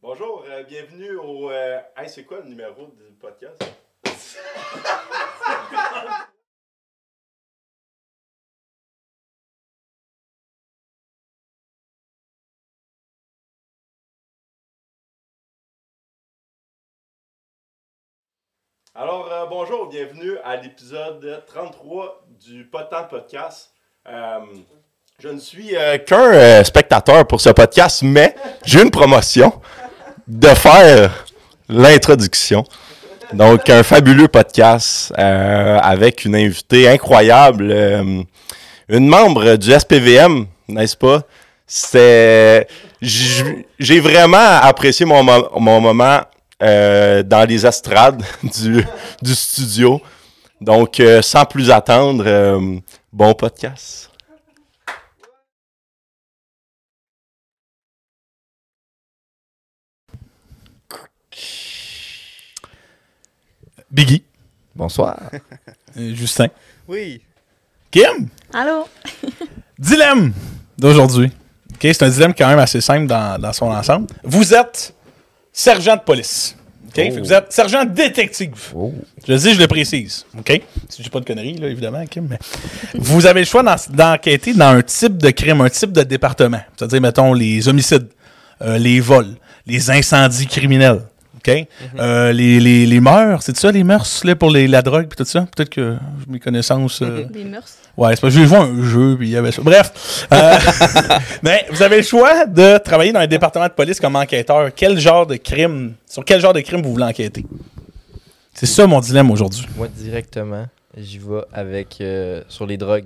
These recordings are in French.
Bonjour, euh, bienvenue au. euh, c'est quoi le numéro du podcast? Alors, euh, bonjour, bienvenue à l'épisode 33 du Potent Podcast. Euh, je ne suis qu'un spectateur pour ce podcast, mais j'ai une promotion de faire l'introduction. Donc, un fabuleux podcast euh, avec une invitée incroyable, euh, une membre du SPVM, n'est-ce pas? C'est, j'ai vraiment apprécié mon, mo- mon moment euh, dans les estrades du, du studio. Donc, sans plus attendre, bon podcast. Biggie, Bonsoir. euh, Justin, Oui. Kim, Allô? dilemme d'aujourd'hui. Ok, c'est un dilemme quand même assez simple dans, dans son ensemble. Vous êtes sergent de police. ok? Que vous êtes sergent détective. Oh. Je le dis, je le précise. OK? Si j'ai pas de conneries, là, évidemment, Kim. Mais vous avez le choix d'en- d'enquêter dans un type de crime, un type de département. C'est-à-dire, mettons, les homicides, euh, les vols, les incendies criminels. Euh, les, les, les mœurs, c'est ça, les mœurs, là, pour les, la drogue et tout ça? Peut-être que mes connaissances. euh, Des mœurs. Ouais, c'est que j'ai joué un jeu, puis il y avait ça. Bref. Euh, mais vous avez le choix de travailler dans un département de police comme enquêteur. Quel genre de crime, sur quel genre de crime vous voulez enquêter? C'est ça mon dilemme aujourd'hui. Moi, directement, j'y vais avec euh, sur les drogues.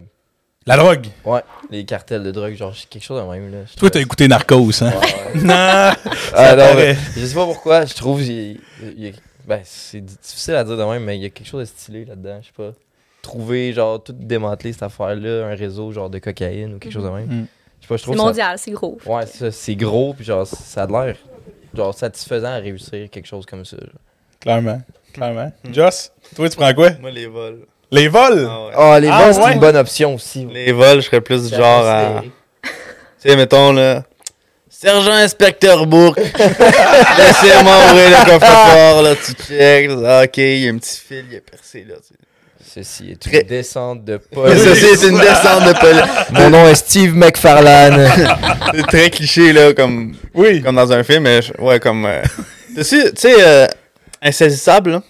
La drogue. Ouais, les cartels de drogue, genre quelque chose de même. Là. Toi, t'as écouté Narcos, hein? Ouais, ouais. non! Ah, Ça non, paraît. mais je sais pas pourquoi, je trouve. il- il ben, c'est difficile à dire de même, mais il y a quelque chose de stylé là-dedans. Je sais pas. Trouver, genre, tout démanteler cette affaire-là, un réseau, genre, de cocaïne ou quelque chose de même. Mhm. Je sais pas, je C'est trouve ça. mondial, c'est gros. Ouais, c'est ça, c'est gros, puis genre, ça a l'air, genre, satisfaisant à réussir quelque chose comme ça. genre. Clairement. Clairement. Joss, toi, tu prends quoi? Moi, les vols. Les vols? Ah ouais. Ah, les Ah, vols, c'est ouais? une bonne option aussi. Les vols, je serais plus du genre à. Tu sais, mettons là. Sergent Inspecteur Bourque. Laissez-moi ouvrir le coffre-fort, là, tu check. Ah, ok, il y a un petit fil, il est percé, là. tu sais. Ceci est Très- une descente de police. Ceci est une descente de police. Mon nom est Steve McFarlane. C'est très cliché, là, comme, Oui. comme dans un film, mais je- ouais, comme. euh, Tu sais, tu sais, euh, Insaisissable, là.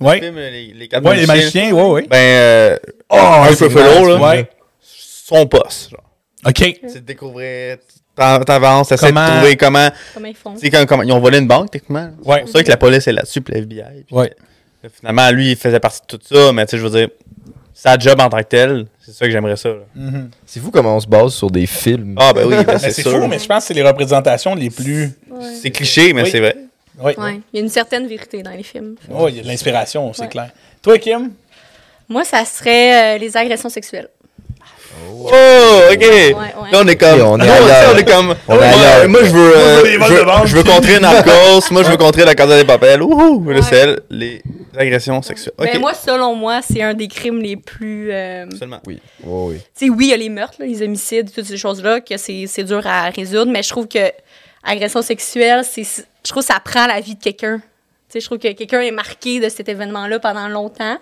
Le Ouais. film, les, les quatre Ouais, les magiciens. ouais, ouais. Ben, euh, Oh, peu fellow, là. Ouais. Son poste, genre. OK. C'est de découvrir. T'avances, t'essaies Comment- de trouver comment. Comment ils font? Tu sais, quand, comment- ils ont volé une banque, techniquement. Ouais. C'est pour ça que la police est là-dessus, puis la FBI. puis Ouais. là, finalement, lui, il faisait partie de tout ça, mais tu sais, je veux dire, sa job en tant que tel, c'est ça que j'aimerais ça. Mhm. C'est fou comment on se base sur des films. Ah, ben oui, ben, Ben, c'est fou, mais je pense que c'est les représentations les plus. Ouais. C'est cliché, mais Oui. c'est vrai. Oui. Ouais. Il y a une certaine vérité dans les films. Oh, il y a de l'inspiration, c'est Ouais. clair. Toi, Kim? Moi, ça serait euh, les agressions sexuelles. Oh, ok. ouais. Là, on est comme. On est ailleurs. on est comme. On est moi, je veux. Moi, je euh, veux je veux- banque. je veux contrer Narcos. moi, je veux contrer la Casa des Papel. Ouhou! Le sel, les agressions sexuelles. Ok. Ben, moi, selon moi, c'est un des crimes les plus. euh, Seulement. Oui. Oh, oui. Tu sais, oui, il y a les meurtres, là, les homicides, toutes ces choses-là, que c'est dur à résoudre, mais je trouve que agression sexuelle, c'est je trouve que ça prend la vie de quelqu'un. Tu sais, je trouve que quelqu'un est marqué de cet événement-là pendant longtemps.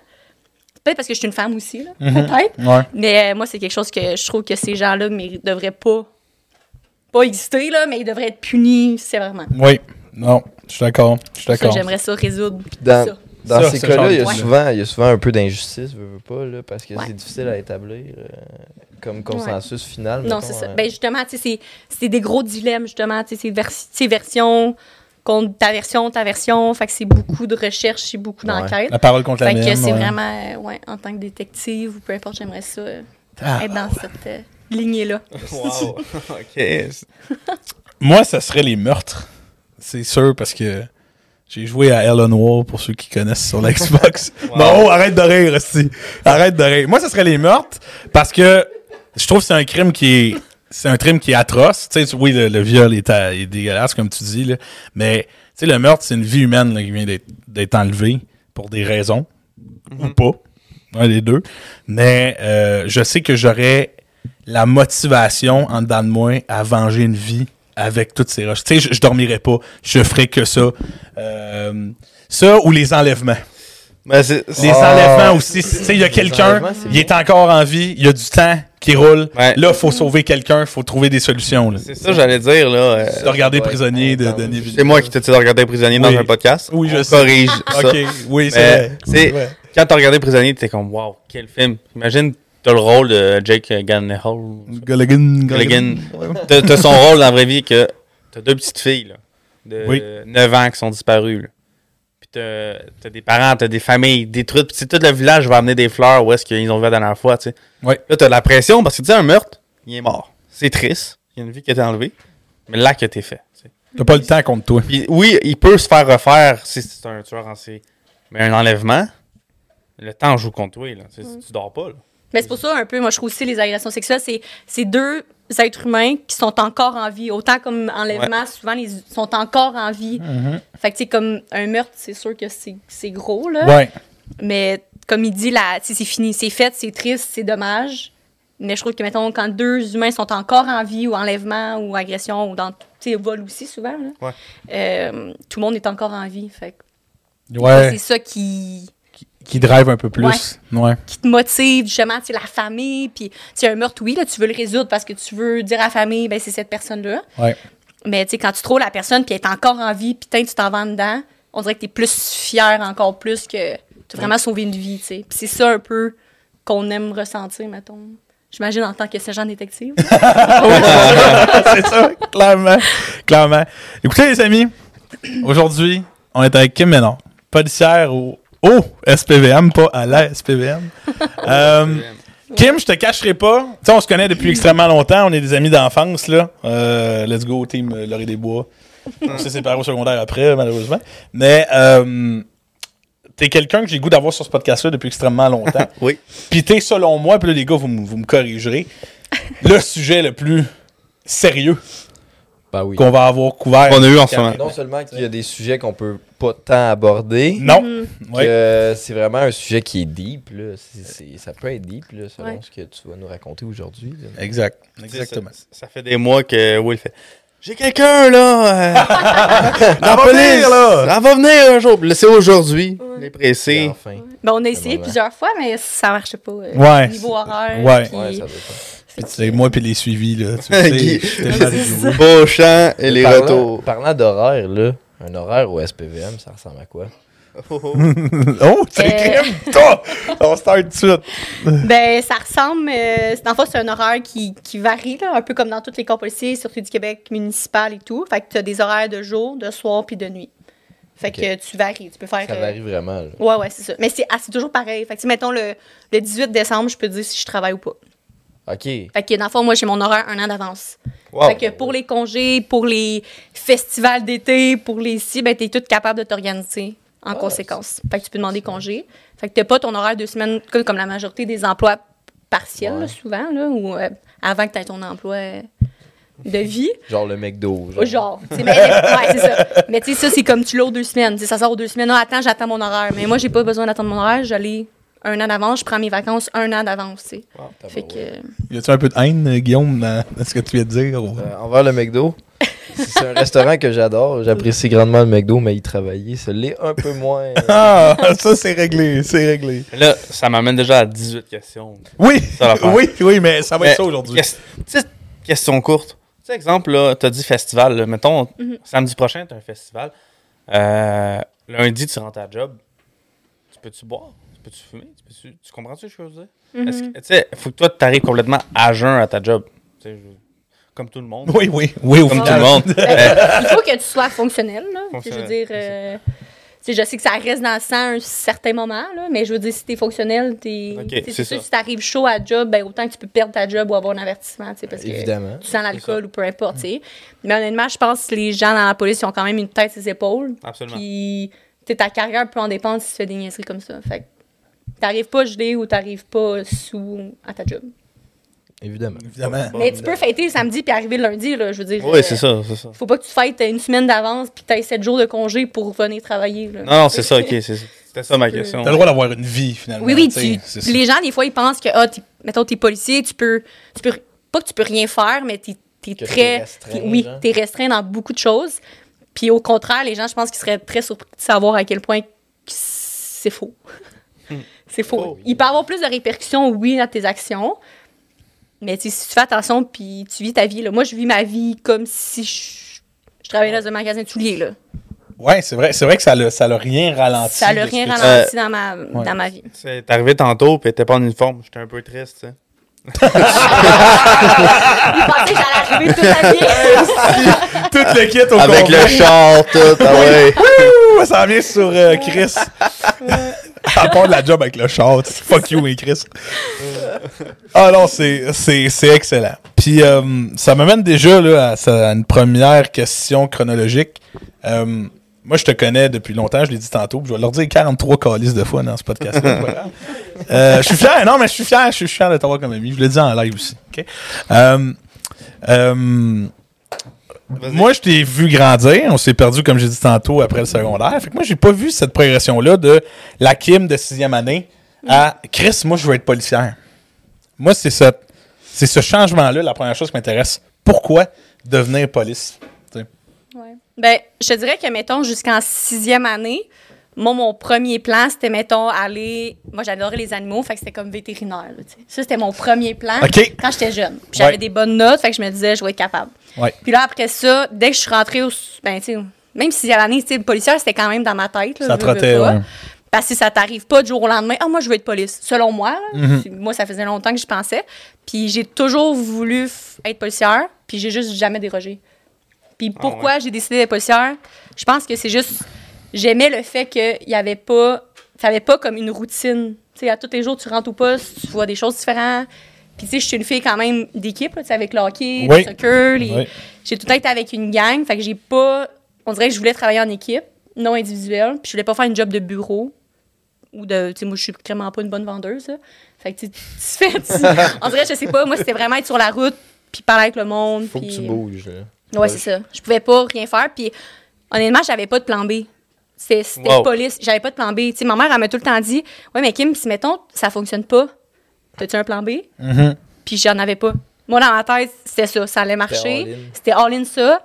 Peut-être parce que je suis une femme aussi, là, peut-être. Ouais. Mais euh, moi, c'est quelque chose que je trouve que ces gens-là ne devraient pas, pas exister, là, mais ils devraient être punis sévèrement. Oui. Non, je suis d'accord. Je suis Ça, d'accord. J'aimerais ça résoudre Dans, ça. dans Ça, ces ça cas-là, il y, a change. souvent- il y a souvent un peu d'injustice, veux, veux pas, là, parce que Ouais. c'est difficile à établir euh, comme consensus final. Non, c'est ça. euh. Ben justement, tu sais, c'est- c'est des gros dilemmes, justement. Tu sais, c'est vers- c'est version contre ta version, ta version. Fait que c'est beaucoup de recherche, c'est beaucoup Ouais. d'enquête. La parole contre la Fait que c'est ouais. vraiment, euh, ouais, en tant que détective ou peu importe, j'aimerais ça euh, Ah. être dans cette euh, lignée-là. Wow. ok. Moi, ça serait les meurtres. C'est sûr, parce que j'ai joué à Hell Noir pour ceux qui connaissent sur la Xbox. Wow. Non, arrête de rire, aussi. Arrête de rire. Moi, ça serait les meurtres parce que je trouve que c'est un crime qui est. C'est un crime qui est atroce. Tu sais, oui, le, le viol est, à- est dégueulasse, comme tu dis, là. mais tu sais, le meurtre, c'est une vie humaine là, qui vient d'être- enlevée pour des raisons ou pas. Un des deux. Mais euh, je sais que j'aurais la motivation en dedans de moi à venger une vie avec toutes ces roches. Tu sais, je, je dormirais pas. Je ferais que ça. Euh, ça ou les enlèvements. Ben, Les enlèvements aussi. Tu sais, il y a quelqu'un, il est encore en vie, il y a du temps qui roule. Ouais. Là, il faut sauver quelqu'un, il faut trouver des solutions. là. C'est ça, j'allais dire, là. euh, De regarder Ouais. prisonnier de. Denis c'est moi qui t'ai dit de regarder Prisonnier dans un podcast. Oui, je On sais. corrige ça. Ok, oui, c'est Mais, vrai. tu sais, Ouais. Quand t'as regardé Prisonnier, t'es comme, wow, quel film. Imagine, t'as le rôle de Jake Gyllenhaal. Gulligan, Gilligan. T'as t'as son rôle dans la vraie vie que t'as deux petites filles, là, de Oui. 9 ans qui sont disparues, là. T'as des parents, t'as des familles détruites. Puis tout le village va amener des fleurs où est-ce qu'ils ont vu la dernière fois, tu sais. Ouais. Là, t'as de la pression parce que tu sais, un meurtre, il est mort. C'est triste. Il y a une vie qui a été enlevée. Mais l'acte a été fait. T'as pas le temps contre toi. Puis oui, il peut se faire refaire si c'est un tueur en série. Mais un enlèvement, le temps joue contre toi. Là. Tu dors pas. Là. Mais c'est pour ça, un peu, moi, je trouve aussi les agressions sexuelles, c'est, c'est deux êtres humains qui sont encore en vie. Autant comme enlèvement, souvent, ils sont encore en vie. Fait que, tu comme un meurtre, c'est sûr que c'est, c'est gros, là. Ouais. Mais comme il dit, là, c'est fini, c'est fait, c'est triste, c'est dommage. Mais je trouve que, mettons, quand deux humains sont encore en vie, ou enlèvement, ou agression, ou dans, tu sais, vol aussi, souvent, là, Ouais. euh, tout le monde est encore en vie. Fait Ouais. c'est ça qui, Qui drive un peu plus. Ouais. qui te motive, justement, tu sais, la famille. Puis, c'est un meurtre, oui, là, tu veux le résoudre parce que tu veux dire à la famille, ben, c'est cette personne-là. Ouais. Mais, tu sais, quand tu trouves la personne, puis elle est encore en vie, puis tu t'en vas dedans, on dirait que tu es plus fier encore plus que tu as vraiment sauvé une vie, tu sais. Puis c'est ça un peu qu'on aime ressentir, mettons. J'imagine en tant que sergent détective. c'est ça, clairement. Clairement. Écoutez, les amis, aujourd'hui, on est avec Kim Ménard, policière au, au SPVM, pas à la SPVM. Euh, Kim, je te cacherai pas. Tu sais, on se connaît depuis extrêmement longtemps. On est des amis d'enfance, là. Euh, let's go, team Laurier des Bois. On s'est séparés au secondaire après, malheureusement. Mais, euh, t'es quelqu'un que j'ai le goût d'avoir sur ce podcast-là depuis extrêmement longtemps. Oui. Puis t'es, selon moi, puis là, les gars, vous, me- vous me corrigerez, le sujet le plus sérieux Bah oui. qu'on va avoir couvert. On a eu en ce moment. Non seulement qu'il y a des sujets qu'on peut pas tant aborder, Non. Mhm. Que c'est vraiment un sujet qui est deep. Là. C'est- c'est- ça peut être deep là, selon Ouais. ce que tu vas nous raconter aujourd'hui. là. Exact. Exactement. Ça, ça fait des mois que Will fait. J'ai quelqu'un là! euh, va police! venir, là! Elle va venir un jour! C'est aujourd'hui. Ouais. Il est pressé. enfin. ben, on a essayé plusieurs fois, mais ça marchait pas. euh, Ouais. Niveau horaire. Ouais. puis- Ouais, ça Puis tu sais, moi puis les suivis, là. Tu sais, rigolo. Beauchamp et les Parlant- retours. Parlant d'horaire, là, un horaire au SPVM, ça ressemble à quoi? oh, c'est Euh. crime, toi! On start tout de suite. Ben, ça ressemble. Euh, dans le fond, c'est un horaire qui, qui varie, là, un peu comme dans tous les corps policiers, surtout du Québec municipal et tout. Fait que tu as des horaires de jour, de soir puis de nuit. Fait que tu varies. Tu peux faire. Ça euh, varie vraiment. là. Ouais, ouais, c'est ça. Mais c'est ah, c'est toujours pareil. Fait que, mettons, le, le 18 décembre, je peux te dire si je travaille ou pas. OK. Fait que, dans le fond, moi, j'ai mon horaire un an d'avance. Wow. Fait que pour les congés, pour les festivals d'été, pour les ci, ben, t'es tout capable de t'organiser en Ah, conséquence. Fait que tu peux demander congé. Fait que t'as pas ton horaire deux semaines, comme, la majorité des emplois partiels, Ouais. là, souvent, là, ou euh, avant que tu aies ton emploi euh, de vie. Genre le McDo. Genre, genre mais, ouais, c'est ça. Mais tu sais, ça, c'est comme tu l'as aux deux semaines. Tu sais, ça sort aux deux semaines. Non, attends, j'attends mon horaire. Mais moi, j'ai pas besoin d'attendre mon horaire. J'allais un an d'avance. Je prends mes vacances un an d'avance. Ah, Fait que... euh, Y a-tu un peu de haine, euh, Guillaume, dans, dans ce que tu viens de dire? ou- Euh, envers le McDo, c'est un restaurant que j'adore. J'apprécie grandement le McDo, mais y travailler, ça l'est un peu moins. Ah, ça, c'est réglé, c'est réglé. Là, ça m'amène déjà à 18 questions. Oui, oui, oui, mais ça va Mais, être ça aujourd'hui. petite question courte. Tu sais, exemple, là, t'as dit festival. là. Mettons, Mhm. samedi prochain, t'as un festival. Euh, lundi, tu rentres à la job. Tu peux-tu boire? Tu peux-tu fumer? Tu, peux-tu- tu comprends-tu ce que je veux dire? mhm. Est-ce que- Tu sais, faut que toi, tu arrives complètement à jeun à ta job. Tu sais, je- Comme tout le monde. Oui, oui, oui, Comme tout final. le monde. Euh, Il faut que tu sois fonctionnel. Là. Je veux dire, euh, je sais que ça reste dans le sang à un certain moment, là, mais je veux dire, si t'es fonctionnel, t'es. Ok, tu sais, c'est c'est sûr, ça. si t'arrives chaud à job, ben, autant que tu peux perdre ta job ou avoir un avertissement, tu sais, parce que Évidemment. tu sens l'alcool ou peu importe. tu sais. Mais honnêtement, je pense que les gens dans la police ils ont quand même une tête sur les épaules. Absolument. Puis ta carrière peut en dépendre si tu fais des niaiseries comme ça. Fait que t'arrives pas gelé ou t'arrives pas sous à ta job. Évidemment. Évidemment. Mais tu peux fêter le samedi puis arriver le lundi, là, je veux dire. Oui, euh, c'est ça, c'est ça. faut pas que tu fêtes une semaine d'avance puis que tu aies 7 jours de congé pour venir travailler. là. Non, non, c'est ça, ok. c'est- C'était ça ma Tu question. T'as le droit d'avoir une vie, finalement. Oui, oui, tu tu, ça. les gens, des fois, ils pensent que, ah, t'es- mettons, t'es policier, tu peux, tu peux, pas que tu peux rien faire, mais t'es t'es très. restreint, t'es- oui, genre. t'es restreint dans beaucoup de choses. Puis au contraire, les gens, je pense qu'ils seraient très surpris de savoir à quel point c'est faux. C'est faux. Oh, oui. Il peut y avoir plus de répercussions, oui, dans tes actions. Mais si tu fais attention puis tu vis ta vie, là, moi, je vis ma vie comme si je, je travaillais dans un magasin de souliers. Là. Ouais, c'est vrai, c'est vrai que ça l'a, ça l'a rien ralenti. Ça ce rien tu- ralenti dans, ma, dans ma vie. C'est arrivé tantôt, puis t'étais pas en uniforme. J'étais un peu triste, sais. Il pensait que j'allais arriver toute la vie. Tout le kit au Avec complet. le char, tout, ah ouais. Ça vient sur euh, Chris. à part de la job avec le char. Fuck you, mais Chris. Ah non, c'est, c'est, c'est excellent. Puis euh, ça m'amène déjà là, à, une première question chronologique. Euh, moi, je te connais depuis longtemps, je l'ai dit tantôt. puis Je vais leur dire 43 calices de fois dans ce podcast-là. Euh, je suis fier, non, mais je suis fier, je suis fier de t'avoir comme ami. Je le dis en live aussi. Moi, je t'ai vu grandir. On s'est perdu, comme j'ai dit tantôt, après le secondaire. Fait que moi, j'ai pas vu cette progression-là de la Kim de sixième année à Chris, moi, je veux être policière. Moi, c'est ça. C'est ce changement-là, la première chose qui m'intéresse. Pourquoi devenir police? Ouais. Ben, je te dirais que, mettons, jusqu'en sixième année, moi, mon premier plan, c'était, mettons, aller. Moi, j'adorais les animaux, fait que c'était comme vétérinaire. là, ça, c'était mon premier plan quand j'étais jeune. Puis j'avais Ouais. des bonnes notes, fait que je me disais, je vais être capable. Ouais. Puis là, après ça, dès que je suis rentrée au. Ben, tu sais, même sixième année, tu sais, le policière, c'était quand même dans ma tête. là, Ça trottait, ouais. Parce que ça t'arrive pas du jour au lendemain. Ah, moi, je veux être police. Selon moi, là. Mhm. Puis Moi, ça faisait longtemps que je pensais. Puis j'ai toujours voulu être policière, puis j'ai juste jamais dérogé. Puis pourquoi j'ai décidé d'être policière? Je pense que c'est juste. J'aimais le fait qu'il y avait pas. Ça avait pas comme une routine. Tu sais, à tous les jours, tu rentres au poste, tu vois des choses différentes. Puis, tu sais, je suis une fille quand même d'équipe, tu sais, avec le hockey, Oui. le soccer. les- Oui. J'ai tout le temps été avec une gang. Fait que j'ai pas. On dirait que je voulais travailler en équipe, non individuelle. Puis, je voulais pas faire une job de bureau. Ou de. Tu sais, moi, je suis vraiment pas une bonne vendeuse, là. Fait que, tu tu fais. on dirait, je sais pas, moi, c'était vraiment être sur la route, puis parler avec le monde. Faut que tu bouges. là. Ouais, c'est ça. Je pouvais pas rien faire. Puis honnêtement, j'avais pas de plan B. C'était Wow. police. J'avais pas de plan B. Tu sais, ma mère, elle m'a tout le temps dit Ouais, mais Kim, si mettons, ça fonctionne pas, t'as-tu un plan B? Mhm. Puis j'en avais pas. Moi, dans ma tête, c'était ça. Ça allait marcher. C'était all-in ça.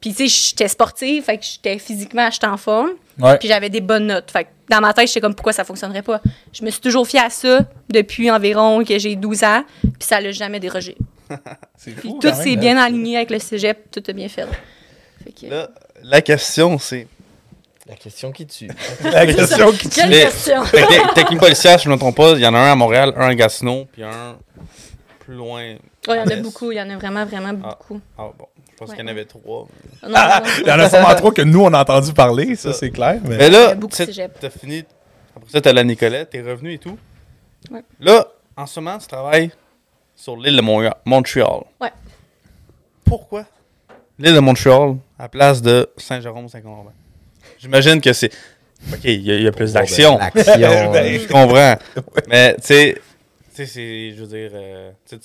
Puis, tu sais, j'étais sportive, fait que j'étais physiquement, j'étais en forme. Ouais. Puis j'avais des bonnes notes. Fait que dans ma tête, j'étais comme pourquoi ça fonctionnerait pas? Je me suis toujours fiée à ça depuis environ que j'ai 12 ans. Puis ça l'a jamais dérogé. C'est Puis fou, tout s'est bien aligné avec le cégep. Tout a bien fait. Fait que- Là, la question, c'est. La question qui tue. La question qui Quelle Mais- question! Technique policière, si je ne me trompe pas, il y en a un à Montréal, un à Gatineau, puis un plus loin. Oh, il y en a beaucoup, il y en a vraiment, vraiment Ah. beaucoup. Ah bon, je pense Ouais. qu'il y en avait trois. Ah, non. il y en a sûrement trois que nous, on a entendu parler, ça, Ça. c'est clair. Mais... Mais Il y là, a beaucoup tu t'as fini. Après ça, t'as la Nicolette, t'es revenu et tout. Ouais. Là, en ce moment, tu travailles sur l'île de Montréal. Montréal. Ouais. Pourquoi? L'île de Montréal à place de Saint-Jérôme-Saint-Combin? J'imagine que c'est. Ok, il y, a- il y a plus d'action. L'action. Ben, Je comprends. Mais, tu sais, tu sais, c'est. Je veux dire, euh, tu,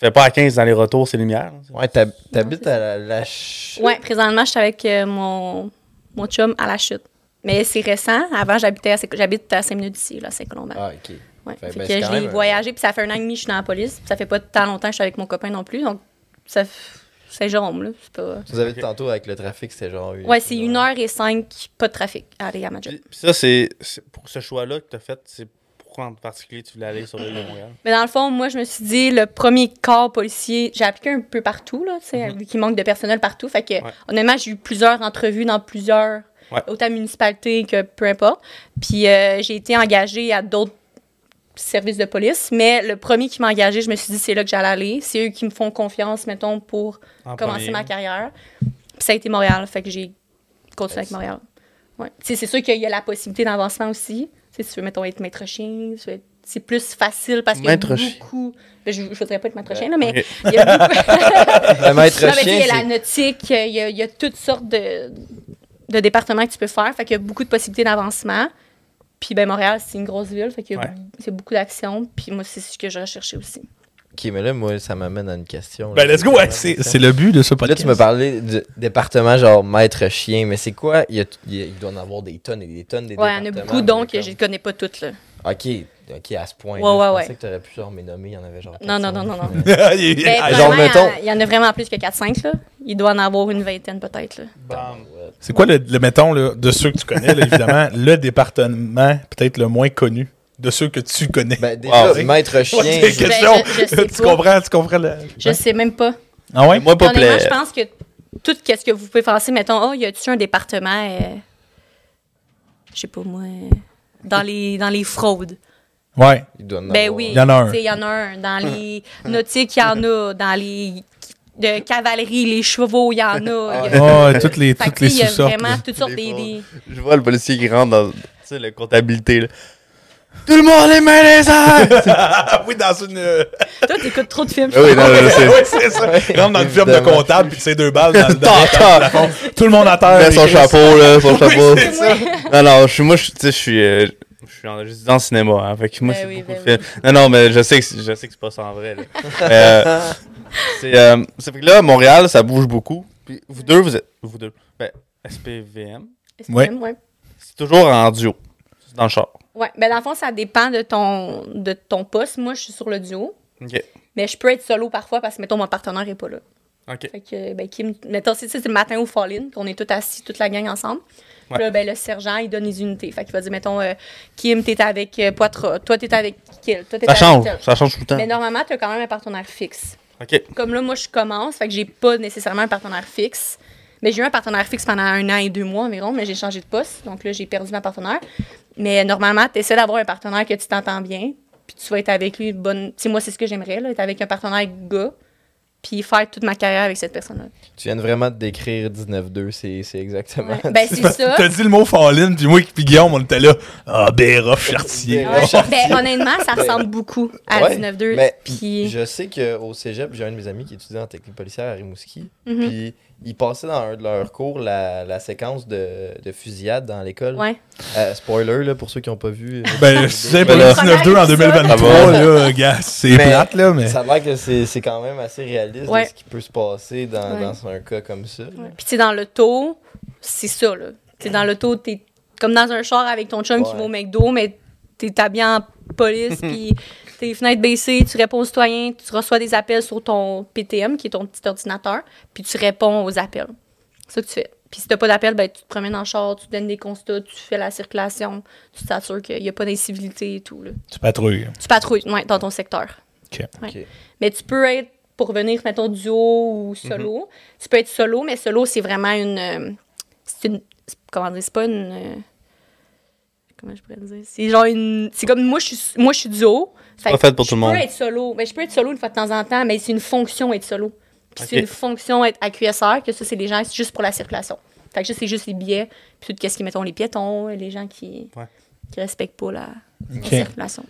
fais pas à 15 dans les retours, c'est lumière. là. Ouais, t'hab- t'habites à la, la ch- Ouais, présentement, je suis avec euh, mon, mon chum à la chute. Mais c'est récent. Avant, j'habitais à, j'habite à 5 minutes d'ici, là, à Saint-Colomban. Ah, ok. ouais. fait- Fait ben, que même un- voyagé, puis ça fait un an et demi que je suis dans la police. Puis ça fait pas tant longtemps que je suis avec mon copain non plus. Donc, ça f- Saint-Jérôme, là. C'est pas. Vous avez dit tantôt avec le trafic, c'était genre. Ouais, c'est une heure et cinq, pas de trafic à aller à ma job. Puis, puis ça, c'est. c'est- Pour ce choix-là que tu as fait, c'est pourquoi en particulier tu voulais aller sur l'île de Montréal? Mais dans le fond, moi, je me suis dit, le premier corps policier, j'ai appliqué un peu partout, là, tu sais, vu qu'il manque de personnel partout. Fait que, Mhm. Ouais. honnêtement, j'ai eu plusieurs entrevues dans plusieurs, Ouais. autant municipalités que peu importe. Puis, euh, j'ai été engagée à d'autres services de police, mais le premier qui m'a engagée, je me suis dit, c'est là que j'allais aller. C'est eux qui me font confiance, mettons, pour En commencer premier. ma carrière. Puis, ça a été Montréal, fait que j'ai continué avec Montréal. Ouais. Tu sais, C'est sûr qu'il y a la possibilité d'avancement aussi. Tu sais, si tu veux, mettons, être maître chien, tu veux être- c'est plus facile parce qu'il y a beaucoup. Ben, je ne voudrais pas être maître chien, là, mais il y a beaucoup. Maître chien, il y a la nautique, il y a, il y a toutes sortes de, de départements que tu peux faire. Fait qu'il y a beaucoup de possibilités d'avancement. Puis ben, Montréal, c'est une grosse ville, fait qu'il y a Ouais. c'est beaucoup d'actions. Puis moi, c'est ce que je recherchais aussi. Ok, mais là, moi, ça m'amène à une question. Ben, là. let's go, ouais, c'est c'est le but de ce Là, podcast. tu me parlais du département genre maître chien, mais c'est quoi? Il, y a- il doit en avoir des tonnes et des tonnes des Ouais, il y en a beaucoup, donc comme- je ne connais pas toutes. Là. Ok, ok, à ce point. Ouais, je ouais, pensais ouais. que t'aurais pu genre mes nommer, il y en avait genre. Non, non, 400. non, non, non. Il Ben, genre, vraiment, mettons- Il y en a vraiment plus que 4-5, là. Il doit en avoir une vingtaine, peut-être, là. ouais. C'est quoi le, le mettons, là, de ceux que tu connais, là, évidemment, le département peut-être le moins connu de ceux que tu connais? Ben, déjà, Wow. maître chien. Ouais, c'est je- une question. Ben, je- je sais tu pas. comprends, tu comprends le... Je sais même pas. Ah ouais? Moi, pas je pense que tout ce que vous pouvez penser, mettons, oh, y a-tu un département, euh, je sais pas moi, euh, dans les, dans les fraudes? Ouais. Il doit en Ben avoir. oui. Il y en a un. Tu sais, Il y en a un. Dans les nautiques, il y en a. Dans les de cavalerie, les chevaux, il y en a. Il y a- Oh, toutes les, toutes les tu sais, il y a vraiment toutes sortes des... des- Je vois le policier qui rentre dans tu sais, la comptabilité. Là. Tout le monde les mains les airs! Ah oui, dans une... euh, Toi, t'écoutes trop de films. Ah oui, non, non, c'est. ouais, c'est ça. Il rentre dans une firme de comptable, puis c'est deux balles dans le le. Tout le monde à terre. Il met son chapeau, là, son chapeau. Non, non, je suis, moi, je, tu sais, je suis, euh, je suis en, juste dans le cinéma, hein, fait que moi, Ben c'est oui, beaucoup ben de films. Non, non, mais je sais que, c'est- je sais que c'est pas ça en vrai, là. Euh, c'est, euh, ça fait que là, Montréal, ça bouge beaucoup. Puis vous deux, vous êtes, vous deux, ben, SPVM, Ouais. ouais. c'est toujours en duo. C'est dans le char. Ouais. Ben, dans le fond, ça dépend de ton, de ton poste. Moi, je suis sur le duo. OK. Mais je peux être solo parfois parce que, mettons, mon partenaire n'est pas là. OK. Fait que, ben, Kim, mettons, c'est, c'est le matin au fall-in, qu'on est tous assis, toute la gang ensemble. Puis là, ben, le sergent, il donne les unités. Fait qu'il va dire, mettons, euh, Kim, t'es avec euh, Poitras, toi, t'es avec Kill, toi, t'es Ça avec change, tel. ça change tout le temps. Mais normalement, t'as quand même un partenaire fixe. OK. Comme là, moi, je commence, fait que j'ai pas nécessairement un partenaire fixe. Mais j'ai eu un partenaire fixe pendant un an et deux mois environ, mais j'ai changé de poste. Donc là, j'ai perdu ma partenaire. Mais normalement, tu essaies d'avoir un partenaire que tu t'entends bien. Puis tu vas être avec lui une bonne. Tu sais, moi, c'est ce que j'aimerais, là, être avec un partenaire gars. Puis faire toute ma carrière avec cette personne-là. Tu viens de vraiment de décrire 19-2, c'est c'est exactement. Ouais. Ben, c'est ça. T'as dit le mot Fallin, puis moi puis Guillaume, on était là. Ah, Béroff, Chartier. Ouais. Ben, honnêtement, ça ressemble beaucoup à Ouais, 19-2. Mais Puis. je sais qu'au cégep, j'ai un de mes amis qui étudiait en technique policière à Rimouski. Mhm. Puis il passait dans un de leurs cours la, la séquence de, de fusillade dans l'école. Ouais. Euh, spoiler là, pour ceux qui n'ont pas vu. euh, Ben, c'est pas le là- 19-2 en 2023, Ça là, gars. C'est plate, là, mais. Ça a l'air que c'est c'est quand même assez réaliste Ouais. de ce qui peut se passer dans, Ouais. dans un cas comme ça. Ouais. Puis, tu sais, dans l'auto, c'est ça, là. Tu sais, dans l'auto, t'es comme dans un char avec ton chum qui va au McDo, mais t'es habillé en police, puis tes fenêtres baissées, tu réponds aux citoyens, tu reçois des appels sur ton PTM, qui est ton petit ordinateur, puis tu réponds aux appels. C'est ça que tu fais. Puis si t'as pas d'appel, ben, tu te promènes en char, tu donnes des constats, tu fais la circulation, tu t'assures qu'il n'y a pas d'incivilité et tout, là. Tu patrouilles. Tu patrouilles, ouais, dans ton secteur. Ouais. Ok. Mais tu peux être, pour venir, mettons, duo ou solo. Tu peux être solo, mais solo, c'est vraiment une. euh, c'est une. c'est- Comment dire, c'est pas une. euh, comment je pourrais le dire? C'est genre une. C'est comme moi, je suis, moi, je suis duo. Fait Pas fait pour tout le monde. Je peux être solo. Ben, je peux être solo une fois de temps en temps, mais c'est une fonction être solo. Puis c'est une fonction être AQSR, que ça, c'est les gens, c'est juste pour la circulation. Fait que ça, c'est juste les billets, puis tout ce qui, mettons, les piétons, les gens qui, Ouais. qui respectent pas la, la Ok. circulation.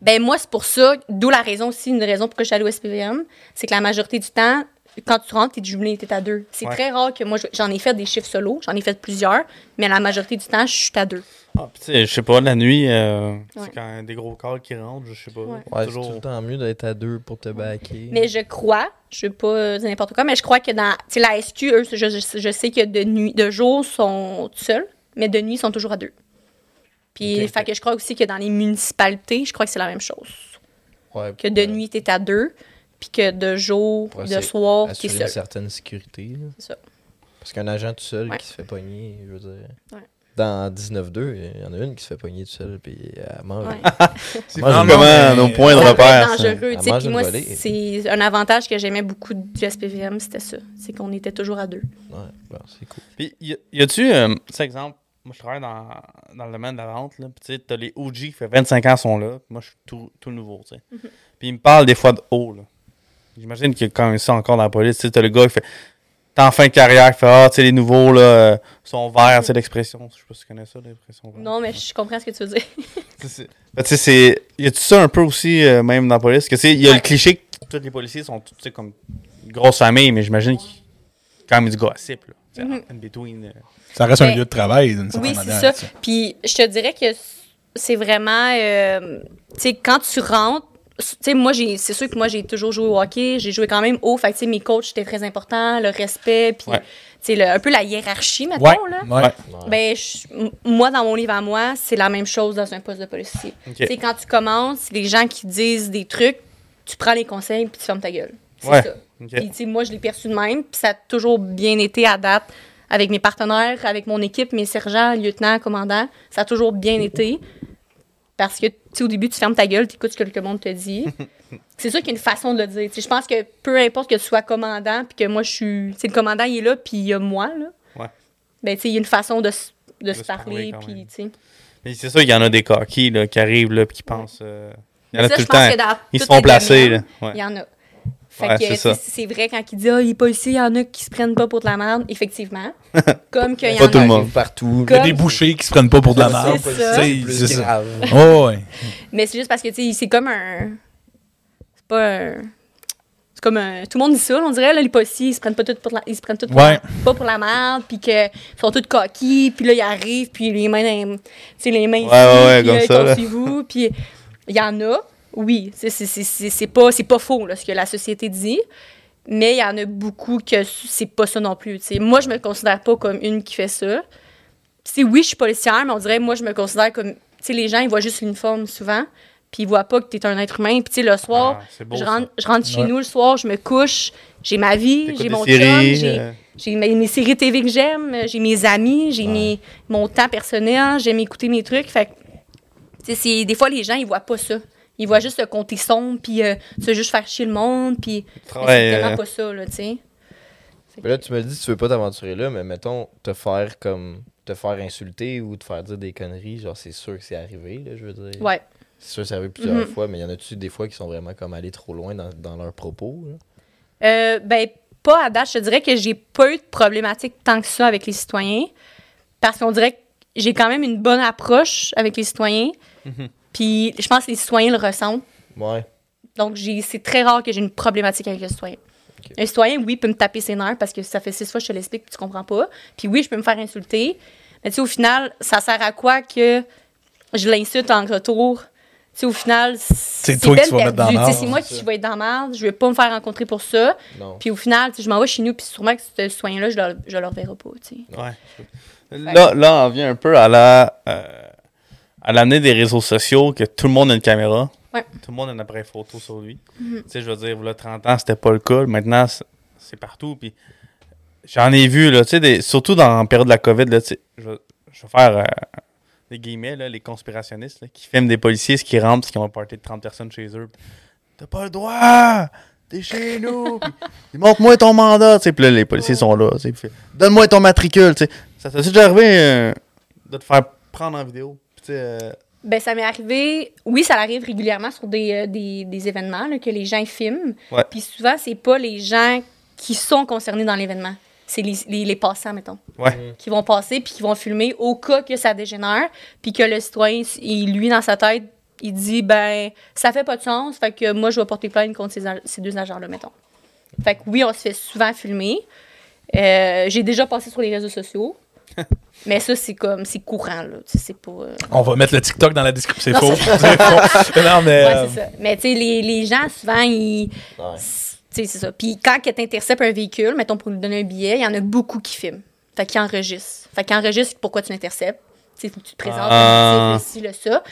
Ben moi, c'est pour ça, d'où la raison aussi, une raison pourquoi je suis allée au SPVM, c'est que la majorité du temps, quand tu rentres, t'es jumelé, t'es à deux. C'est Ouais. très rare que moi, je- j'en ai fait des chiffres solo, j'en ai fait plusieurs, mais la majorité du temps, je suis à deux. Ah, puis tu sais, je sais pas, la nuit, euh, Ouais. c'est quand des gros corps qui rentrent, je sais pas. Ouais. Ouais, c'est toujours... tout le temps mieux d'être à deux pour te baquer. Mais je crois, je veux pas euh, dire n'importe quoi, mais je crois que dans, tu sais, la SQ, eux, je, je- je sais que de nuit, de jour, sont seuls, mais de nuit, ils sont toujours à deux. Puis, Ok. fait que je crois aussi que dans les municipalités, je crois que c'est la même chose. Ouais, Que de pour, nuit, t'es à deux, puis que de jour, de soir, t'es assurer une seul. certaine sécurité. C'est ça. Parce qu'un agent tout seul Ouais. qui se fait pogner, je veux dire. Ouais. Dans 19-2, il y en a une qui se fait pogner tout seul, puis elle mange. Ouais. C'est vraiment mais- nos points de repère. ça. dangereux, Puis moi, c'est un avantage que j'aimais beaucoup du SPVM, c'était ça. C'est qu'on était toujours à deux. Ouais, bon, c'est cool. Puis, y, a-tu, euh, exemple, moi je travaille dans, dans le domaine de la vente, là, puis tu sais, t'as les OG qui fait 25 ans sont là, puis moi je suis tout, tout nouveau, tu sais. Puis ils me parlent des fois de haut, là. J'imagine qu'il y a quand même ça encore dans la police, tu sais, t'as le gars qui fait, t'es en fin de carrière, qui fait, ah, tu sais, les nouveaux, là, euh, sont verts, tu sais, l'expression, je sais pas si tu connais ça, l'expression vert. Non, mais je comprends ce que tu veux dire. Tu sais, c'est- ben, tu sais, c'est. Y a-tu ça un peu aussi, euh, même dans la police? Que c'est. Y a Ouais. le cliché que tous les policiers sont, tu sais, comme une grosse famille, mais j'imagine qu'il y a quand même du gossip, là. Tu sais, Mhm. in between. euh, Ça reste un Ben, lieu de travail, d'une certaine Oui, c'est manière. ça. tu sais. Puis je te dirais que c'est vraiment, euh, tu sais, quand tu rentres, tu sais, moi, j'ai, c'est sûr que moi, j'ai toujours joué au hockey, j'ai joué quand même haut, fait que, tu sais, mes coachs, c'était très important, le respect, puis, Ouais. tu c'est le- un peu la hiérarchie, mettons, Ouais. là. ouais. Ouais. Ben, je- moi, dans mon livre à moi, c'est la même chose dans un poste de policier. Ok. Tu sais, quand tu commences, les gens qui disent des trucs, tu prends les conseils puis tu fermes ta gueule. C'est Ouais. ça. Ok. Puis, moi, je l'ai perçu de même, puis ça a toujours bien été à date avec mes partenaires, avec mon équipe, mes sergents, lieutenants, commandants. Ça a toujours bien été. Parce que, sais, au début, tu fermes ta gueule, tu écoutes ce que le monde te dit. c'est sûr qu'il y a une façon de le dire. Je pense que peu importe que tu sois commandant, puis que moi, je suis. Tu sais, le commandant, il est là, puis il y a moi, là. Ouais. Ben, tu sais, il y a une façon de, de, se se parler puis, tu sais. Mais c'est sûr qu'il y en a des coquilles là, qui arrivent là, puis qui pensent. euh, Il y en a Ça, tout le temps. Ils se font placer. Là. Ouais. Il y en a. Fait Ouais, que, c'est vrai quand il dit Ah, il est policier, il y en a qui se prennent pas pour de la merde. Effectivement. Comme qu'il y Pas en tout a. le monde. Partout. Il y a Comme- des bouchers qui se prennent pas pour de la merde. C'est ça. Grave. Oh, ouais. Mais c'est juste parce que, tu sais, c'est comme un. C'est pas un. C'est comme un. Tout le monde dit ça, on dirait, là, les policiers, ils se prennent pas tout pour la, ils se prennent tout pour Ouais. la- pas pour la merde, puis qu'ils sont tous coquilles, puis là, ils arrivent, puis les mains. Tu sais, les mains Ouais, ici, ouais, ouais, puis comme là, ils ça, tombent là. sur vous, puis il y en a, oui, c'est- c'est- c'est c'est- c'est pas, c'est pas faux, là, ce que la société dit. Mais il y en a beaucoup que c'est pas ça non plus. Moi, je me considère pas comme une qui fait ça. Oui, je suis policière, mais on dirait, moi, je me considère comme. Tu sais, les gens, ils voient juste l'uniforme souvent, puis ils voient pas que tu es un être humain. Puis, tu sais, le soir, Ah, beau, je, rentre, je rentre chez Ouais. nous le soir, je me couche, j'ai ma vie, j'ai mon séries, chum, j'ai euh, j'ai mes, mes séries TV que j'aime, j'ai mes amis, j'ai mes- mon temps personnel, j'aime écouter mes trucs. Fait des fois, les gens, ils voient pas ça. Ils voient juste le côté sombre, puis euh, tu veux juste faire chier le monde, puis c'est vraiment euh, pas ça, là, tu sais. Là, tu me dis tu veux pas t'aventurer là, mais mettons, te faire comme. te faire insulter ou te faire dire des conneries, genre, c'est sûr que c'est arrivé, là, je veux dire. Ouais. C'est sûr que c'est arrivé plusieurs Mhm. fois, mais y en a-tu des fois qui sont vraiment comme allés trop loin dans, dans leurs propos, là? Euh, ben, pas à date. Je te dirais que j'ai pas eu de problématique tant que ça avec les citoyens. Parce qu'on dirait que j'ai quand même une bonne approche avec les citoyens. Mhm. Puis je pense que les citoyens le ressentent. Ouais. Donc j'ai- c'est très rare que j'ai une problématique avec le citoyen. Un citoyen, oui, peut me taper ses nerfs parce que ça fait six fois que je te l'explique que tu comprends pas. Puis oui, je peux me faire insulter. Mais tu sais, au final, ça sert à quoi que je l'insulte en retour? Tu sais, au final, c'est toi qui vas mettre dans C'est moi qui vais être dans la merde. Je vais pas me faire rencontrer pour ça. Non. Puis au final, tu sais, je m'en vais chez nous, puis sûrement que ce soin-là, je leur, je leur verrai pas, tu sais. Ouais. Là, là, on vient un peu à la euh, à l'année des réseaux sociaux que tout le monde a une caméra. Ouais. Mhm. Tout le monde a un appareil photo sur lui. Tu sais, je veux dire, là, 30 ans, c'était pas le cas. Maintenant, c'est- partout. Puis j'en ai vu, là, tu sais, des- surtout dans la période de la COVID, là, tu sais, je, vais- je vais faire euh, des guillemets, là, les conspirationnistes là, qui filment des policiers, ce qui rentrent, parce qu'ils ont un party de 30 personnes chez eux. T'as pas le droit! T'es chez nous! Montre-moi ton mandat! Tu sais, puis là, les policiers sont là. Donne-moi ton matricule! Tu sais, ça t'est déjà arrivé euh, de te faire prendre en vidéo? Euh, Ben, ça m'est arrivé. Oui, ça arrive régulièrement sur des, euh, des, des événements là, que les gens filment. Ouais. Puis souvent, c'est pas les gens qui sont concernés dans l'événement. C'est les, les, les passants, mettons, ouais. qui vont passer puis qui vont filmer au cas que ça dégénère. Puis que le citoyen, il, lui, dans sa tête, il dit ben, ça fait pas de sens. Fait que moi, je vais porter plainte contre ces, ces deux agents-là, mettons. Fait que oui, on se fait souvent filmer. Euh, J'ai déjà passé sur les réseaux sociaux. Mais ça, c'est comme, c'est courant, là. Tu sais, pas. euh, On va mettre le TikTok dans la description. C'est Non, faux. C'est faux. Non, mais. Ouais, euh, c'est ça. Mais tu sais, les, les gens, souvent, ils. Ouais. Tu sais, c'est ça. Puis quand tu interceptes un véhicule, mettons pour lui donner un billet, il y en a beaucoup qui filment. Fait qu'ils enregistrent. Fait qu'ils enregistrent pourquoi tu l'interceptes. Tu sais, faut que tu te présentes, Ah. le ci, le ça.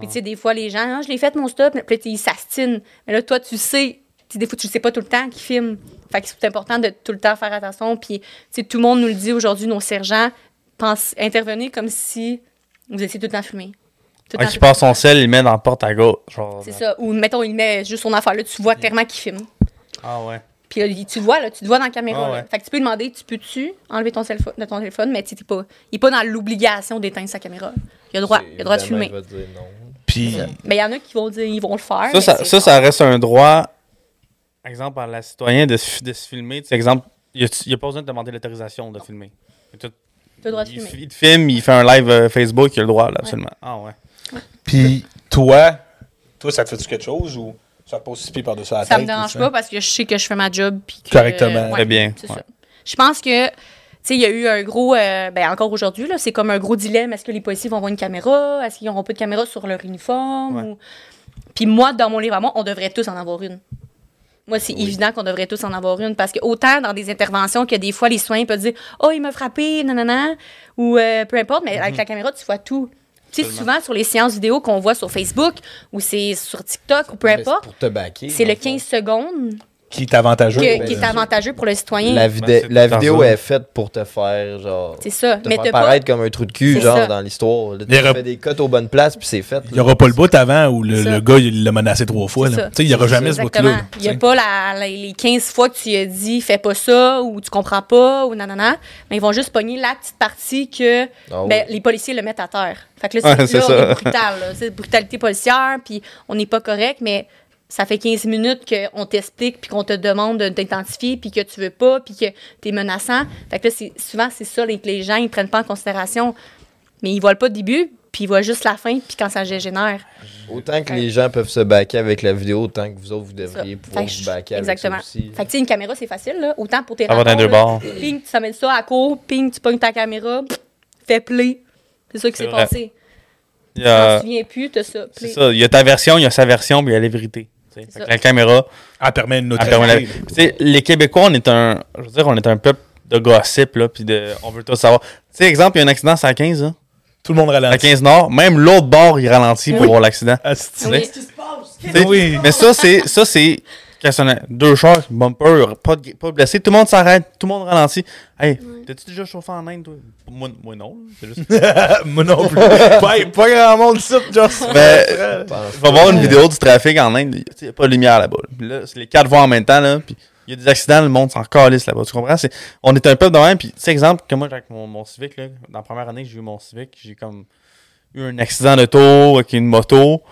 Puis tu sais, des fois, les gens, Ah, je l'ai fait mon stop, puis tu ils s'astinent. Mais là, toi, tu sais, tu sais, des fois, tu le sais pas tout le temps qu'ils filment. Fait que c'est important de tout le temps faire attention. Puis, tu sais, tout le monde nous le dit aujourd'hui, nos sergents, pensent, intervenez comme si vous étiez tout le temps filmé. Tout qui passe son sel, il le met dans la porte à gauche. C'est ça. Ou mettons, il met juste son affaire là, tu vois clairement qu'il filme. Ah ouais. Puis là, tu le vois, là, tu le vois dans la caméra. Ah ouais. Fait que tu peux lui demander, tu peux-tu enlever ton téléphone, de ton téléphone, mais t'es pas, il est pas dans l'obligation d'éteindre sa caméra. Il a le droit, il a le droit de filmer. il va te dire non. Puis, Mais il y en a qui vont dire, ils vont le faire. Ça, ça, reste un droit, exemple, à la citoyen de, se- de se filmer. Tu sais, exemple, il n'y a, pas besoin de demander l'autorisation de filmer. Le droit de il, filmer. il filme, il fait un live euh, Facebook, il a le droit, là, absolument. Ah ouais. puis toi, toi, ça te fait-tu quelque chose ou ça te pose six pieds par-dessus la tête? Ça me ou dérange pas parce que je sais que je fais ma job. Puis que, Correctement. Très bien, C'est ouais. ça. Je pense que, tu sais, il y a eu un gros, euh, ben encore aujourd'hui, là, c'est comme un gros dilemme. Est-ce que les policiers vont avoir une caméra? Est-ce qu'ils n'auront pas de caméra sur leur uniforme? Ouais. Ou- Puis moi, dans mon livre à moi, on devrait tous en avoir une. Moi, c'est évident qu'on devrait tous en avoir une parce que autant dans des interventions que des fois, les soignants peuvent dire Oh, il m'a frappé, nanana, ou euh, peu importe, mais Mhm. avec la caméra, tu vois tout. Tu sais, souvent sur les séances vidéo qu'on voit sur Facebook ou c'est sur TikTok ou peu c'est importe, c'est le fond. 15 secondes Qui est avantageux. que- qui le- est avantageux pour le citoyen. La, Ben, vidé- vidéo est faite pour te faire, genre. C'est ça. Te Mais faire pas. paraître comme un trou de cul, genre, ça. dans l'histoire. Là, Il y Tu aura- fais des cotes aux bonnes places, puis c'est fait. Il n'y aura pas le bout avant où le, gars il l'a menacé trois fois. Là. ça. Tu sais, Il n'y aura jamais ce bout-là. là, Il n'y a pas la- la- les 15 fois que tu lui as dit fais pas ça ou tu comprends pas ou nanana. Mais ils vont juste pogner la petite partie que Ah ouais. ben, les policiers le mettent à terre. Fait que là, c'est, brutal. là. C'est brutalité policière, puis on n'est pas correct, mais ça fait 15 minutes qu'on t'explique, puis qu'on te demande de t'identifier, puis que tu veux pas, puis que tu es menaçant. Fait que là, c'est, souvent, c'est ça les- que les gens ils prennent pas en considération. Mais ils voient pas le début, puis ils voient juste la fin, puis quand ça dégénère. Autant que les gens peuvent se baquer avec la vidéo, autant que vous autres, vous devriez pouvoir vous je- baquer avec Exactement. ça aussi. Fait que, tu sais, une caméra, c'est facile, là. Autant pour tes rapports, deux bords. Ping, tu mets ça à court, ping, tu pognes ta caméra, fais play. C'est ça qui s'est passé. Il y Tu t'en a- souviens plus, t'as ça, play. ça. Il y a ta version, il y a sa version, puis il y a la vérité. C'est. La caméra, Elle permet la-. Tu sais, les Québécois, on est un. Je veux dire, on est un peuple de gossip, là, puis de. On veut tout savoir. Tu sais, exemple, il y a un accident à 15, là. Tout le monde À ralentit. 15 Nord, même l'autre bord, il ralentit pour voir l'accident. Oui. Oui. Mais ça, c'est. Ça, c'est. Questionnant. Deux chars, bumper, pas de, pas de blessé. Tout le monde s'arrête, tout le monde ralentit. Hey, t'as-tu déjà chauffé en Inde, toi? Moi, moi non. C'est juste. Moi non plus. pas, pas grand monde ici, Joss. Mais, Pense Tu vas voir une vidéo du trafic en Inde, il n'y a pas de lumière là-bas. Là, c'est les quatre voies en même temps, là, puis il y a des accidents, le monde s'en calisse là-bas. Tu comprends? C'est, on est un peu de même, puis tu sais, exemple, que moi, avec mon, mon Civic, là, dans la première année que j'ai eu mon Civic, j'ai comme eu un accident d'auto avec une moto,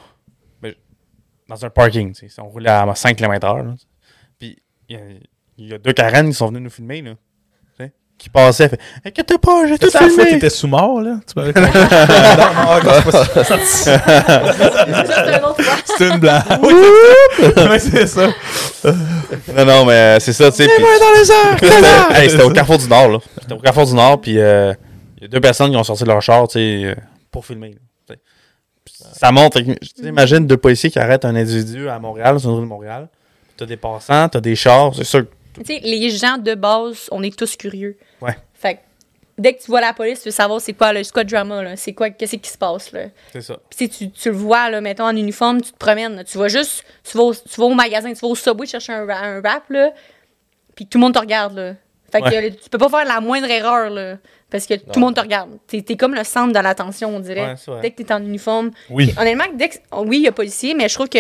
dans un parking, tu sais. On roulait à 5 km/h. Puis il y, a- il y a deux Karen qui sont venus nous filmer, là. tu sais, Qui passaient, fait Inquiète pas, j'ai tout C'est la fois que filmé. t'étais sous mort, là. Tu m'avais non, non, c'est une blague. Oui, c'est ça. Ouais, c'est ça. Non, non, mais euh, c'est ça, tu sais. puis- dans les airs! Hey, c'était au Carrefour du Nord, là. C'était au Carrefour du Nord, puis euh, il y a deux personnes qui ont sorti leur char, tu sais, euh, pour filmer. là, Ça montre, tu sais, imagine deux policiers qui arrêtent un individu à Montréal, sur une rue de Montréal. T'as des passants, t'as des chars, c'est sûr. Tu sais, les gens de base, on est tous curieux. Ouais. Fait que dès que tu vois la police, tu veux savoir c'est quoi le le drama, là. C'est quoi, qu'est-ce qui se passe, là. C'est ça. Puis tu, tu, le vois, là, mettons, en uniforme, tu te promènes. là. Tu vas juste, tu vas, au, tu vas au magasin, tu vas au Subway chercher un, ra- un rap, là, puis tout le monde te regarde, là. Fait que Ouais. tu peux pas faire la moindre erreur, là, parce que tout le monde te regarde. T'es es comme le centre de l'attention, on dirait. Ouais, dès que t'es en uniforme. Oui. Puis, honnêtement, dès que, oui, il y a policier, mais je trouve que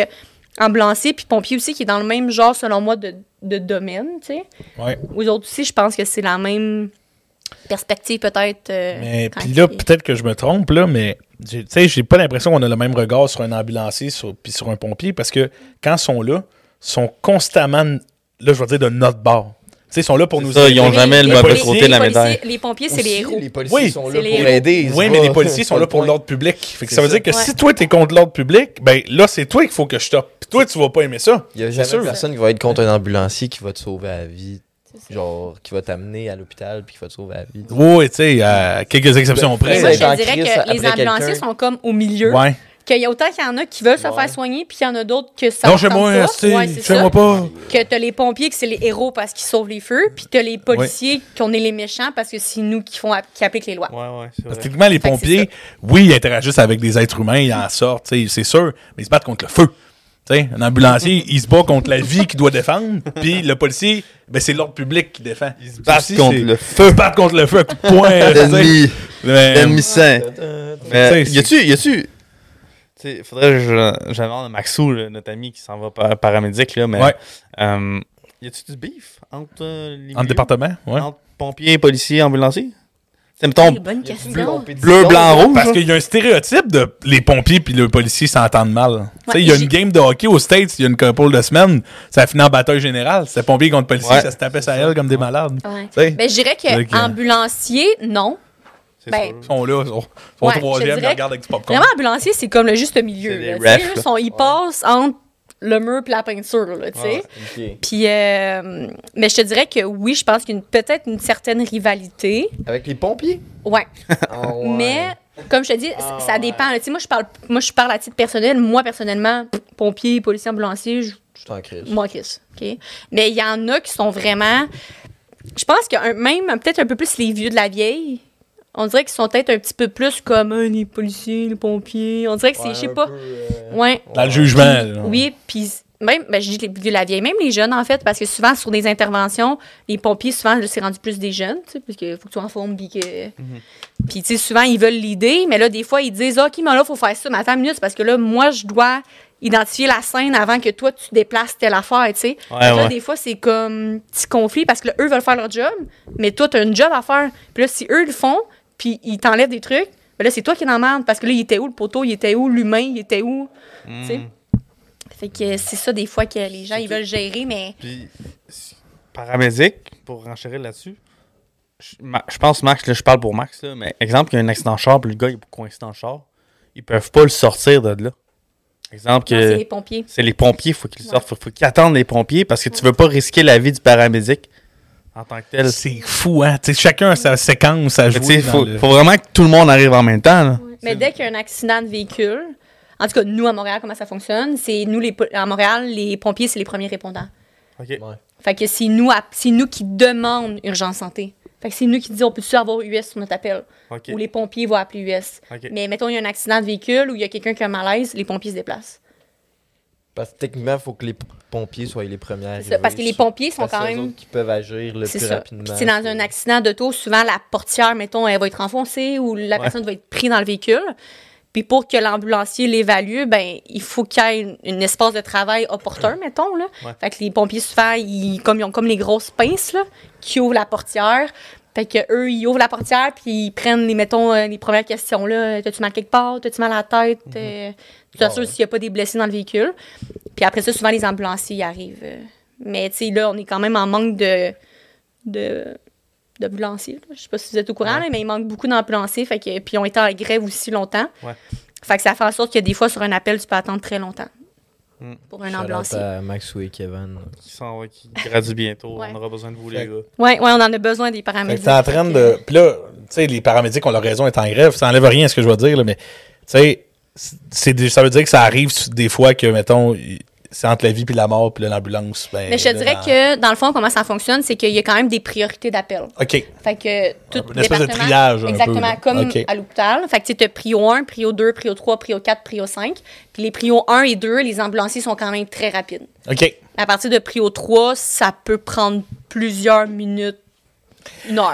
ambulancier puis pompier aussi, qui est dans le même genre, selon moi, de, de domaine, tu sais. Ouais. Aux autres aussi, je pense que c'est la même perspective, peut-être. euh, Mais puis là, peut-être que je me trompe, là, mais tu sais, j'ai pas l'impression qu'on a le même regard sur un ambulancier sur, puis sur un pompier parce que quand ils sont là, ils sont constamment, là, je vais dire, de notre bord. Sais, ils sont là pour nous ça, ils ont Les- jamais le les- mauvais les- côté les de la médaille. Les pompiers, c'est les Aussi, héros. Les policiers Oui. sont là les pour aider. Oui, mais les policiers sont là pour l'ordre public. Fait que ça veut ça. dire que Ouais. si toi, t'es contre l'ordre public, ben là, c'est toi qu'il faut que je stoppe. Puis toi, tu vas pas aimer ça. Il y a jamais personne qui va être contre un ambulancier qui va te sauver la vie. Genre, qui va t'amener à l'hôpital puis qui va te sauver la vie. Oui, tu sais, à quelques exceptions Ben, près. Je dirais que les ambulanciers sont comme au milieu. Ouais. Qu'il y a autant qu'il y en a qui veulent se Ouais. faire soigner, puis qu'il y en a d'autres que ça Non, chez moi, Ouais, chez moi pas. Que t'as les pompiers que c'est les héros parce qu'ils sauvent les feux, puis t'as les policiers qu'on est les méchants parce que c'est nous qui, font, qui appliquent les lois. Ouais, Parce que les pompiers, oui, ils interagissent avec des êtres humains, ils en sortent, tu sais, c'est sûr, mais ils se battent contre le feu. Tu sais, un ambulancier, il se bat contre la vie qu'il doit défendre, puis le policier, ben, c'est l'ordre public qui défend. Ils se battent contre le feu. Ils se battent contre le feu à coups de poing. L'ennemi. L'ennemi sain. Mais Tu sais, y a-tu, sais, faudrait que je- j'amende Maxou, là, notre ami qui s'en va par paramédic, là, mais Ouais. euh, y a-tu du beef entre euh, les En milieux? département, ouais. entre pompiers, policiers, ambulanciers? C'est mettons C'est une bonne question. bleu, blanc, rouge. Parce là? qu'il y a un stéréotype de les pompiers puis le policier s'entendent mal. Tu sais, il y a une game de hockey aux States il y a une couple de semaines, ça a fini en bataille générale. C'était pompier contre policier, Ouais. ça se tapait sa gueule comme des malades. Ouais. Ben, je dirais que- que ambulancier, non. Ben, ils sont là, ils sont, sont Ouais, troisième, ils regardent avec du popcorn. Vraiment, ambulancier, c'est comme le juste milieu. Là, refs, là, sont- Ils passent entre le mur et la peinture, tu sais. Ok. Puis, euh, mais je te dirais que oui, je pense qu'il y a peut-être une certaine rivalité. Avec les pompiers? Ouais. Ah ouais. Mais Comme je te dis, Ah, ça ouais. dépend. là. Tu sais, moi, je parle, moi, je parle à titre personnel. Moi, personnellement, pff, pompier, policier, ambulancier, je, Je t'en crise. moi, Chris. OK? Mais il y en a qui sont vraiment. Je pense que un- même peut-être un peu plus les vieux de la vieille, on dirait qu'ils sont peut-être un petit peu plus comme euh, les policiers, les pompiers. On dirait que c'est, je sais pas. Ouais. Dans le jugement. Oui, puis même, ben, je dis les vieux de la vieille, même les jeunes, en fait, parce que souvent, sur des interventions, les pompiers, souvent, c'est rendu plus des jeunes, tu sais, parce qu'il faut que tu en forme, puis que. Puis, tu sais, souvent, ils veulent l'idée, mais là, des fois, ils disent, OK, mais là, il faut faire ça. Mais attends une minute, parce que là, moi, je dois identifier la scène avant que toi, tu déplaces telle affaire, tu sais. Ouais, là, ouais. des fois, c'est comme petit conflit parce que là, eux veulent faire leur job, mais toi, tu as une job à faire. Puis là, si eux le font, puis ils t'enlèvent des trucs, ben là, c'est toi qui es dans la merde parce que là, il était où le poteau, il était où l'humain, il était où? Tu sais? Fait que c'est ça des fois que les gens ils veulent gérer, mais Puis, paramédic, pour renchérir là-dessus, je, pense, Max, là, je parle pour Max, là, mais exemple, il y a un accident de char, puis le gars il est coincé dans le char, ils peuvent pas le sortir de là. Exemple non, c'est que les pompiers. c'est les pompiers, faut qu'ils sortent, faut, faut qu'ils attendent les pompiers parce que tu veux pas risquer la vie du paramédic en tant que tel. C'est fou, hein? Tu sais, chacun a sa séquence à jouer. tu sais, dans faut, le- faut vraiment que tout le monde arrive en même temps. là. Mais dès qu'il y a un accident de véhicule, en tout cas, nous à Montréal, comment ça fonctionne, c'est nous les à Montréal, les pompiers, c'est les premiers répondants. Ok. Fait que c'est nous, c'est nous qui demandons urgence santé. Fait que c'est nous qui disons, on peut-tu avoir US sur notre appel? Ok. Ou les pompiers vont appeler US. Ok. Mais mettons, il y a un accident de véhicule ou il y a quelqu'un qui a un malaise, les pompiers se déplacent. Parce que techniquement, il faut que les pompiers soient les premiers à ça, parce que les pompiers sont Parce quand même. qui peuvent agir le C'est plus ça. rapidement. Puis, dans un accident d'auto, souvent la portière, mettons, elle va être enfoncée ou la Ouais. personne va être prise dans le véhicule. Puis pour que l'ambulancier l'évalue, ben il faut qu'il y ait une espace de travail opportun, mettons. Là. Ouais. Fait que les pompiers, souvent, ils, comme, ils ont comme les grosses pinces là, qui ouvrent la portière. Fait que eux, ils ouvrent la portière, puis ils prennent, les, mettons, euh, les premières questions. là. T'as-tu mal quelque part? T'as-tu mal à la tête? Euh, tu t'assures s'il n'y a pas des blessés dans le véhicule. Puis après ça, souvent, les ambulanciers y arrivent. euh. Mais, tu sais, là, on est quand même en manque de... de d'ambulanciers. Je sais pas si vous êtes au courant, Ouais. là, mais il manque beaucoup d'ambulanciers. Fait que, puis ils ont été en grève aussi longtemps. Ouais. Fait que ça fait en sorte que des fois, sur un appel, tu peux attendre très longtemps Mm. pour un ambulancier. à Max et Kevin. Qui s'en va, qui gradue bientôt. Ouais. On aura besoin de vous, les gars. Ouais, ouais, on en a besoin des Fait que paramédics. t'es en train de. Puis là, tu sais, les paramédics ont leur raison d'être en grève. Ça enlève rien à ce que je veux dire, là, mais tu sais, ça veut dire que ça arrive des fois que, mettons, c'est entre la vie et la mort, puis l'ambulance. Ben, Mais je te dirais dans- que, dans le fond, comment ça fonctionne, c'est qu'il y a quand même des priorités d'appel. OK. Fait que tout Une espèce de triage un Exactement, comme à l'hôpital. Fait que tu as prio 1, prio 2, prio 3, prio 4, prio 5. Puis les prio 1 et 2, les ambulanciers sont quand même très rapides. OK. À partir de prio 3, ça peut prendre plusieurs minutes,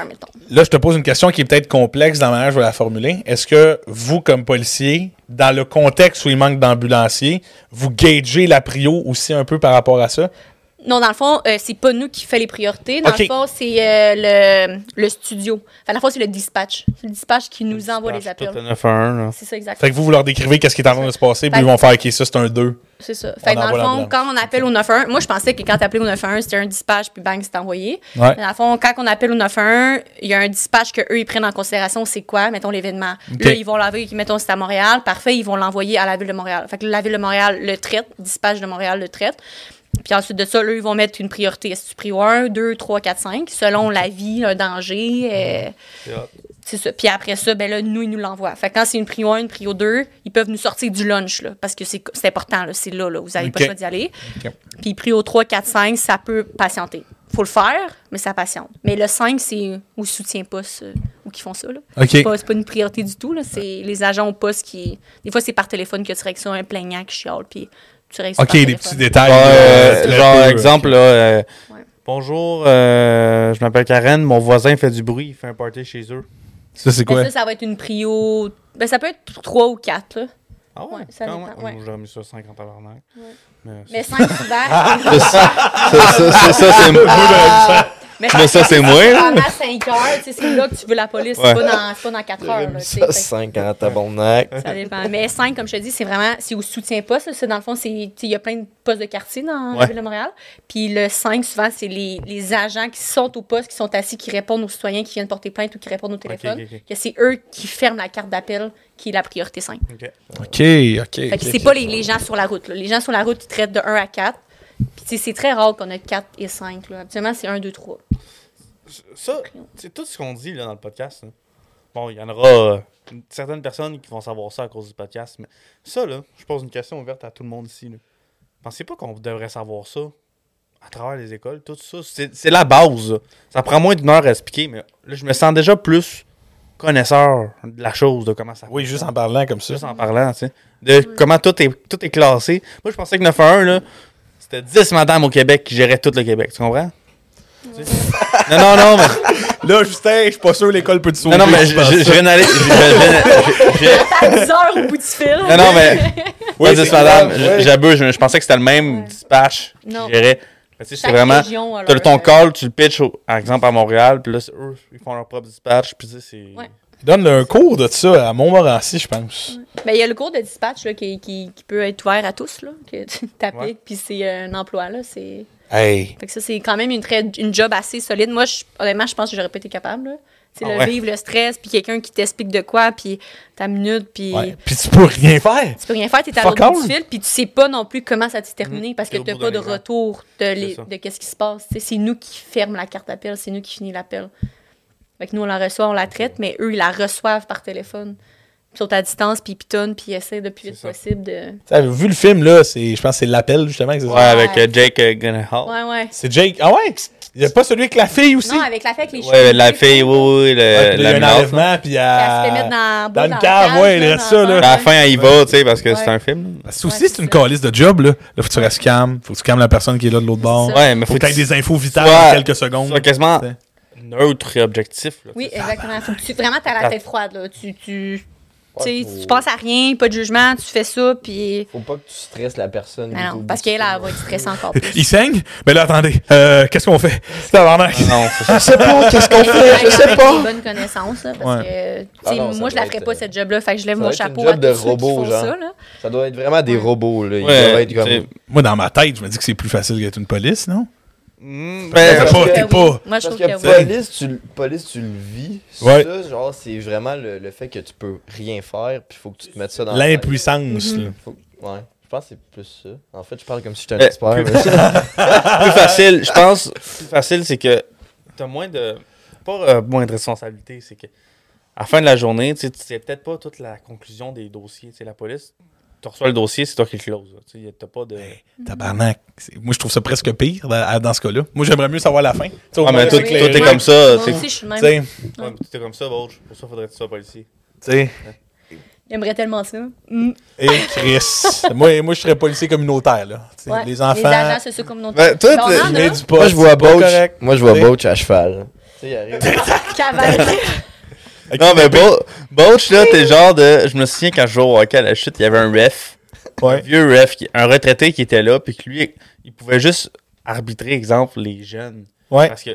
mettons. Là, je te pose une question qui est peut-être complexe dans la manière dont je vais la formuler. Est-ce que vous, comme policier, dans le contexte où il manque d'ambulanciers, vous gagez la prio aussi un peu par rapport à ça? Non, dans le fond, euh, c'est pas nous qui fait les priorités. Dans le fond, c'est euh, le, le studio. Enfin, dans le fond, c'est le dispatch. C'est le dispatch qui nous envoie les appels. 911. C'est ça, exactement. Fait que vous, vous leur décrivez qu'est-ce qui est en train de se passer, puis ils vont faire, OK, ça, c'est un 2. C'est ça. Fait que dans le fond, quand on appelle au 91, moi, je pensais que quand tu appelais au 91, c'était un dispatch, puis bang, c'est envoyé. Ouais. Mais dans le fond, quand on appelle au 91, il y a un dispatch que eux ils prennent en considération, c'est quoi, mettons, l'événement. Là, ils vont l'envoyer, mettons, c'est à Montréal. Parfait, ils vont l'envoyer à la ville de Montréal. Fait que la ville de Montréal le traite, dispatch de Montréal le traite. Puis ensuite de ça, là, ils vont mettre une priorité. Est-ce que tu prio 1, 2, 3, 4, 5, selon la vie, un danger. euh, C'est hot. c'est ça. Puis après ça, ben là, nous, ils nous l'envoient. Fait que quand c'est une prio 1, une prio 2, ils peuvent nous sortir du lunch, là, parce que c'est important, là, c'est là, là, vous n'avez pas le choix d'y aller. Puis prio 3, 4, 5, ça peut patienter. faut le faire, mais ça patiente. Mais le 5, c'est au soutien poste euh, où qui font ça. Là. C'est pas, pas une priorité du tout. Là. C'est les agents au poste qui. Des fois, c'est par téléphone que tu ça, un plaignant qui chiale, puis tu règles ça OK, des petits détails. Ouais, euh, euh, genre, peu, euh, exemple, là, euh, Ouais. bonjour, euh, je m'appelle Karen, mon voisin fait du bruit, il fait un party chez eux. Ça, c'est quoi? ça, ça va être une prio. Ben, ça peut être 3 ou 4. Là. Ah ouais, Ouais, ça dépend, ouais. Moi, J'aurais mis ça 50 tabarnak. Mais, Mais c'est- 5 souvent. Ça, ça, ça, ça, c'est Mais, Mais ça, c'est moi. Pendant 5 heures, c'est là que tu veux la police. Ouais. C'est pas dans, c'est pas dans 4 heures. Là, ça, Fait 50 tabarnak. ça dépend. Mais 5, comme je te dis, c'est vraiment. C'est au soutien poste. là. C'est dans le fond, c'est. tu sais, Il y a plein de postes de quartier dans la Ouais. ville de Montréal. Puis le 5, souvent, c'est les, les agents qui sont au poste, qui sont assis, qui répondent aux citoyens qui viennent porter plainte ou qui répondent au téléphone. c'est eux qui ferment la carte d'appel, qui est la priorité 5. Ok. OK, OK. Fait que c'est pas les, les gens sur la route. là. Les gens sur la route, ils traitent de 1 à 4. Puis c'est très rare qu'on a 4 et 5. Là. Habituellement, c'est 1, 2, 3. Ça, c'est tout ce qu'on dit là, dans le podcast. là. Bon, il y en aura euh, certaines personnes qui vont savoir ça à cause du podcast. Mais ça, là, je pose une question ouverte à tout le monde ici. Là. Pensez pas qu'on devrait savoir ça à travers les écoles, tout ça? C'est c'est la base. là. Ça prend moins d'une heure à expliquer, mais là, je me sens déjà plus connaisseur de la chose, de comment ça Oui, juste en parlant comme ça. Juste en parlant, tu sais. De comment tout est, tout est classé. Moi, je pensais que 911, là, c'était 10 madames au Québec qui géraient tout le Québec. Tu comprends? Non, non, non, mais, Là, Justin, je suis pas sûr l'école peut te sauver. non, non, mais je je pense je- je ça. viens d'aller. je- je- je- je- je- À 10 heures au bout du fil. Non, non, mais. Oui, pas 10 c'est ouais. J'abuse. Je, je pensais que c'était le même Ouais. dispatch Non. qui gérait. Tu sais, c'est vraiment. T'as ton euh, call, tu le pitches, par exemple, à Montréal, puis là, eux, ils font leur propre dispatch, puis tu sais, c'est. Ouais. Ils donnent un cours de ça à Montmorency, je pense. Ben, il y a le cours de dispatch là, qui, qui, qui peut être ouvert à tous, là, que tu t'appliques, Ouais. puis c'est un emploi. Là, c'est... Hey. Fait que ça, c'est quand même une, très, une job assez solide. Moi, je- honnêtement, je pense que j'aurais pas été capable. Là. Sais, Ah le ouais. vivre, le stress, puis quelqu'un qui t'explique de quoi, puis ta minute, puis Ouais. Puis tu peux rien faire. tu peux rien faire, t'es à l'autre bout du fil, puis tu sais pas non plus comment ça s'est terminé Mhm. parce que t'as pas de retour de, les- ça. de qu'est-ce qui se passe. C'est nous qui ferme la carte d'appel, c'est nous qui finit l'appel. Fait que nous, on la reçoit, on la traite, mais eux, ils la reçoivent par téléphone. Ils sont à distance, puis ils pitonnent, puis ils essaient le plus vite ça. possible de... T'sais, vu le film, là, c'est, je pense que c'est l'appel, justement. que c'est ça? Ouais, avec euh, Jake euh, Gyllenhaal. Ouais, ouais. C'est Jake. Ah ouais? Il y a pas celui avec la fille aussi? Non, avec la fée avec les cheveux. Ouais, la fille, oui, oui, le, Ouais, puis il y a un enlèvement, puis Elle se fait mettre à... dans, dans le cave, ouais, il reste ça, là. À la fin, elle y va, tu sais, parce que Ouais. c'est un film. C'est aussi, Ouais, c'est une calice de job, là. Là, faut que tu restes calme. Faut que tu calmes la personne qui est là de l'autre bord. Ouais, mais Faut faut que tu aies des infos vitales en quelques secondes. quasiment. Neutre et objectif. Là, Oui, exactement. Faut que tu, vraiment, t'as la Ah. tête froide, là. Tu, tu, Ouais, tu sais, faut- tu penses à rien, pas de jugement, tu fais ça, puis... Faut pas que tu stresses la personne. Ben au non, parce qu'elle, elle va être stressée encore plus. Il saigne? Mais là, attendez. Euh, qu'est-ce qu'on fait? Tabarnak. Non, c'est ça. Je sais pas, qu'est-ce qu'on fait? Je sais pas. connaissances, là, parce Ouais. que, Ah non, moi, je la ferais être, pas, euh, cette job-là, fait que je lève ça mon chapeau job à de robot, genre. ça, là. Ça doit être vraiment des robots, là. Ils Ouais, doivent être comme. c'est- Moi, dans ma tête, je me dis que c'est plus facile d'être une police, non? Mm, T'es ben, parce pas, que- t'es Oui. pas. Moi, je Parce trouve que police, tu, le- police, tu le vis. Ouais. Ça, genre, c'est vraiment le, le fait que tu peux rien faire, puis faut que tu te mettes ça dans. L'impuissance, Mhm. là. Faut- Ouais, je pense que c'est plus ça. En fait, je parle comme si j'étais un Eh, expert. plus- plus facile, je pense, plus facile, c'est que t'as moins de. Pas euh, moins de responsabilité, c'est que à la fin de la journée, tu sais, tu sais peut-être pas toute la conclusion des dossiers. Tu sais, la police, tu reçois le dossier, c'est toi qui le close. Tu sais, t'as pas de. Tabarnak. C'est- Moi, je trouve ça presque pire dans, dans ce cas-là. Moi, j'aimerais mieux savoir la fin. Ah, mais toi, t'es Ouais. comme ça. Moi aussi, je suis même. Ouais, mais t'es comme ça, Volge. Pour ça, faudrait que tu sois policier. tu sais. J'aimerais tellement ça. Mm. Et Chris. moi, moi, je serais policier communautaire, là. Ouais. Les enfants. Les agents sociaux communautaires. Ben, toi, Ben, du Moi, je vois Boach. Moi, je vois. Boach à cheval. Tu sais, il arrive. Non, mais Bo- Boach, là, t'es genre de. Je me souviens quand je jouais au hockey à la chute, il y avait un ref. Un Ouais. vieux ref, qui- un retraité qui était là, puis que lui, il pouvait juste arbitrer, exemple, les jeunes. Ouais. Parce que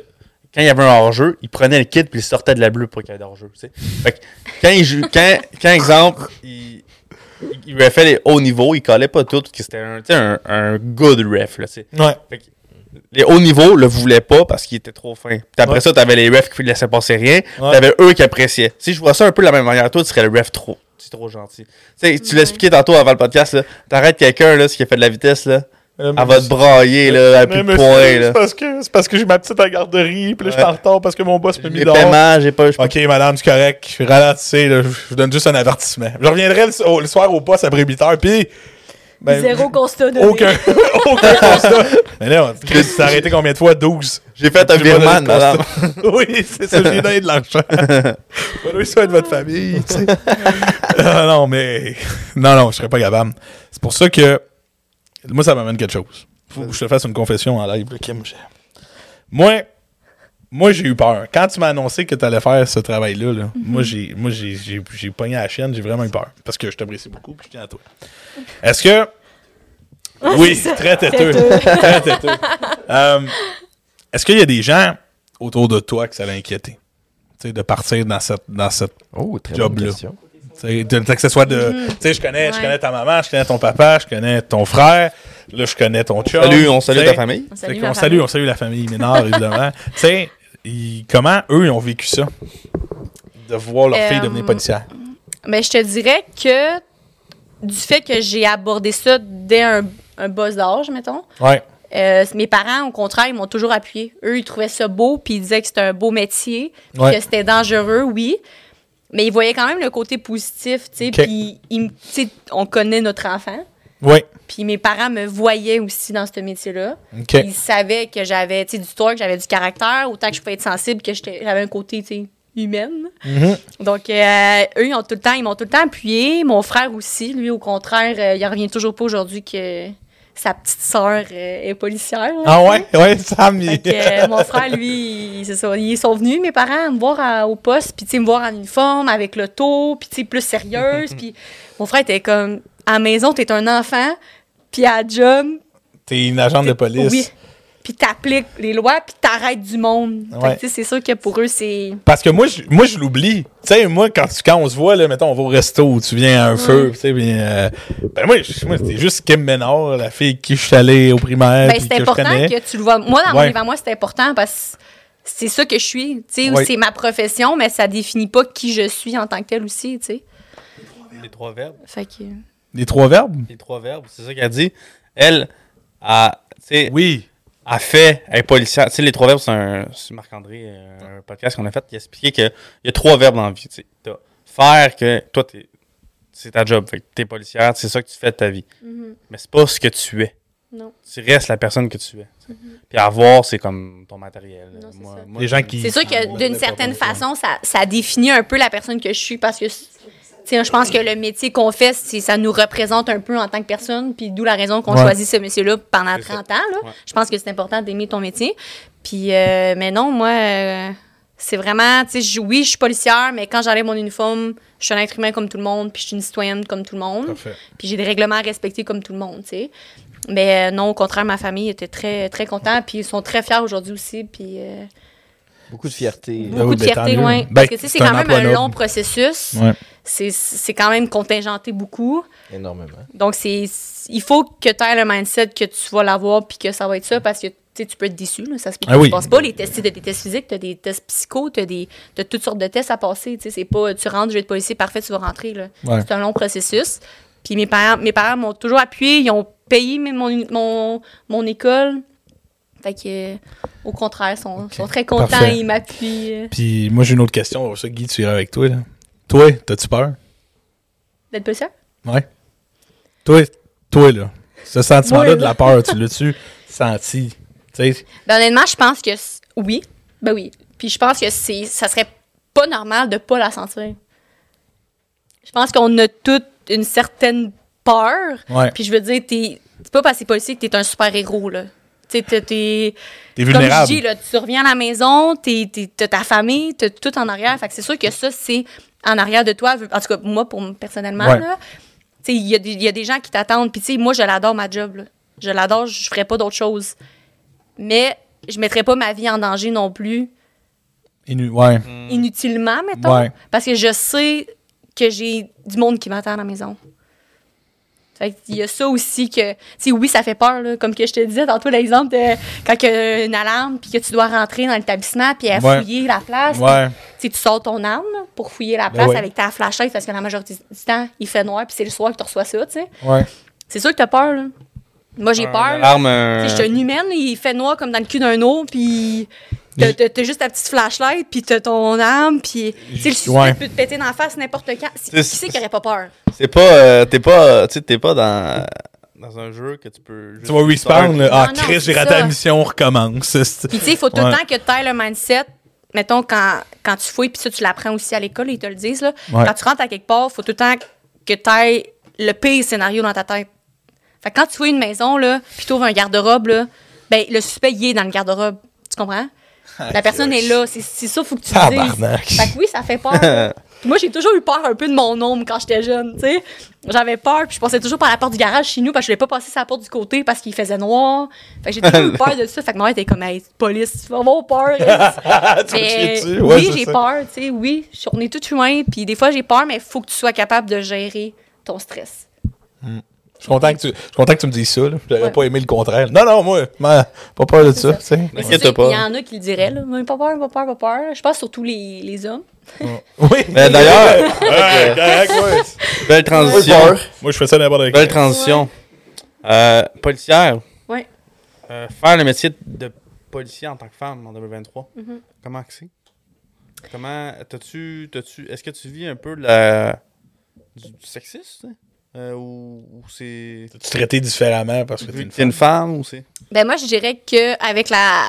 quand il y avait un hors-jeu, il prenait le kit puis il sortait de la bleue pour qu'il y ait sais. Fait que quand il joue, quand, quand exemple, il, il, il refait les hauts niveaux, il collait pas tout, parce que c'était un, un, un good ref. Là, tu sais. Ouais. Fait que les hauts niveaux le voulaient pas parce qu'il était trop fin. Puis après Ouais. ça, t'avais les refs qui laissaient passer rien. Ouais. T'avais eux qui appréciaient. Si je vois ça un peu de la même manière, toi, tu serais le ref trop. C'est trop gentil. Tu sais, tu l'expliquais tantôt avant le podcast, là. T'arrêtes quelqu'un, là, ce qui a fait de la vitesse, là. Euh, Elle va te brailler, là, à plus de points, C'est là. parce que, c'est parce que j'ai ma petite à garderie, puis là, je suis en retard parce que mon boss m'a mis dehors. paiements, j'ai pas. Ok, madame, c'est correct. Je suis ralentissez, là. Je vous donne juste un avertissement. Je reviendrai le, au- le soir au poste après 8 heures, puis. Ben, Zéro constat donné. Aucun, aucun constat. Mais là, Chris, tu t'es arrêté combien de fois? 12. J'ai fait un virement, de madame. oui, c'est ça, j'ai donné de l'argent. Voilà, ça de votre famille, tu sais. Ah, non, mais. Non, non, je serais pas capable. C'est pour ça que. Moi, ça m'amène quelque chose. Faut que je te fasse une confession en live, Moi, moi j'ai eu peur. Quand tu m'as annoncé que tu allais faire ce travail-là, là, moi, j'ai, moi j'ai, j'ai, j'ai pogné à la chaîne, j'ai vraiment eu peur. Parce que je t'apprécie beaucoup, puis je tiens à toi. Est-ce que? oui, très têteux. très têteux. Euh, est-ce qu'il y a des gens autour de toi que ça l'a inquiété? Tu sais, de partir dans cette, dans cette Oh, très Job, bonne là. question. tu sais, de, que ce soit de. Mhm. Tu sais, je connais, je connais ta maman, je connais ton papa, je connais ton frère. Là, je connais ton chum. Salut, on salue ta famille. On salue ma salue, famille. on salue la famille Ménard, évidemment. tu sais, comment eux ils ont vécu ça? De voir leur fille Euh, devenir policière. Mais je te dirais que du fait que j'ai abordé ça dès un, un bas d'âge, mettons, Ouais. euh, mes parents, au contraire, ils m'ont toujours appuyé. Eux, ils trouvaient ça beau, puis ils disaient que c'était un beau métier, puis Ouais. que c'était dangereux, oui. Mais il voyait quand même le côté positif, tu sais. Puis, on connaît notre enfant. Oui. Puis mes parents me voyaient aussi dans ce métier-là. OK. Ils savaient que j'avais, tu sais, du toit, que j'avais du caractère, autant que je pouvais être sensible, que j'étais- j'avais un côté, tu sais, humaine. Mhm. Donc, euh, eux, ils ont tout le temps, ils m'ont tout le temps appuyé. Mon frère aussi, lui, au contraire, euh, il en revient toujours pas aujourd'hui que sa petite sœur euh, est policière. là. Ah ouais? Ouais, Sam, il... Euh, mon frère, lui, c'est ça. Ils sont venus, mes parents, me voir à- au poste, puis tu sais, me voir en uniforme, avec l'auto, puis tu sais, plus sérieuse. puis mon frère était comme, à la maison, t'es un enfant, puis à la job, T'es une agente de police. oui. Puis t'appliques les lois, puis t'arrêtes du monde. Fait que, Ouais. tu sais, c'est sûr que pour eux, c'est... Parce que moi, je, moi, je l'oublie. Tu sais, moi, quand, tu- quand on se voit, là, mettons, on va au resto, tu viens à un feu, tu sais, euh, ben moi, je- moi c'était juste Kim Ménard, la fille qui je suis allé au primaire, Ben, c'est que je important que tu le vois. Moi, dans mon Ouais. livre à moi, c'est important parce que c'est ça que je suis. Tu sais, Ouais. c'est ma profession, mais ça définit pas qui je suis en tant que tel aussi, tu sais. Les trois verbes. Fait que... Les trois verbes? Les trois verbes, c'est ça qu'elle dit. Elle, a, tu sais, Oui. A fait, est policière. Tu sais, les trois verbes, c'est un, c'est Marc-André, euh, un podcast qu'on a fait, qui a expliqué qu'il y a trois verbes dans la vie. Tu sais. Faire que toi, t'es- c'est ta job. Fait que t'es policière, c'est ça que tu fais de ta vie. Mais c'est pas ce que tu es. Non. Tu restes la personne que tu es. sais. Puis avoir, c'est comme ton matériel. Non, c'est Moi- Les gens qui- C'est sûr Ah, que ouais, d'une certaine façon, ça, ça définit un peu la personne que je suis parce que, je pense que le métier qu'on fait, c'est- ça nous représente un peu en tant que personne, puis d'où la raison qu'on Ouais. choisit ce métier-là pendant C'est ça. 30 ans. Là. Ouais. Je pense que c'est important d'aimer ton métier. Puis, euh, mais non, moi, euh, c'est vraiment, tu sais, oui, je suis policière, mais quand j'enlève mon uniforme, je suis un être humain comme tout le monde, puis je suis une citoyenne comme tout le monde. Parfait. Puis j'ai des règlements à respecter comme tout le monde, tu sais. Mais euh, non, au contraire, ma famille était très, très contente, puis ils sont très fiers aujourd'hui aussi, puis... Beaucoup de fierté. Beaucoup oui, de ben, fierté, loin. Ben, Parce que, tu sais, c'est quand même un noble. long processus. Ouais. C'est- C'est quand même contingenté beaucoup. Énormément. Donc, c'est il faut que tu aies le mindset que tu vas l'avoir puis que ça va être ça parce que tu sais, tu peux être déçu. Là, ça se peut que Ah oui. tu passes pas. Les tests, tu as des tests physiques, tu as des tests psycho, tu as, toutes sortes de tests à passer. tu sais, C'est pas tu rentres, je vais être policier, parfait, tu vas rentrer. Ouais. C'est un long processus. Puis mes parents mes parents m'ont toujours appuyé. Ils ont payé mon, mon, mon école. Fait que, au contraire, ils sont, sont très contents. Parfait. Ils m'appuient. Puis moi, j'ai une autre question. Ça, Guy, tu iras avec toi, là. Toi, t'as-tu peur? D'être policier? Ouais. Toi, toi, là. Ce sentiment-là de la peur, tu l'as-tu senti? Tu sais, Ben, honnêtement, je pense que oui. Ben oui. Puis je pense que c'est ça serait pas normal de pas la sentir. Je pense qu'on a toute une certaine peur. Ouais. Puis je veux dire, t'es c'est pas parce que t'es policier que t'es un super-héros, là. T'es- t'es... t'es Comme vulnérable. je dis, là, tu reviens à la maison, t'es- t'es- t'as ta famille, t'as tout en arrière. Fait que c'est sûr que ça, c'est en arrière de toi. En tout cas, moi, pour, personnellement, Ouais. là, tu sais, il y, a des- il y a des gens qui t'attendent. Puis, tu sais, moi, je l'adore, ma job. là. Je l'adore, je ferais pas d'autre chose. Mais je mettrais pas ma vie en danger non plus, Inu- Ouais. inutilement, mettons. Ouais. Parce que je sais que j'ai du monde qui m'attend à la maison. Fait qu'il y a ça aussi que, tu sais, oui, ça fait peur, là. Comme que je te disais tantôt, l'exemple de quand il y a une alarme, puis que tu dois rentrer dans l'établissement, puis à Ouais. fouiller la place. Ouais. Tu tu sors ton arme pour fouiller la Ben place ouais. avec ta flashlight, parce que la majorité du temps, il fait noir, puis c'est le soir que tu reçois ça, tu sais. Ouais. C'est sûr que t'as peur, là. Moi, j'ai peur. là. L'arme, euh, Tu je suis une humaine, il fait noir comme dans le cul d'un eau, puis t'as, juste ta petite flashlight, puis t'as ton arme, puis le suspect Ouais. peut te péter dans la face n'importe quand. Qui C'est- c'est qui aurait pas peur? C'est pas. euh, t'es pas. Tu t'es pas dans. Dans un jeu que tu peux. juste Tu vas respawn, Ah, non, Chris, j'ai raté la mission, on recommence. Puis tu sais, il faut tout Ouais. le temps que tu aies le mindset. Mettons, quand, quand tu fouilles, puis ça, tu l'apprends aussi à l'école, ils te le disent, là. Ouais. Quand tu rentres à quelque part, il faut tout le temps que tu aies le pire scénario dans ta tête. Fait que quand tu fouilles une maison, là, puis tu ouvres un garde-robe, là, ben, le suspect, il est dans le garde-robe. Tu comprends? La personne est là. C'est ça, faut que tu le dises. Fait que oui, ça fait peur. moi, j'ai toujours eu peur un peu de mon ombre quand j'étais jeune, tu sais. J'avais peur, puis je passais toujours par la porte du garage chez nous, parce que je voulais pas passer sa porte du côté parce qu'il faisait noir. Fait que j'ai toujours eu peur de ça. Fait que moi, était comme, hey, police, tu vas avoir peur. Mais. Ouais, oui, j'ai peur, tu sais. Oui, on est tous humains, puis des fois, j'ai peur, mais il faut que tu sois capable de gérer ton stress. Je suis content que tu, je suis content que tu me dises ça. là. J'aurais Ouais. pas aimé le contraire. Non, non, moi, man, pas peur de ça. pas. Il y en a qui le diraient, là. Mais Pas peur, pas peur, pas peur. Je pense surtout les, les hommes. Oui. Mais d'ailleurs, ouais. belle transition. Moi, je fais ça n'importe Belle transition. Euh, policière. Ouais. Euh, faire le métier de policier en tant que femme en 2023. Mhm. Comment que c'est? Comment. T'as-tu. T'as-tu. Est-ce que tu vis un peu la. du, du sexisme? Euh, ou, ou c'est. Tu traité différemment parce que t'es une une femme. ou c'est? Ben moi, je dirais qu'avec la,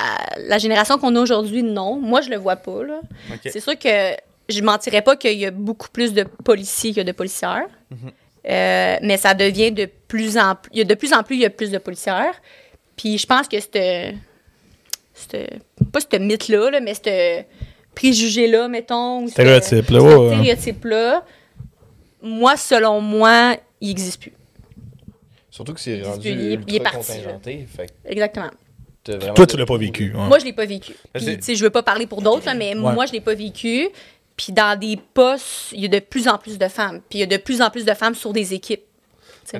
la génération qu'on a aujourd'hui, non. Moi, je le vois pas. Là. C'est sûr que je mentirais pas qu'il y a beaucoup plus de policiers que de policières. Mhm. Euh, mais ça devient de plus en plus. Il y a de plus en plus, il y a plus de policières. Puis je pense que c'est. Pas ce mythe-là, là, mais ce préjugé-là, mettons. ou ce- Stéréotype, là, ouais, stéréotype-là, moi, selon moi, il n'existe plus. Surtout que c'est Il- rendu il est- ultra il est parti, contingenté. Fait Exactement. Toi, tu l'as pas vécu. ouais. Moi, je l'ai pas vécu. Puis, c'est- tu sais, je veux pas parler pour d'autres, mais Ouais. moi, je l'ai pas vécu. Puis, dans des postes, il y a de plus en plus de femmes. Puis, il y a de plus en plus de femmes sur des équipes.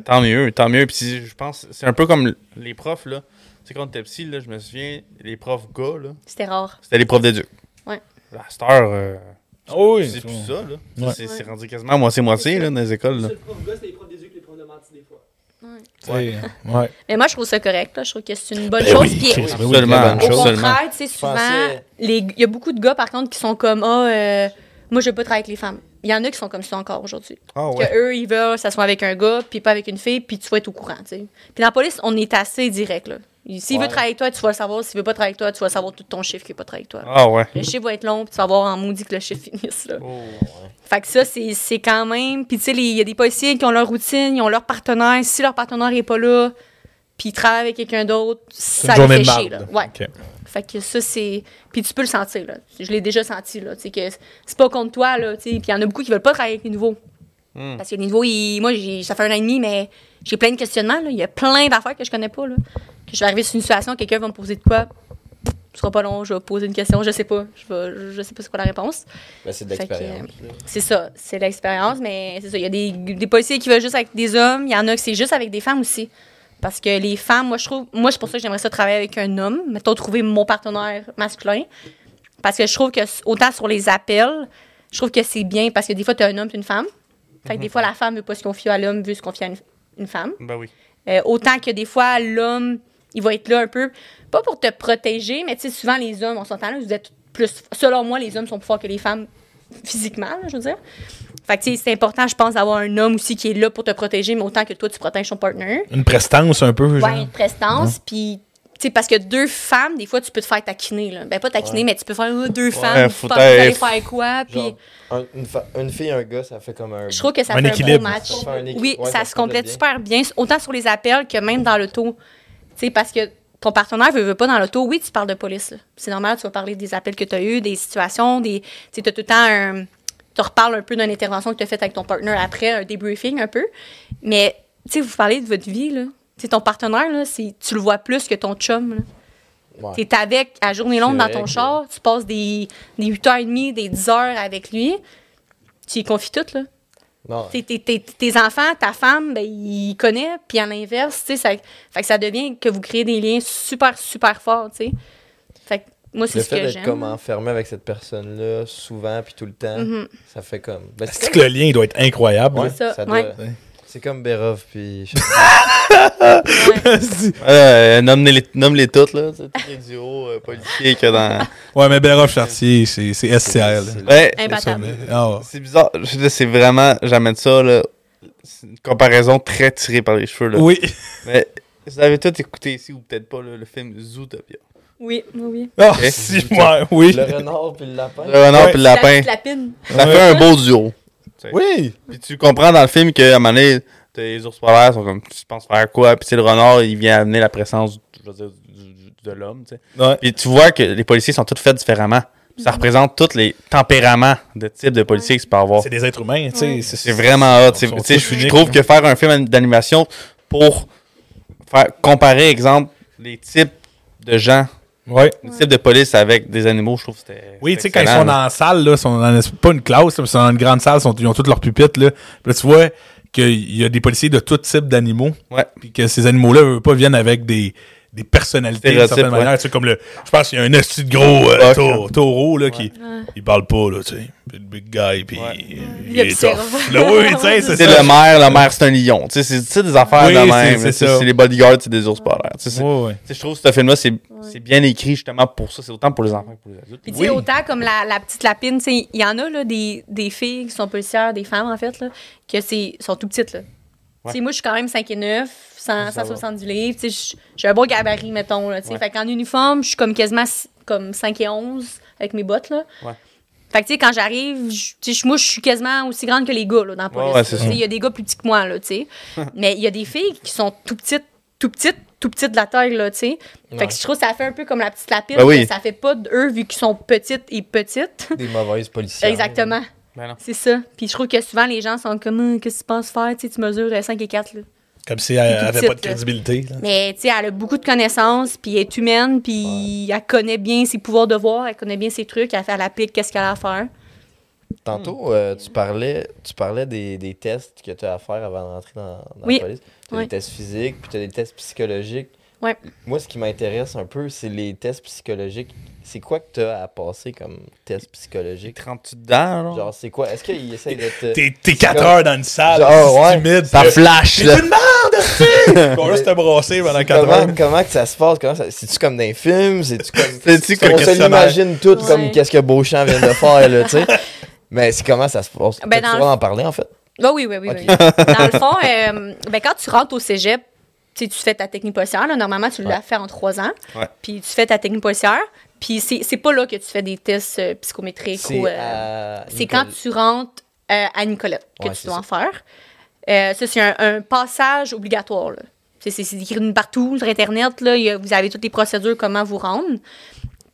Tant mieux, tant mieux. Puis je pense, c'est un peu comme les profs, là. Tu sais, quand t'étais petit, là, je me souviens, les profs gars, là, C'était rare. c'était les profs d'éduc. Ouais. La star, euh, Oh oui. c'est plus ça, là. Ouais. C'est c'est rendu quasiment moitié-moitié, là, dans les écoles, là. Le prof gars, c'est les profs d'éduc, les profs de des fois. Ouais. Mais moi, je trouve ça correct. là. Je trouve que c'est une bonne Ben chose. oui, Puis, ben oui. Absolument, au chose. contraire, tu sais, souvent, il y a beaucoup de gars, par contre, qui sont comme Ah, euh, moi, je veux pas travailler avec les femmes. Il y en a qui sont comme ça encore aujourd'hui. Ah ouais. Que eux, ils veulent s'asseoir avec un gars, puis pas avec une fille, puis tu vas être au courant, tu sais. Puis dans la police, on est assez direct, là. S'il veut travailler avec toi, tu vas le savoir. S'il veut pas travailler avec toi, tu vas savoir tout ton chiffre qui veut pas travailler avec toi. Ah ouais. Le chiffre va être long, puis tu vas voir en maudit que le chiffre finisse, là. Oh. Fait que ça, c'est c'est quand même... Puis tu sais, il y a des policiers qui ont leur routine, ils ont leur partenaire. Si leur partenaire est pas là, puis ils travaillent avec quelqu'un d'autre, ça les fait chier, là. Ouais. Fait que ça, c'est. Puis tu peux le sentir, là. Je l'ai déjà senti, là. Tu sais, que c'est pas contre toi, là. Puis il y en a beaucoup qui veulent pas travailler avec les nouveaux. Hmm. Parce que les nouveaux, ils- moi, j'ai- ça fait un an et demi, mais j'ai plein de questionnements, là. Il y a plein d'affaires que je connais pas, là. Que je vais arriver sur une situation, quelqu'un va me poser de quoi. Ce sera pas long, je vais poser une question, je sais pas. Je, vais, je sais pas c'est quoi la réponse. Ben, c'est de l'expérience. C'est ça, c'est l'expérience, mais c'est ça. Il y a des, des policiers qui veulent juste avec des hommes, il y en a que c'est juste avec des femmes aussi. Parce que les femmes, moi, je trouve, moi, c'est pour ça que j'aimerais ça travailler avec un homme, mettons, trouver mon partenaire masculin. Parce que je trouve que, autant sur les appels, je trouve que c'est bien parce que des fois, tu as un homme et une femme. Fait que des fois, la femme veut pas se confier à l'homme, veut se confier à une, une femme. Ben oui. Euh, autant que des fois, l'homme, il va être là un peu, pas pour te protéger, mais tu sais, souvent, les hommes, on s'entend là, vous êtes plus. Selon moi, les hommes sont plus forts que les femmes physiquement, là, je veux dire. Fait que, tu sais, c'est important, je pense, d'avoir un homme aussi qui est là pour te protéger, mais autant que toi, tu protèges ton partner. Une prestance un peu, genre. Ouais, une prestance, puis. Tu sais, parce que deux femmes, des fois, tu peux te faire taquiner, là. Ben, pas taquiner, mais tu peux faire euh, deux femmes, tu être- faire quoi, puis un- une, une fille et un gars, ça fait comme un. je trouve que ça Un fait équilibre. un beau match. Ça fait un équi- Oui, ouais, ça ça se complète super bien, autant sur les appels que même dans l'auto. Tu sais, parce que ton partenaire veut, veut pas dans l'auto, oui, tu parles de police. C'est normal, tu vas parler des appels que tu as eus, des situations, des. Tu tout le temps un. Tu reparles un peu d'une intervention que tu as faite avec ton partenaire après, un débriefing un peu. Mais, tu sais, vous parlez de votre vie, là. Tu sais, ton partenaire, là, tu le vois plus que ton chum. Ouais. Tu es avec à journée longue dans ton que- char, tu passes des, des 8h30, des 10 heures avec lui, tu y confies tout, là. Non, T'sais, tes, tes- tes enfants, ta femme, ben, il connaît, puis à l'inverse, tu sais, ça, fait que ça devient que vous créez des liens super, super forts, tu sais. Fait que moi, c'est le ce fait que d'être j'aime. comme enfermé avec cette personne-là, souvent, puis tout le temps, Mhm. ça fait comme. Ben, C'est que le lien il doit être incroyable. Ouais, C'est ça, doit- ouais. C'est comme Berov, puis. Ouais. Euh, nomme-les nomme-les toutes, là. Tous les duos euh, politiques qu'il y a dans. ouais, mais Béroff Chartier, c'est Ouais, Imbattable. Ah ouais. c'est bizarre. C'est vraiment. J'amène ça, là. C'est une comparaison très tirée par les cheveux, là. Oui. Mais vous avez tous écouté ici, ou peut-être pas, là, le film Zootopia. Oui, oui, oui. Ah, si, ouais, oui. Le renard, puis le lapin. Le renard puis le La lapin. petite lapine. Ça fait un beau duo. Oui. Puis tu comprends dans le film qu'à un moment donné, t'as les ours polaires sont comme, tu penses faire quoi? Puis le renard, il vient amener la présence je veux dire, du- du- de l'homme. Ouais. Puis tu vois que les policiers sont tous faits différemment. Puis ça représente tous les tempéraments de type de policier que tu peux avoir. C'est des êtres humains, tu sais. Ouais. C'est vraiment hot. Je trouve que faire un film d'animation pour faire comparer, exemple, les types de gens, Ouais. les types de police avec des animaux, je trouve que c'était. Oui, tu sais, quand ils sont dans la salle, là, ils sont dans, pas une classe, là, mais ils sont dans une grande salle, ils, sont- ils ont tous leurs pupitres, là. Puis là, tu vois qu'il y a des policiers de tout type d'animaux. Ouais. Puis que ces animaux-là, eux, pas, viennent avec des, des personnalités d'une certaine ouais. manière. Tu sais, comme le, je pense qu'il y a un esti de gros euh, taureau là, qui Ouais. il parle pas, là, tu sais. Le big guy, puis Ouais. il, Il est tough. Là, oui, tu sais, c'est ça. le maire, le maire c'est un lion. Tu sais, c'est tu sais, des affaires Oui, de c'est- même. c'est les bodyguards, c'est des ours polaires. Tu sais, c'est- Ouais, ouais. tu sais, je trouve que ce film-là, c'est c'est bien écrit justement pour ça. C'est autant pour les enfants que pour les adultes. Puis tu sais, Oui. autant comme la, la petite lapine, tu sais, il y en a là, des, des filles qui sont policières, des femmes en fait, là, que c'est sont tout petites. Là. Tu sais, moi, je suis quand même 5 et 9, 100, Ça va. 170 livres. J'ai un bon gabarit, mettons. Là. Ouais. Fait qu'en uniforme, je suis comme quasiment comme 5 et 11 avec mes bottes. Là. Ouais. Fait que tu sais, quand j'arrive, moi, je suis quasiment aussi grande que les gars là, dans la police. ouais, Il y a des gars plus petits que moi, là. Mais il y a des filles qui sont tout petites, tout petites, tout petites de la taille, là, tu sais. Fait Ouais. que je trouve que ça fait un peu comme la petite lapine. Ben oui. Ça fait pas d'eux vu qu'ils sont petites et petites. Des mauvaises policières. Exactement. Ben non. C'est ça. Puis je trouve que souvent, les gens sont comme, Hum, qu'est-ce que tu penses faire? Tu sais, tu mesures euh, 5 et 4. Là. Comme si elle tout avait petite, pas de crédibilité. là. Mais tu sais, elle a beaucoup de connaissances, puis elle est humaine, puis elle connaît bien ses pouvoirs de voir, elle connaît bien ses trucs, elle, fait, elle applique qu'est-ce qu'elle a à faire. Tantôt, euh, tu parlais, tu parlais des, des tests que tu as à faire avant d'entrer dans, dans Oui. la police. Tu as des tests physiques, puis tu as des tests psychologiques. Ouais. Moi, ce qui m'intéresse un peu, c'est les tests psychologiques. C'est quoi que tu as à passer comme test psychologique? Trempes-tu dedans, genre? Genre, c'est quoi? Est-ce qu'il essaye de te. T'es t'es 4 comme- heures dans une salle, Genre, c'est ouais. humide. Ça flash, là. tu demandes, On va juste te brasser pendant 4 heures. Comment, comment que ça se passe? Comment ça- C'est-tu comme dans les films? C'est-tu comme. C'est-tu on comme se l'imagine tout comme qu'est-ce que Beauchamp vient de faire, là, tu sais? Mais c'est comment ça se passe? Ben, tu en parler, en fait? Ah oui, oui, oui. Oui. Dans le fond, euh, ben, quand tu rentres au cégep, tu tu fais ta technique policière. là. Normalement, tu l'as Ouais. fait en trois ans. Puis tu fais ta technique policière. Puis c'est c'est pas là que tu fais des tests euh, psychométriques. C'est ou, euh, quand tu rentres euh, à Nicolette que Ouais, tu dois en faire. Euh, ça, c'est un, un passage obligatoire. C'est écrit partout sur Internet. Là, Il y a- vous avez toutes les procédures, comment vous rendre.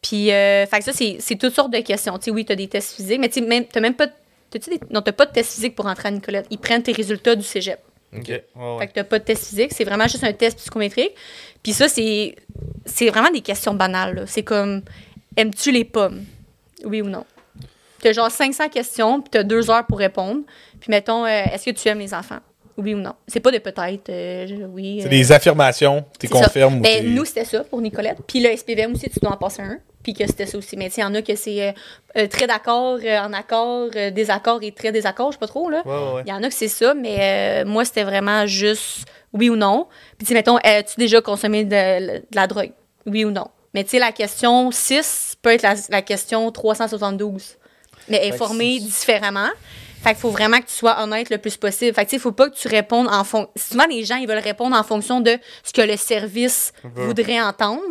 Puis, fait que ça, c'est toutes sortes de questions. Oui, tu as des tests physiques, mais tu sais, même, t'as même pas. Des- non, t'as pas de test physique pour entrer à Nicolette. Ils prennent tes résultats du cégep. Ok. Ouais, ouais. Fait que t'as pas de test physique, c'est vraiment juste un test psychométrique. Puis ça, c'est c'est vraiment des questions banales. là. C'est comme aimes-tu les pommes? Oui ou non? T'as genre 500 questions, puis t'as deux heures pour répondre. Puis mettons, euh, est-ce que tu aimes les enfants? Oui ou non C'est pas de peut-être, euh, je- oui. C'est euh, des affirmations, tu confirmes. ou Ben, nous, c'était ça pour Nicolette. Puis le SPVM aussi, tu dois en passer un. Puis que c'était ça aussi. Mais tu sais, il y en a que c'est euh, très d'accord, euh, en accord, euh, désaccord et très désaccord, je sais pas trop. là. Ouais, ouais, ouais. Il y en a que c'est ça, mais euh, moi, c'était vraiment juste oui ou non. Puis, tu mettons, as-tu déjà consommé de, de la drogue? Oui ou non. Mais, tu sais, la question 6 peut être la, la question 372. Mais si- différemment. Fait qu'il faut vraiment que tu sois honnête le plus possible. Fait que, tu sais, il faut pas que tu répondes en fonction. Souvent, les gens, ils veulent répondre en fonction de ce que le service voudrait entendre.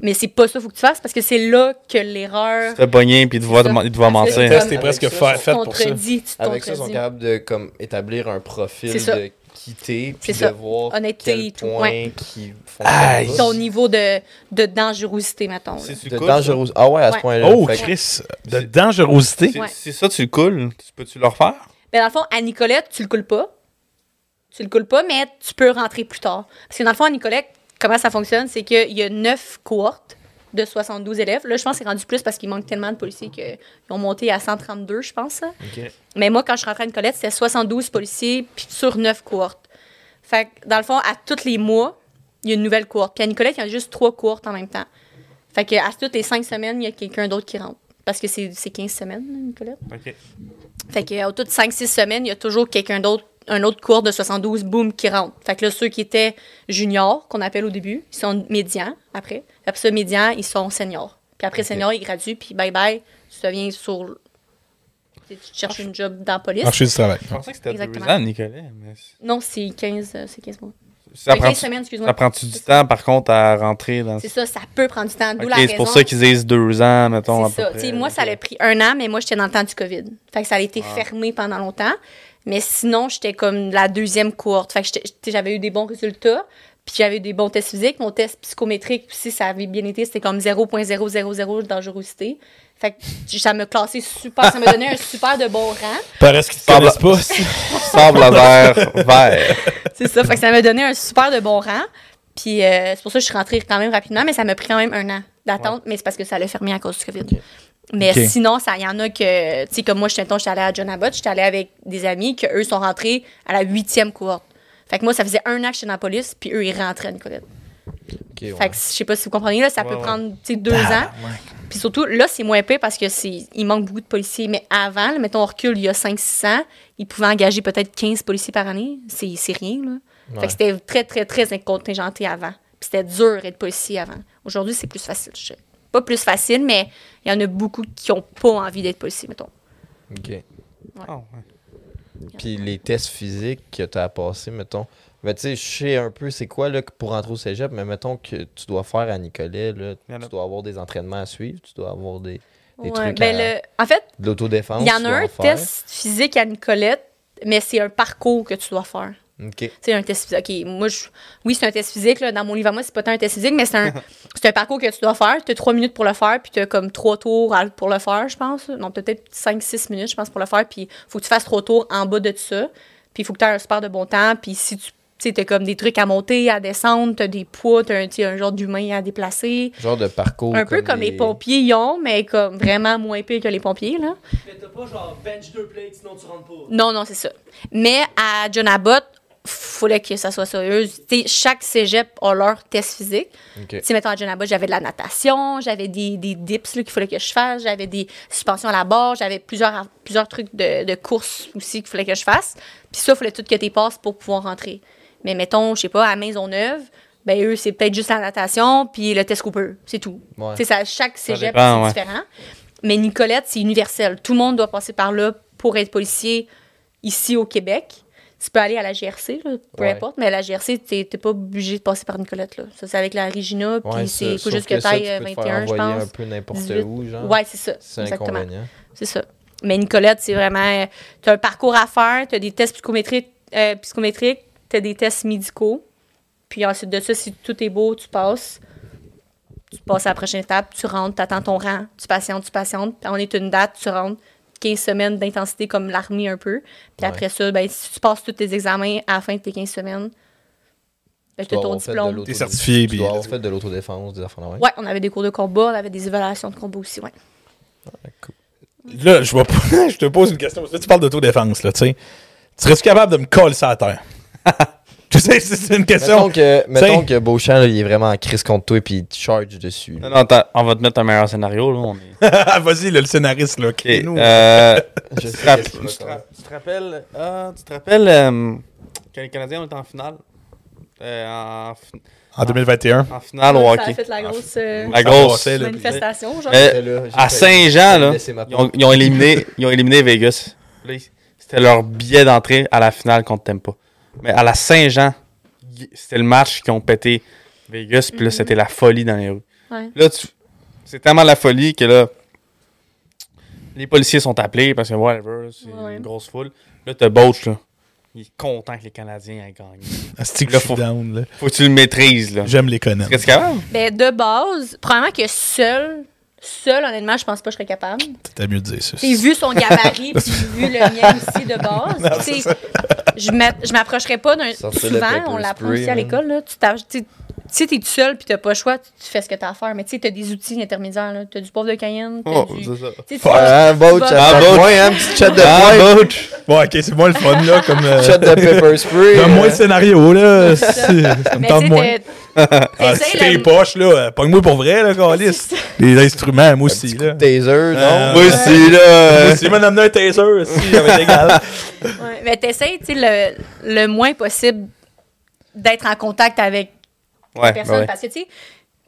Mais c'est pas ça qu'il faut que tu fasses parce que c'est là que l'erreur Tu te pogné, puis il te voit Parce que Le mentir. test est presque fait pour ça. Avec ça, ils sont capables de comme, établir un profil C'est ça. de quitter, puis C'est de ça. voir Honnêteté quel et tout, point ouais. qui font Aïe. Ton niveau de, de dangerosité, mettons. là. C'est de dangerosité. Ah ouais, à ce Ouais. point-là. Oh, Fait que- Chris, de dangerosité? Ouais. Si ça, tu le coules, tu peux-tu le refaire? Ben, dans le fond, à Nicolette, tu le coules pas. Tu le coules pas, mais tu peux rentrer plus tard. Parce que dans le fond, à Nicolette, comment ça fonctionne, c'est qu'il y a neuf cohortes de 72 élèves. Là, je pense que c'est rendu plus parce qu'il manque tellement de policiers qu'ils ont monté à 132, je pense. Mais moi, quand je rentrais à Nicolette, c'était 72 policiers sur neuf cohortes. Fait que, dans le fond, à tous les mois, il y a une nouvelle cohorte. Puis à Nicolette, il y a juste trois cohortes en même temps. Fait que à toutes les cinq semaines, il y a quelqu'un d'autre qui rentre. Parce que c'est c'est 15 semaines, Nicolette. Ok. Fait que, au toutes 5-6 semaines, il y a toujours quelqu'un d'autre, un autre cours de 72, boum, qui rentre. Fait que là, ceux qui étaient juniors, qu'on appelle au début, ils sont médians après. Après ça, médians, ils sont seniors. Puis après, seniors, ils graduent, puis bye-bye, tu deviens sur. Tu tu cherches une job dans la police. Marché du travail. Je pensais que c'était deux ans, Nicolas. Mais c'est- Non, c'est 15, euh, c'est 15 mois. ça, C'est prend, 15 semaines, excuse-moi. ça prend-tu du temps, par contre, à rentrer dans C'est ça, ça peut prendre du temps. D'où la c'est raison. pour ça qu'ils disent deux ans, mettons. à C'est peu ça. près. Tu moi, ça a pris un an, mais moi, j'étais dans le temps du COVID. Fait que ça a été Ah. fermé pendant longtemps. Mais sinon, j'étais comme la deuxième cohorte. Fait que j'avais eu des bons résultats. Puis j'avais eu des bons tests physiques. Mon test psychométrique aussi, ça avait bien été. C'était comme 0.000 de dangerosité. Fait que ça me classait super. Ça me donnait un super de bon rang. Paraît qu'ils te pas. Sable vert, vert. C'est ça. Fait que ça m'a donné un super de bon rang. Puis euh, c'est pour ça que je suis rentrée quand même rapidement, mais ça m'a pris quand même un an d'attente. Mais c'est parce que ça l'a fermé à cause du COVID. Mais sinon, ça, il y en a que, tu sais, comme moi, j'étais j'étais allée à John Abbott, j'étais allée avec des amis que eux sont rentrés à la huitième cohorte. Fait que moi, ça faisait un an que j'étais dans la police, puis eux, ils rentraient à Nicolette. Ouais. Fait que je sais pas si vous comprenez, là, ça Ouais, peut ouais. prendre tu sais, deux ans. Puis surtout, là, c'est moins épais parce que c'est il manque beaucoup de policiers. Mais avant, là, mettons, on recule, il y a 500 ans, ils pouvaient engager peut-être 15 policiers par année. C'est rien, là. Fait que c'était très, très, très contingenté avant. Puis c'était dur d'être policier avant. Aujourd'hui, c'est plus facile. je sais. Pas plus facile, mais il y en a beaucoup qui ont pas envie d'être policier, mettons. Ok. Ah, ouais. Puis les tests physiques que tu as passés, mettons. Ben, tu sais, je sais un peu c'est quoi là, pour rentrer au cégep, mais mettons que tu dois faire à Nicolet, là, tu dois avoir des entraînements à suivre, tu dois avoir des, des Ouais, trucs ben, à- le- en fait, de l'autodéfense. il y en a un test physique à Nicolette, mais c'est un parcours que tu dois faire. Ok. Tu sais, un test physique. OK, moi, je- oui, c'est un test physique. Là, dans mon livre à moi, c'est pas tant un test physique, mais c'est un, c'est un parcours que tu dois faire. Tu as trois minutes pour le faire, puis tu as comme trois tours à- pour le faire, je pense. Non, peut-être cinq, six minutes, je pense, pour le faire. Puis il faut que tu fasses trois tours en bas de ça. Puis il faut que tu aies un super de bon temps. Puis si tu as comme des trucs à monter, à descendre, tu as des poids, tu as un, un genre d'humain à déplacer. Genre de parcours. un peu comme les pompiers y ont, mais comme vraiment moins pire que les pompiers, là. Mais t'as pas genre bench deux plates, sinon tu rentres pas. Non, non, c'est ça. Mais à John Abbott, fallait que ça soit sérieux. Chaque cégep a leur test physique. Sais, mettons, à Abbott, j'avais de la natation, j'avais des, des dips qu'il fallait que je fasse, j'avais des suspensions à la barre, j'avais plusieurs, plusieurs trucs de, de course aussi qu'il fallait que je fasse. Puis ça, il fallait tout que tu passes pour pouvoir rentrer. Mais mettons, je sais pas, à Maisonneuve, ben eux, c'est peut-être juste la natation puis le test Cooper. C'est tout. Ouais. Ça, chaque cégep, c'est ouais. différent. Mais Nicolette, c'est universel. Tout le monde doit passer par là pour être policier ici au Québec. Tu peux aller à la GRC, là, peu Ouais. importe, mais à la GRC, tu n'es pas obligé de passer par Nicolette. Là. Ça, c'est avec la Regina, puis c'est faut juste que tu ailles tu peux te faire 21, je envoyer pense. un peu n'importe 18. où, genre. Ouais, c'est ça. C'est Exactement. C'est ça. Mais Nicolette, c'est vraiment. Tu as un parcours à faire, tu as des tests psychométriques, euh, psychométriques tu as des tests médicaux. Puis ensuite de ça, si tout est beau, tu passes. Tu passes à la prochaine étape, tu rentres, tu attends ton rang, tu patientes, tu patientes. On est une date, tu rentres. 15 semaines d'intensité comme l'armée un peu. Puis Ouais. après ça, ben, si tu passes tous tes examens à la fin de tes 15 semaines, ben, tu Tu as ton diplôme. T'es certifié, Tu dois avoir fait de l'autodéfense, des. Ouais, on avait des cours de combat, on avait des évaluations de combat aussi, ouais. Là, je vois pas. je te pose une question. Que tu parles d'autodéfense, là, tu sais. Serais-tu capable de me coller ça à terre? tu sais, c'est une question. Mettons que, mettons que Beauchamp, là, il est vraiment en crise contre toi et puis il te charge dessus. Non, on va te mettre un meilleur scénario. Là, on est... Vas-y, le scénariste, là. Ok, crée-nous. euh, Je tu, sais te tu tu rappelles, ah, tu te rappelles euh, quand les Canadiens étaient en finale? Euh, en, fi- en 2021. en finale au ça a hockey. fait la grosse euh, La là, manifestation, genre. Euh, à Saint-Jean, là, ils ont, ils ont éliminé, ils ont éliminé Vegas. C'était leur billet d'entrée à la finale contre Tampa. Mais à la Saint-Jean, c'était le match qui ont pété Vegas, puis là, c'était la folie dans les rues. Ouais. Là, tu- c'est tellement la folie que là, les policiers sont appelés parce que whatever, c'est Ouais. une grosse foule. Là, t'as Boach, là. Il est content que les Canadiens aient gagné. Que Là, faut- down, là? Faut que tu le maîtrises, là. J'aime les connaître. Qu'est-ce capable? Ben, de base, probablement que seul, seul, honnêtement, je pense pas que je serais capable. T'as mieux de dire ça. J'ai vu son gabarit, puis vu le mien aussi de base. Sais, je m'a- je m'approcherais pas d'un. Souvent, on l'apprend aussi à l'école. là. Tu t'as- tu sais, si t'es tout seul puis t'as pas le choix, tu fais ce que t'as à faire. Mais tu sais, t'as des outils intermédiaires. là. T'as du poivre de cayenne. T'as Oh, du... c'est ça. tu sais, tu- Ah, Boach, vas- ça Ah, Boach. moins, hein, petit chat de Ah. Boach! Bon, ok, c'est moi le fun, là, comme. euh, Chat de pepper spray. Donne-moi euh, le scénario, là. c'est- Ça me Mais tente moins. Ah, t'es le- poche, là, euh, pogne-moi pour vrai, là, Calis. Les instruments, moi aussi, là. Taser, non? Euh, Moi aussi, là. Moi aussi, m'a amené un taser aussi, ça va être égal. Ouais, mais t'essayes, tu sais, le, le moins possible d'être en contact avec Ouais, personne. ouais. Parce que, tu sais,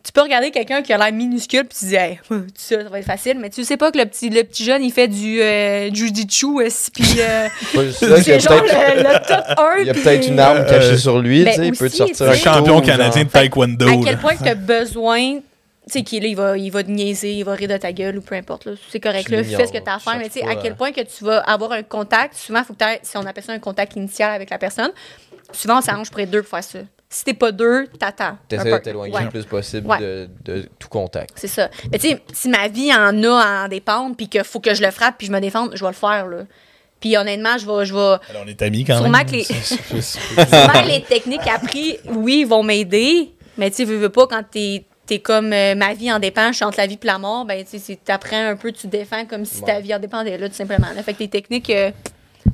tu peux regarder quelqu'un qui a l'air minuscule puis tu dis, hey, ça, ça va être facile. Mais tu sais pas que le petit, le petit jeune, il fait du euh, jujitsu, euh, puis euh, Pas juste ça, qu'il y a c'est genre peut-être le, le top 1. il y a peut-être une arme cachée sur lui, ben tu sais, il peut te sortir Un champion canadien genre. de taekwondo. À quel point que tu as besoin, tu sais, qu'il est là, il va, il va te niaiser, il va rire de ta gueule ou peu importe. C'est correct, là, fais ce que tu as à faire. Mais tu sais, à quel euh. point que tu vas avoir un contact, souvent, il faut que tu si on appelle ça un contact initial avec la personne, souvent, on s'arrange pour être deux pour faire ça. Si t'es pas deux, t'attends. T'essaies de t'éloigner Ouais. le plus possible Ouais. de, de tout contact. C'est ça. Mais tu sais, si ma vie en a à en dépendre, puis qu'il faut que je le frappe, puis je me défende, je vais le faire, là. Puis honnêtement, je vais, je vais, Alors, on est amis quand Sûrement même. que les- Souvent, les techniques apprises, oui, vont m'aider, mais tu sais, veux, veux pas, quand t'es es comme euh, ma vie en dépend, je suis entre la vie et la mort, ben tu sais, t'apprends un peu, tu te défends comme si ta vie en dépendait, là, tout simplement. là. Fait que les techniques, euh,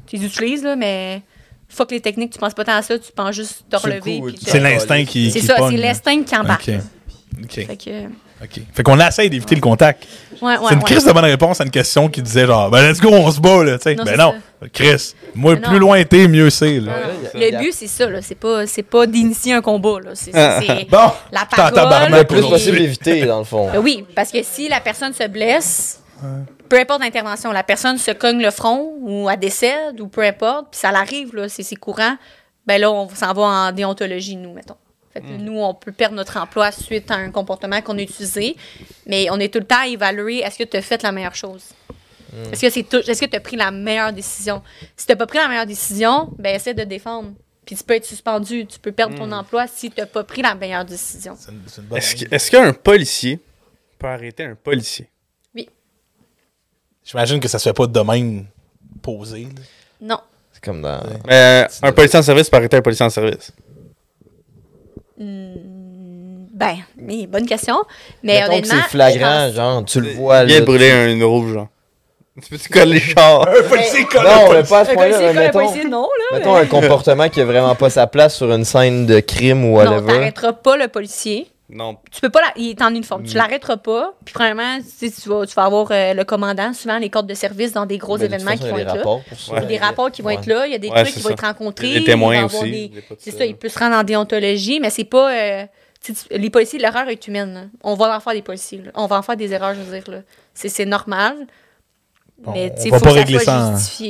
tu les utilises, là, mais fuck les techniques, tu penses pas tant à ça, tu penses juste te relever. C'est l'instinct qui. C'est ça, c'est l'instinct qui embarque. Ok. Ok. Fait que, ouais, Ok. Fait qu'on essaye d'éviter le contact. ouais, c'est une ouais. crise de bonne réponse à une question qui disait genre, ben let's go, on se bat, là, tu sais. Non, Ben non, Chris, moi, Mais plus non. loin t'es, mieux c'est. Ouais, Le but, c'est ça, là. C'est pas, c'est pas d'initier un combat, là. C'est, c'est Bon, la parole. Le plus possible éviter, dans le fond. Oui, parce que si la personne se blesse, peu importe l'intervention, la personne se cogne le front ou elle décède ou peu importe, puis ça l'arrive, là, c'est, c'est courant, ben là, on s'en va en déontologie, nous, mettons. Fait que nous, on peut perdre notre emploi suite à un comportement qu'on a utilisé, mais on est tout le temps à évaluer est-ce que tu as fait la meilleure chose? Est-ce que c'est tout, est-ce que tu as pris la meilleure décision? Si tu n'as pas pris la meilleure décision, ben essaie de te défendre. Puis tu peux être suspendu, tu peux perdre ton emploi si tu n'as pas pris la meilleure décision. C'est une- c'est une bonne Est-ce idée. que- est-ce qu'un policier peut arrêter un policier? J'imagine que ça se fait pas de même posé. là. Non. C'est comme dans. Mais euh, un policier en service peut arrêter un policier en service. Ben, mais bonne question. Mais Mettons que honnêtement. c'est flagrant, je pense- genre, tu le vois. Il vient là, de brûler tu- un rouge, genre. Tu peux-tu coller les chars? Non, mais pas à ce Un point-là. policier, mais comme un Mettons, policier, non, là. mettons un comportement qui a vraiment pas sa place sur une scène de crime ou Non, whatever. t'arrêteras pas le policier. Non. Tu peux pas. la- Il est en uniforme. Tu l'arrêteras pas. Puis, premièrement, tu, sais, tu vas, tu vas avoir euh, le commandant, souvent les cordes de service dans des gros Mais événements façon, qui il y vont a être des là. pour ça. Il y a des rapports qui vont Ouais. être là. Il y a des Ouais, trucs qui vont ça. être rencontrés. Des témoins aussi, des- C'est ça, il peut se rendre en déontologie, mais c'est pas. euh, les policiers, l'erreur est humaine. là. On va en faire des policiers. là. On va en faire des erreurs, je veux dire. là. C'est c'est normal. Mais tu sais, on va faut pas que ça régler ça.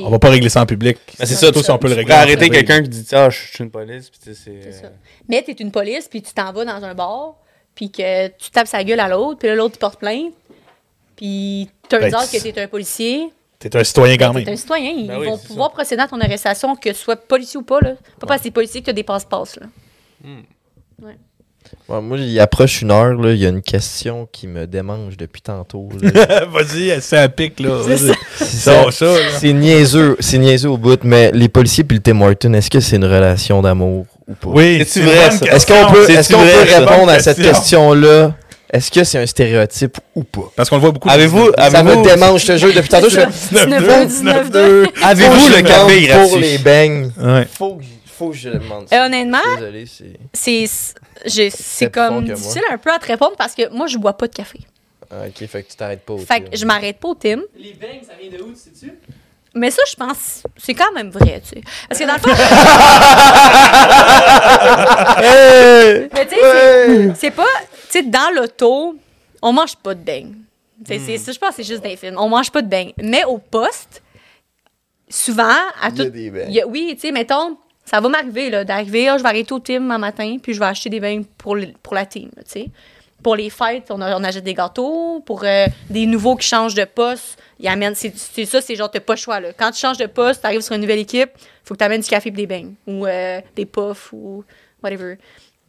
en-. On va pas régler ça en public. Mais c'est ça, tu- si on peut le régler. arrêter quelqu'un qui dit Ah, je suis une police, puis c'est. Ça. euh, Mais t'es une police, puis tu t'en vas dans un bar, puis que tu tapes sa gueule à l'autre, puis là, l'autre, il porte plainte, puis tu Ben, dire tu- que t'es un policier, T'es un citoyen quand t'es même. un citoyen. Ils Ben oui, vont pouvoir procéder à ton arrestation, que ce soit policier ou pas. Là. Pas parce que t'es policier que t'as des passe-passe. Là. Ouais, moi, il approche une heure, là, il y a une question qui me démange depuis tantôt. Vas-y, c'est un pic, là. C'est niaiseux, c'est niaiseux au bout, mais les policiers puis le Tim Horton, est-ce que c'est une relation d'amour? Ou pas? Oui, c'est vrai? Est-ce qu'on peut, C'est-tu est-ce qu'on vrai, peut répondre à cette question. question-là? Est-ce que c'est un stéréotype ou pas? Parce qu'on le voit beaucoup. Avez-vous. Ça Avez-vous me démange, je te jure, depuis tantôt, je fais... 19-2, 19-2. 19-2. avez-vous le café gratuit? Pour les beignes. Ouais. Faut que, faut que je le demande. Et ça. honnêtement, Désolé, c'est... comme difficile un peu à te répondre parce que moi, je bois pas de café. Ah, ok, fait que tu t'arrêtes pas au Fait que je m'arrête pas au Tim. Les bangs, ça vient de où, tu sais-tu? Mais ça, je pense, c'est quand même vrai, tu sais. Parce que dans le fond. Mais tu sais, c'est- pas. Tu sais, dans l'auto, on mange pas de beignes. Tu sais, c'est- ça, Je pense que c'est juste des films. On mange pas de beignes. Mais au poste, souvent, à Il y a tout. des il y a- oui, tu sais, mettons, ça va m'arriver là, d'arriver, ah, je vais arrêter au team un matin, puis je vais acheter des beignes pour, pour la team, tu sais. Pour les fêtes, on, on achète des gâteaux. Pour euh, des nouveaux qui changent de poste, ils amènent. C'est ça, c'est genre, t'as pas le choix. Là. Quand tu changes de poste, t'arrives sur une nouvelle équipe, faut que t'amènes du café et des beignes. Ou euh, des puffs, ou whatever.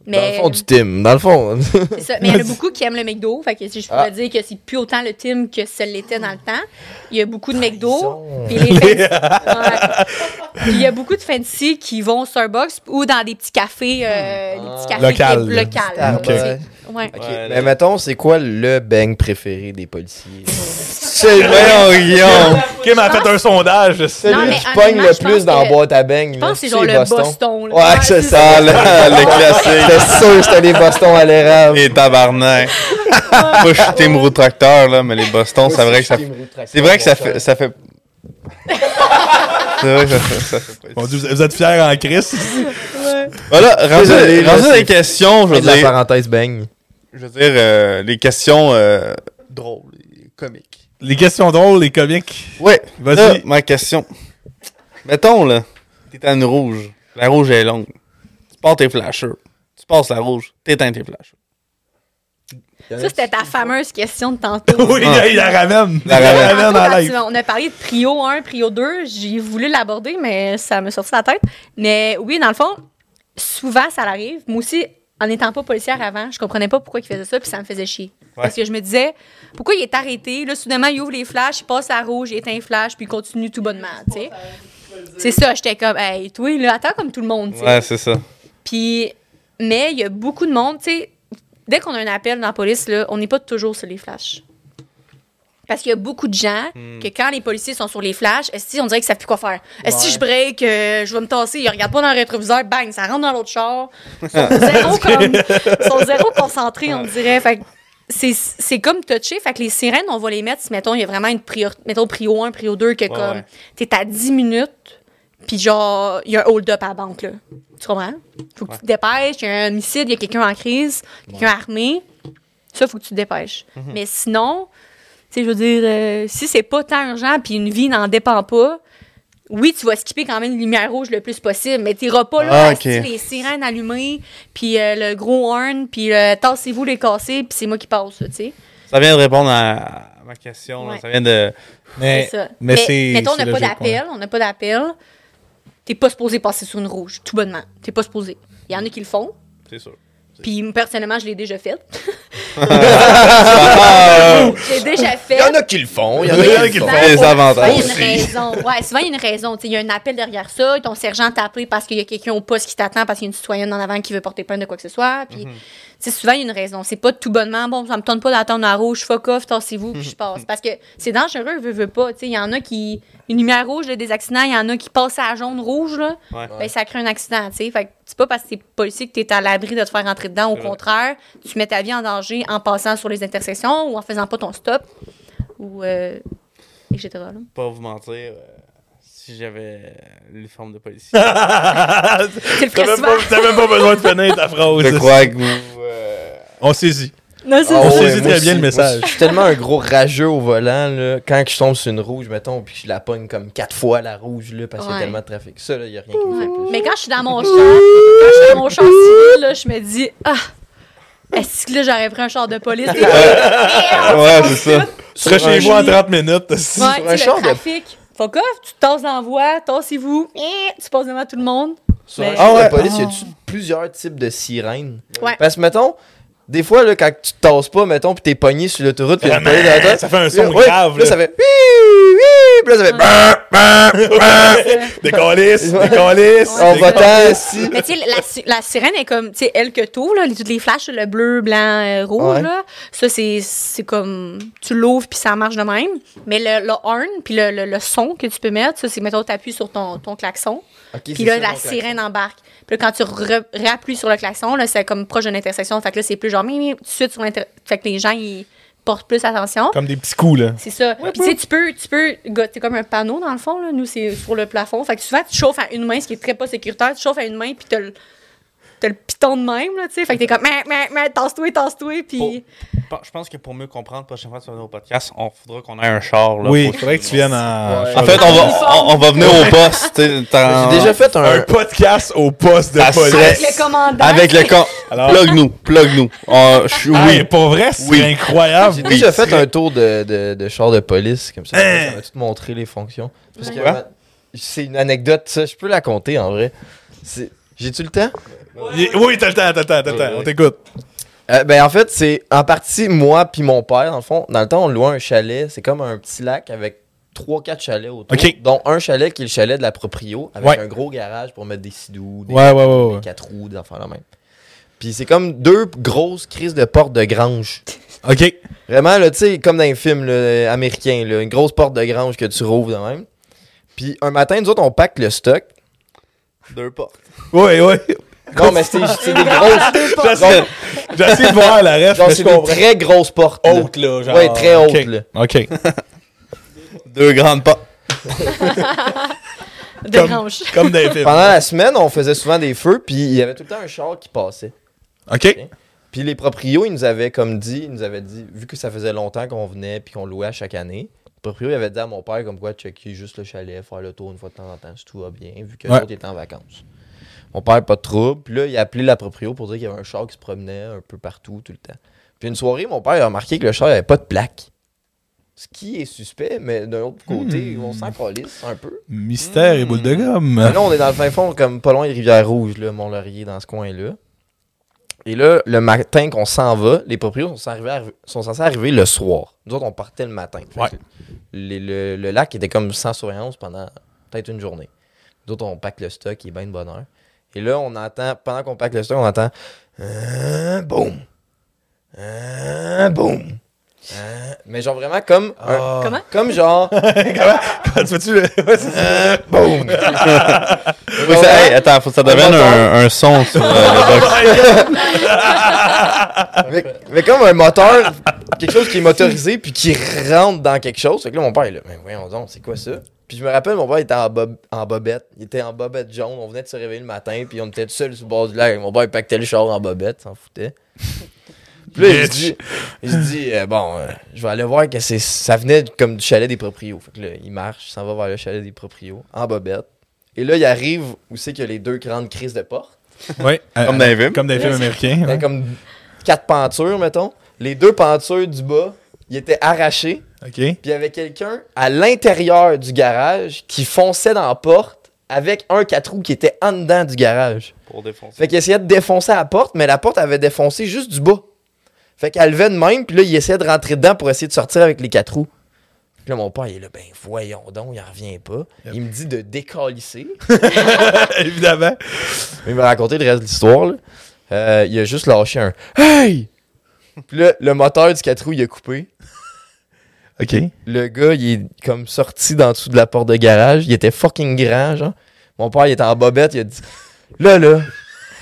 Dans le Mais, fond du Tim, dans le fond. c'est ça. Mais il y en a beaucoup qui aiment le McDo. Fait que si je pourrais Ah. dire que c'est plus autant le team que ça l'était dans le temps. Il y a beaucoup de McDo. Puis il y a beaucoup de fancy qui vont au Starbucks ou dans des petits cafés, euh, des petits cafés Local. Ouais. Mais là- mettons, c'est quoi le beigne préféré des policiers? C'est Voyons, Guillaume. Kim a fait un sondage. Mais qui pogne le plus dans la boîte à beignes. Je pense que c'est genre le Boston. là. Ouais, c'est ça. Le, classique. C'était sûr que c'était les Boston à l'érable? Les tabarnak. Moi, je suis Team Roue Tracteur, là, mais les Boston, c'est vrai que ça fait. C'est vrai que ça fait. Ça fait... C'est vrai que ça fait. Ça fait pas- Mon Dieu, vous êtes fiers en Christ. Voilà, rendu, c'est- les questions, je veux de la dire. parenthèse beigne. Je veux dire, euh, les questions euh, drôles, et comiques. Les questions drôles, les comiques. Ouais, Vas-y. ma question. Mettons, là, t'es à une rouge. La rouge est longue. Tu pars tes flashers. Tu passes la rouge, t'éteins tes flashers. Ça, c'était ta fameuse question de tantôt. Oui, Ah. il la ramène. La la ramène. en live. tu- on a parlé de prio 1, prio 2. J'ai voulu l'aborder, mais ça me sorti la tête. Mais oui, dans le fond, souvent, ça l'arrive. Moi aussi, en n'étant pas policière avant, je comprenais pas pourquoi il faisait ça, puis ça me faisait chier. Parce que je me disais, pourquoi il est arrêté? Là, soudainement, il ouvre les flashs, il passe à rouge, il éteint les flashs, puis il continue tout bonnement, tu sais. C'est ça, j'étais comme, hey, toi, là, attends comme tout le monde, tu sais. Ouais, c'est ça. Puis, mais il y a beaucoup de monde, tu sais, dès qu'on a un appel dans la police, là, on n'est pas toujours sur les flashs. Parce qu'il y a beaucoup de gens Hmm. que quand les policiers sont sur les flashs, on dirait qu'ils savent plus quoi faire? Est-ce si je break, euh, je vais me tasser, ils regardent pas dans le rétroviseur, bang, ça rentre dans l'autre char. Ils sont zéro, comme, ils sont zéro concentrés, on dirait. Fait c'est, comme touché. Fait que les sirènes, on va les mettre si, mettons, il y a vraiment une priorité, mettons, prio 1, prio 2, que comme, ouais. t'es à 10 minutes, puis genre, il y a un hold-up à la banque, là. Tu comprends? Faut que tu te dépêches, il y a un homicide, il y a quelqu'un en crise, quelqu'un armé. Ça, faut que tu te dépêches. Mais sinon, sais, je veux dire, euh, si c'est pas tant urgent, puis une vie n'en dépend pas, oui, tu vas skipper quand même les lumières rouges le plus possible, mais t'iras pas là, Ah, asti, ok. les sirènes allumées, puis euh, le gros horn, puis euh, tassez-vous les casser, puis c'est moi qui passe, tu sais. Ça vient de répondre à, ma question. Ouais. Ça vient de. Mais, C'est ça. mais. Mettons, on n'a pas d'appel, on n'a pas d'appel. T'es pas supposé passer sur une rouge, tout bonnement. T'es pas supposé. Il y en a qui le font, C'est sûr. Puis personnellement, je l'ai déjà fait. Ah, J'ai déjà fait. Il y en a qui le font. Il y en a qui le font. Les Souvent, avantages. il y a une raison. Ouais, souvent, il y a une raison. Il y a un appel derrière ça. Ton sergent t'a appelé parce qu'il y a quelqu'un au poste qui t'attend parce qu'il y a une citoyenne en avant qui veut porter plainte de quoi que ce soit. Puis, tu sais, souvent, il y a une raison. C'est pas tout bonnement, bon, ça me tente pas d'attendre à rouge, fuck off, tassez-vous, puis je passe. Parce que c'est dangereux, veux, veux pas. Tu sais, Il y en a qui. Une lumière rouge, là, des accidents, il y en a qui passent à la jaune rouge, là. Ouais. Ben, ça crée un accident, tu sais. Fait que c'est pas parce que t'es policier que t'es à l'abri de te faire rentrer dedans. Au contraire, tu mets ta vie en danger en passant sur les intersections ou en faisant pas ton stop. Ou. euh, etc. là. Pas vous mentir. euh, si j'avais l'uniforme de policier. T'as même, même pas besoin de finir ta phrase. Je crois que vous. euh, On saisit. Non, On saisit très bien aussi. le message. Je suis tellement un gros rageux au volant, là, quand je tombe sur une rouge, mettons, puis je la pogne comme quatre fois la rouge, là, parce qu'il y a tellement de trafic. Ça, là, il n'y a rien qui me Ouais. fait plus. Mais quand je suis dans mon char, quand je suis dans mon char civil, là, je me dis, ah, est-ce que là, j'aurais pris un char de police? Ouais, c'est ça. Tu un chez vous en chien. 30 minutes. si. Ouais, Sur tu un char le de- trafic. Fuck off, tu te tasses dans la voie, tassez-vous, eh, tu passes devant tout le monde. Sur un Mais- char Ah ouais. de police, y a-tu plusieurs types de sirènes? Ouais. Parce que, mettons, des fois, là, quand tu te tasses pas, mettons, pis t'es pogné sur l'autoroute, pis y a une police derrière toi, Ça fait un puis là, son ouais, grave. Là, Là, ça fait oui, oui, pis là, ça fait. Des calices, Ouais. des calices. On des va si. Mais tu sais, la, la sirène est comme, tu sais, elle que tout, là, les- toutes les flashs, le bleu, blanc, euh, rouge, Ouais. là, ça, c'est c'est comme, tu l'ouvres puis ça marche de même. Mais le, le horn puis le, le, le son que tu peux mettre, ça, c'est, mettons, t'appuies sur ton, ton klaxon. Ok, Puis là, la sirène embarque. Puis là, quand tu réappuies sur le klaxon, là, c'est comme proche d'une intersection. Fait que là, c'est plus genre, mi, tout de suite sur l'inter... Fait que les gens, ils portent plus attention. Comme des petits coups, là. C'est ça. Puis tu sais, tu peux, tu peux, gars, c'est comme un panneau dans le fond, là. Nous, c'est sur le plafond. Fait que souvent, tu chauffes à une main, ce qui est très pas sécuritaire. Tu chauffes à une main, puis t'as le, t'as le piton de même, là, tu sais. Fait que t'es comme, mais, mais, mais, tasse-toi, tasse-toi, puis. Je pense que pour mieux comprendre, la prochaine fois que tu vas venir au podcast, on faudra qu'on ait un char. Là, Oui, il faudrait que tu viennes en. Ouais. En fait, on va, on, on va venir au poste. J'ai déjà fait un un. podcast au poste de police. Avec le commandant. Avec le. Alors- Plug-nous, plug-nous. Ah, Ah, oui. pour vrai, c'est Oui. incroyable. J'ai déjà fait un tour de, de, de char de police, comme ça. Hein? Ça m'a tout montré les fonctions. Parce que Quoi? ma- c'est une anecdote, ça, je peux la compter en vrai. C'est- J'ai-tu le temps? Oui, t'as le temps, t'as le temps, t'as le temps. On t'écoute. Euh, ben en fait, c'est en partie moi puis mon père, dans le fond. Dans le temps, on louait un chalet. C'est comme un petit lac avec 3-4 chalets autour. Ok. Dont un chalet qui est le chalet de la proprio, avec Ouais. un gros garage pour mettre des sidous, des, Ouais, ouais, ouais. ouais. des 4 roues, des enfants là même. Puis c'est comme deux grosses crises de portes de grange. Ok. Vraiment, là, tu sais, comme dans les films là, américains, là, une grosse porte de grange que tu rouvres de même. Puis un matin, nous autres, on pack le stock. Deux portes. Ouais, ouais. Non, mais c'est des grosses. J'essaie j'essaie de voir la ref, Genre, c'est des comprends. très grosses portes. là. Haute, là. Genre. Ouais, très haute, Ok. là. Ok. Deux grandes portes. de comme-. Comme les films. Pendant la semaine, on faisait souvent des feux, puis il y avait tout le temps un char qui passait. Ok. Puis les proprios, ils nous avaient comme dit, ils nous avaient dit, vu que ça faisait longtemps qu'on venait puis qu'on louait à chaque année, le proprio il avait dit à mon père comme quoi checker juste le chalet, faire le tour une fois de temps en temps si tout va bien, vu que Ouais. l'autre était en vacances. Mon père, pas de trouble. Puis là, il a appelé la proprio pour dire qu'il y avait un char qui se promenait un peu partout tout le temps. Puis une soirée, mon père a remarqué que le char avait pas de plaque. Ce qui est suspect, mais d'un autre côté, Hmm. on s'en calisse un peu. Mystère et boule de Mais gomme. là, on est dans le fin fond, comme pas loin des Rivières-Rouges, là, Mont-Laurier, dans ce coin-là. Et là, le matin qu'on s'en va, les propriétaires sont, arrivés à- sont censés arriver le soir. Nous autres, on partait le matin. Ouais. les- le, le lac était comme sans surveillance pendant peut-être une journée. Nous autres, on pack le stock, il est bien de bonne heure. Et là, on entend, pendant qu'on pack le stock, on entend un boum, un boum. Hein? Mais genre vraiment comme. un- Ah. Comment? Comme genre. Comment? Tu fais-tu le. Ouais, c'est ça. boum! Oui, ça- hey, attends, faut que ça devienne un, un son sur euh, le box. mais, mais comme un moteur, quelque chose qui est motorisé puis qui rentre dans quelque chose. Fait que là, mon père est là, mais voyons donc, c'est quoi ça? Puis je me rappelle, mon père était en, bob- en bobette. Il était en bobette jaune. On venait de se réveiller le matin, puis on était tout seul sur le bord du lac. Mon père, il pactait le char en bobette, s'en foutait. Puis là, il se dit, il se dit euh, bon, euh, je vais aller voir que c'est, ça venait comme du chalet des proprios. Fait que là, il marche, il s'en va vers le chalet des proprios, en bobette. Et là, il arrive où c'est qu'il y a les deux grandes crises de porte. Oui. Comme dans les films. Comme dans les films américains. Il y avait ouais. comme quatre pentures, mettons. Les deux pentures du bas, ils étaient arrachés. OK. Puis il y avait quelqu'un à l'intérieur du garage qui fonçait dans la porte avec un quatre roues qui était en dedans du garage. Pour défoncer. Fait qu'il essayait de défoncer la porte, mais la porte avait défoncé juste du bas. Fait qu'elle levait de même, puis là, il essayait de rentrer dedans pour essayer de sortir avec les quatre roues. Puis là, mon père, il est là, ben voyons donc, il en revient pas. Yep. Il me dit de décalisser. Évidemment. Il m'a raconté le reste de l'histoire. là. Euh, il a juste lâché un Hey! Puis là, le moteur du 4 roues, il a coupé. OK. Le gars, il est comme sorti d'en dessous de la porte de garage. Il était fucking grand, genre. Mon père, il était en bobette. Il a dit Là, là,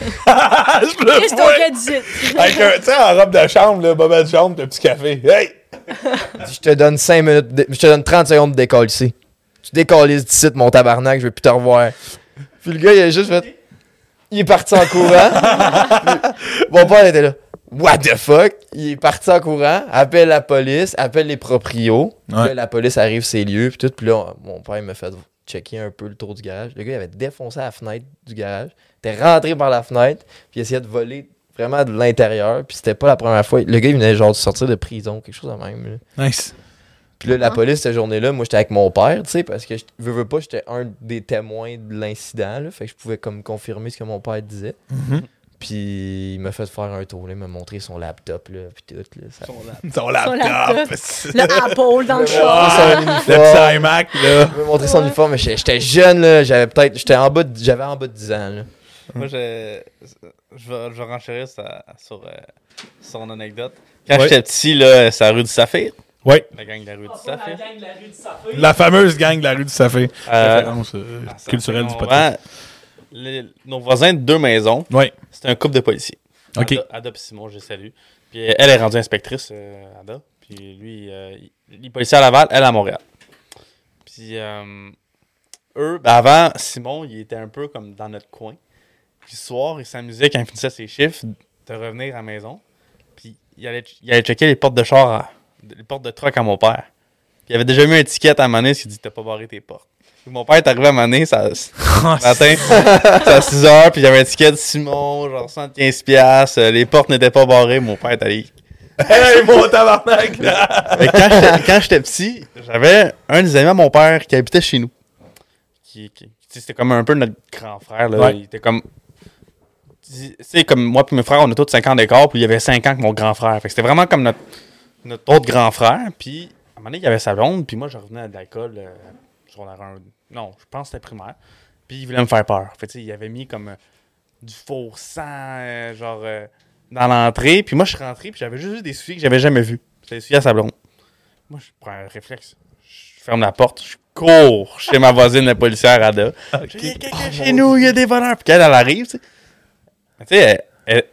je le Qu'est-ce vois. Avec un, tu sais, en robe de chambre, là, bobette de chambre, un petit café. Hey! je te donne 5 minutes, de- je te donne 30 secondes de décalisser. Tu décalisses d'ici, mon tabarnak, je vais plus te revoir. Puis le gars, il a juste fait. Il est parti en courant. Puis mon père était là. What the fuck? Il est parti en courant, appelle la police, appelle les proprios. Puis Ouais. là, la police arrive ses lieux, puis tout. Puis là, mon père il m'a fait checker un peu le tour du garage. Le gars, il avait défoncé la fenêtre du garage. Était rentré par la fenêtre, puis il essayait de voler vraiment de l'intérieur. Puis c'était pas la première fois. Le gars, il venait genre de sortir de prison, quelque chose de même. là. Nice. Puis là, la police, cette journée-là, moi, j'étais avec mon père, tu sais, parce que je veux, veux pas, j'étais un des témoins de l'incident, là. Fait que je pouvais comme confirmer ce que mon père disait. Mhm. Puis il m'a fait faire un tour, là, il m'a montré son laptop, là, puis tout, là. Ça... Son laptop. laptop. c'est- Le Apple dans le char. son Le iMac, là. Il m'a montré son uniforme, mais j'étais j'étais jeune, là. J'avais peut-être, j'étais en bas, de- j'avais en bas de 10 ans, là. Moi, je, je, vais, je vais renchérir ça- sur euh, son anecdote. Quand Ouais. j'étais petit, là, c'est la rue du Saphir. Oui. La gang de la rue du La Saphir. gang de la rue du Saphir. La fameuse gang de la rue du Saphir. Euh, Référence euh, Ah, culturelle du podcast. nos voisins de deux maisons, Oui. c'était un couple de policiers. OK. Ada, Simon, je les salue. Puis elle est rendue inspectrice, Ada. Puis lui, il, est policier à Laval, elle à Montréal. Puis eux, ben avant, Simon, il était un peu comme dans notre coin. Puis le soir, il s'amusait quand il finissait ses chiffres de revenir à la maison. Puis il allait, il allait checker les portes de char, à- les portes de truck à mon père. Puis il avait déjà mis un ticket à donné, il dit T'as pas barré tes portes. Puis mon père est arrivé à ça, le matin, à 6 h, puis il y avait un ticket de Simon, genre 75$, piastres, euh, les portes n'étaient pas barrées, mon père est allé. Hey, mon tabarnak! Quand j'étais- quand j'étais petit, j'avais un des amis à mon père qui habitait chez nous. Qui, qui- c'était comme un peu notre grand frère, là. Ouais. Il était comme. Tu sais, comme moi et mes frères, on a tous 5 ans d'écart, puis il y avait 5 ans que mon grand frère. Fait que c'était vraiment comme notre, notre autre grand frère. Puis, à un moment donné, il y avait sa blonde, puis moi, je revenais de l'école, euh, secondaire un- Non, je pense que c'était primaire. Puis, il voulait me faire peur. Fait que, il avait mis comme euh, du faux sang, euh, genre, dans l'entrée. Puis, moi, je suis rentré, puis j'avais juste vu des souliers que j'avais jamais vus. C'était des souliers à sa blonde. Moi, je prends un réflexe. Je ferme la porte, je cours chez ma voisine, la policière Ada. Dis, Il y a quelqu'un chez nous, il y a des voleurs. Puis qu'elle, elle arrive, tu sais. Tu sais, elle- elle-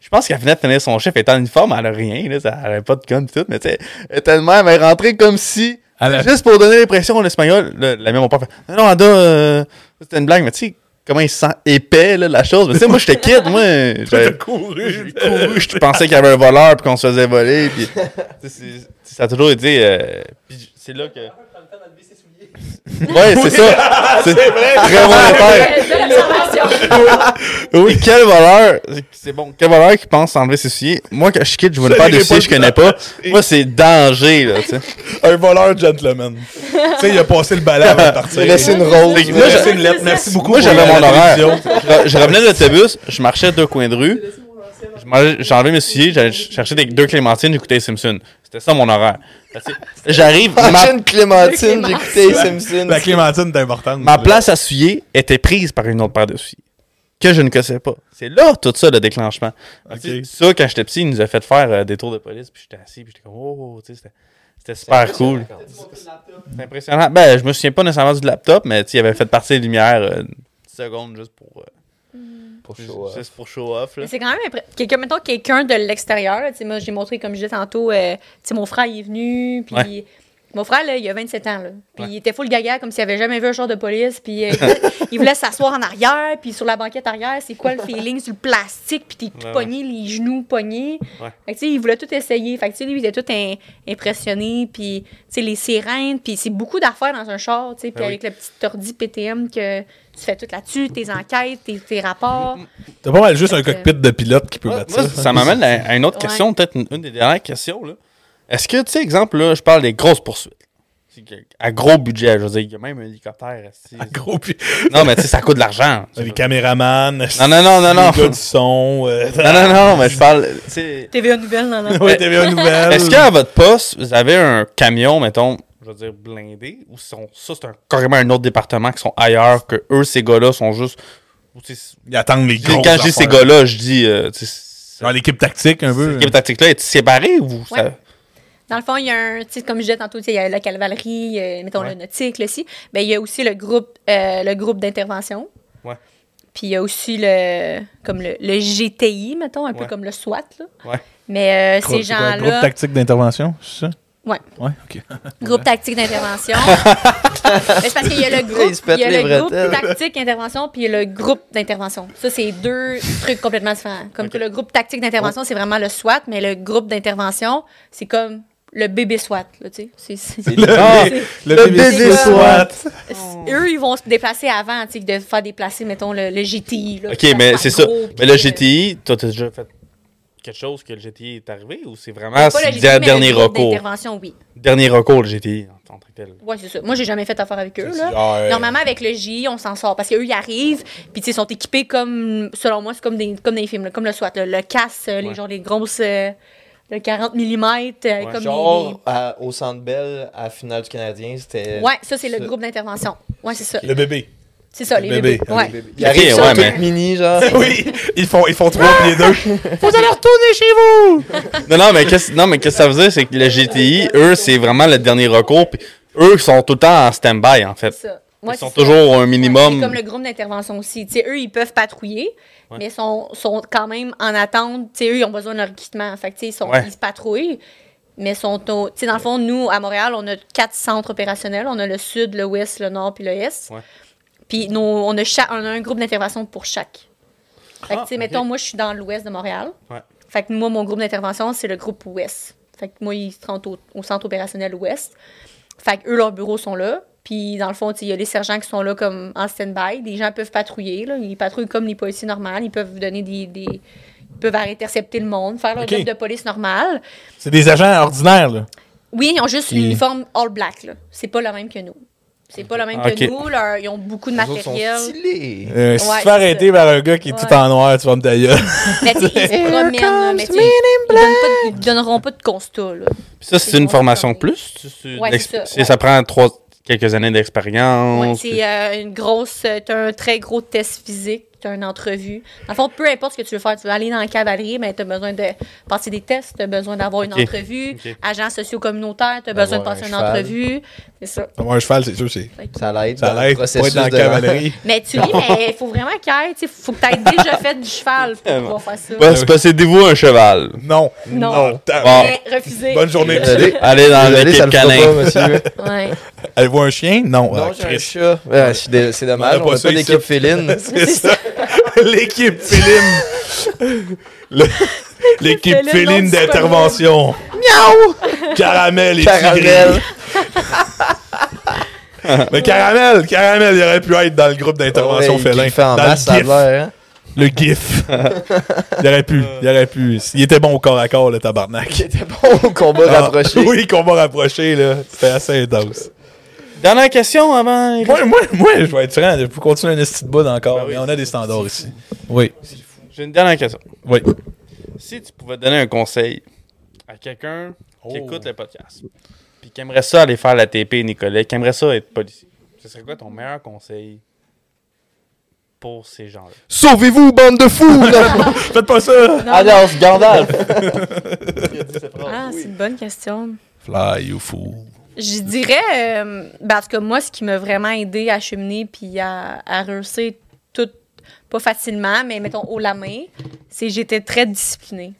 je pense qu'elle venait de finir son chef, elle était en uniforme, elle a rien, là, ça- elle avait pas de gun et tout, mais tu sais, elle était de même, elle est rentrée comme si, a- juste pour donner l'impression en espagnol, là, la même mon père fait, non, non, Ada, euh, c'était une blague, mais tu sais, comment il se sent épais, là, la chose, mais tu sais, moi, j'étais kid, moi, j'avais couru. j'ai couru, je pensais qu'il y avait un voleur puis qu'on se faisait voler. Puis, ça a toujours été. euh, puis c'est là que. Ouais, c'est ça. C'est très bon repère. Oui, quel voleur. C'est bon. Quel voleur qui pense enlever ses souliers. Moi, quand je quitte, je vois pas de irait souliers, je connais pas. Moi, c'est danger, là, tu sais. Un voleur gentleman. tu sais, il a passé le balai avant de partir. Il a laissé une rose. Moi, j'ai fait une lettre. Merci beaucoup. Moi, j'avais mon horaire. je revenais de l'autobus, je marchais deux coins de rue. Je mangeais- J'ai enlevé mes souliers, j'allais ch- chercher des, deux clémentines, j'écoutais les Simpsons. C'était ça mon horaire. J'arrive, ma, Imagine Clémentine, j'écoutais les Simpsons. La clémentine est importante. ma place à souiller était prise par une autre paire de souliers. que je ne connaissais pas. C'est là tout ça le déclenchement. Ok. Tu sais, Ça, quand j'étais petit, il nous a fait faire euh, des tours de police, puis j'étais assis, puis j'étais comme, oh, tu sais, c'était- c'était super cool. C'est impressionnant. Ben, je me souviens pas nécessairement du laptop, mais tu sais, il avait fait partir les lumières euh, une seconde juste pour, euh, Pour show off. juste pour show off. Là. Mais c'est quand même impré- quelqu'un mettons quelqu'un de l'extérieur là, tu sais, moi j'ai montré comme je disais tantôt euh, tu sais mon frère il est venu puis Ouais. mon frère là, il a 27 ans là. Puis Ouais. il était full gaga comme s'il avait jamais vu un genre de police puis euh, il voulait- s'asseoir en arrière puis sur la banquette arrière, c'est quoi le feeling sur le plastique puis t'es tout Ouais, pogné les genoux pognés. Ouais. Fait que tu sais il voulait tout essayer. Fait que tu sais lui il était tout impressionné puis tu sais les sirènes puis c'est beaucoup d'affaires dans un char, tu sais puis Ben oui. avec le petit ordi PTM que tu fais tout là-dessus, tes enquêtes, tes, tes rapports. T'as pas mal juste un cockpit de pilote qui peut Moi, mettre moi, ça. ça m'amène à, à une autre Ouais. question, peut-être une, une des dernières questions. là. Est-ce que, tu sais, exemple, là, je parle des grosses poursuites. À gros budget, je veux dire, il y a même un hélicoptère. esti. Gros, puis Non, mais tu sais, ça coûte de l'argent. les caméramans. Non, non, non, non, non. Les gars du son. euh, Non, non, non, mais je parle. TVA Nouvelle, non, non. Ouais, TVA Nouvelle. Est-ce qu'à votre poste, vous avez un camion, mettons, je veux dire, blindé, ou sont, ça, c'est un, carrément un autre département qui sont ailleurs, que eux, ces gars-là, sont juste. Ils attendent les Quand gros. je dis ces gars-là, je dis. euh, Dans l'équipe tactique, un peu. L'équipe tactique-là est séparée ou ça. Dans le fond, il y a un, comme je disais tantôt, tu sais, il y a la cavalerie, il y a, mettons Ouais. le nautique, aussi. Ben, il y a aussi le groupe, euh, le groupe d'intervention. Ouais. Puis il y a aussi le, comme le, le GTI, mettons, un peu comme le SWAT, là. Ouais. Mais euh, ces quoi, Groupe gens-là, tactique d'intervention, c'est ça? Ouais. Ouais, ok. groupe tactique d'intervention. Ben, c'est parce qu'il y a le groupe, il y a le groupe bretelles. tactique intervention, puis il y a le groupe d'intervention. Ça, c'est deux trucs complètement différents. Comme que le groupe tactique d'intervention, c'est vraiment le SWAT, mais le groupe d'intervention, c'est comme le bébé SWAT, là, tu sais. C'est- c'est- Le, le le bébé bébé SWAT. Eux, ils vont se déplacer avant, tu sais, de faire déplacer, mettons, le, le GTI. Là, Ok, mais c'est ça. Mais le GTI, toi, t'as déjà fait quelque chose que le GTI est arrivé ou c'est vraiment pas le c'est GTI, dernier recours? d'intervention, oui. Dernier recours, le GTI, en tant que tel. Ouais, c'est ça. Moi, j'ai jamais fait affaire avec eux, là. Euh, Normalement, avec le GI, on s'en sort parce qu'eux, ils arrivent, puis tu sais, ils sont équipés comme, selon moi, c'est comme des, comme des films, là, comme le SWAT, là, le casse, euh, les genre les grosses, euh, le 40 mm, comme les- Genre, à- au Centre Bell, à la finale du Canadien, c'était... Ouais, ça, c'est le groupe d'intervention. Ouais, c'est ça. Le bébé. C'est ça, les bébé. bébés. Ouais. Il arrive Ok, sur ouais, un truc mais- mini, genre. oui, ils font, ils font trois pieds deux. Vous allez retourner chez vous! Non, non, mais qu'est-ce non, mais qu'est-ce que ça veut dire? C'est que le GTI, eux, c'est vraiment le dernier recours. Puis eux, ils sont tout le temps en stand-by, en fait. C'est ça. Ouais, Ils sont ça. toujours un minimum. c'est comme le groupe d'intervention aussi. Eux, ils peuvent patrouiller, Ouais. mais sont, sont quand même en attente. Eux, ils ont besoin de leur équipement. Fait que, ils, sont, Ouais. ils se patrouillent, mais sont au... Dans le fond, nous, à Montréal, on a quatre centres opérationnels. On a le sud, le ouest, le nord puis le est. Puis nous, on a, cha- on a un groupe d'intervention pour chaque. Fait que, Ah, tu sais, ok. mettons, moi, je suis dans l'ouest de Montréal. Ouais. Fait que moi, mon groupe d'intervention, c'est le groupe ouest. Fait que moi, ils se rendent au, au centre opérationnel ouest. Fait que eux, leurs bureaux sont là. Puis, dans le fond, il y a les sergents qui sont là comme en stand-by. Les gens peuvent patrouiller. Là. Ils patrouillent comme les policiers normaux. Ils peuvent donner des. des- Ils peuvent intercepter le monde, faire leur Ok. job de police normale. C'est des agents ordinaires, là. Oui, ils ont juste Qui- l'uniforme all black. là. C'est pas le même que nous. C'est pas le même Ok. que nous. Leur- ils ont beaucoup de Les autres sont matériel. stylés. Euh, si Ouais, tu te fais c'est arrêter ça. par un gars qui est tout Ouais. en noir, tu vas me ta gueule. Mais tu sais, ils se promènent. là, mais tu sais, ils, donnent pas de- ils donneront pas de constat. Là. Puis ça, c'est une formation ça. de plus? Tu- tu- Ouais, l'exp- c'est ça, c'est- ouais. ça prend trois, quelques années Ouais, d'expérience. c'est euh, une grosse. euh, T'as un très gros test physique, t'as une entrevue. Dans le fond, peu importe ce que tu veux faire, tu veux aller dans la cavalerie, mais t'as besoin de passer des tests, t'as besoin d'avoir une Ok. entrevue. Ok. Agent socio-communautaire, t'as besoin de passer un une cheval. entrevue. C'est ça. Avoir un cheval, c'est sûr, c'est. Ça l'aide. Ça l'aide processus être dans la de- cavalerie. Mais tu lis, mais il faut vraiment qu'il y ait, tu sais, faut que t'aies déjà fait du cheval pour pouvoir faire ça. Ouais, c'est possédez-vous un cheval. Non. Non. Ta- Bon. Mais refusé. Bonne journée. Allez dans ça le canin. pas, monsieur. Ouais. Avez-vous un chien? Non. Non, Ah, j'ai un chat. Ouais, c'est dommage, On pas n'a ça pas ici. d'équipe féline. C'est ça. L'équipe féline. L'équipe féline d'intervention. Miaou! Caramel et Caramel. Mais Caramel, Caramel, il aurait pu être dans le groupe d'intervention Ouais, félin. il fait en dans masse, le GIF. hein. Le GIF. il aurait pu, il aurait pu. Il était bon au corps à corps, le tabarnak. Qui était bon au combat Ah, rapproché. Oui, combat rapproché, là. C'était assez intense. Dernière question avant. Moi, moi, moi, je vais être franc, je peux continuer un esti de bout encore, Ben oui, mais on a des standards ici. Oui, J'ai une dernière question. oui. Si tu pouvais donner un conseil à quelqu'un qui Oh. écoute le podcast, puis qui aimerait ça aller faire la TP Nicolas, qui aimerait ça être policier, ce serait quoi ton meilleur conseil? pour ces gens-là? Sauvez-vous, bande de fous! Faites pas ça! Alliance Gandalf! Ah, c'est une bonne question. Fly, you fool. Je dirais, euh, ben, en tout cas, moi, ce qui m'a vraiment aidé à cheminer puis à, à réussir pas facilement, mais mettons haut la main, c'est que j'étais très disciplinée.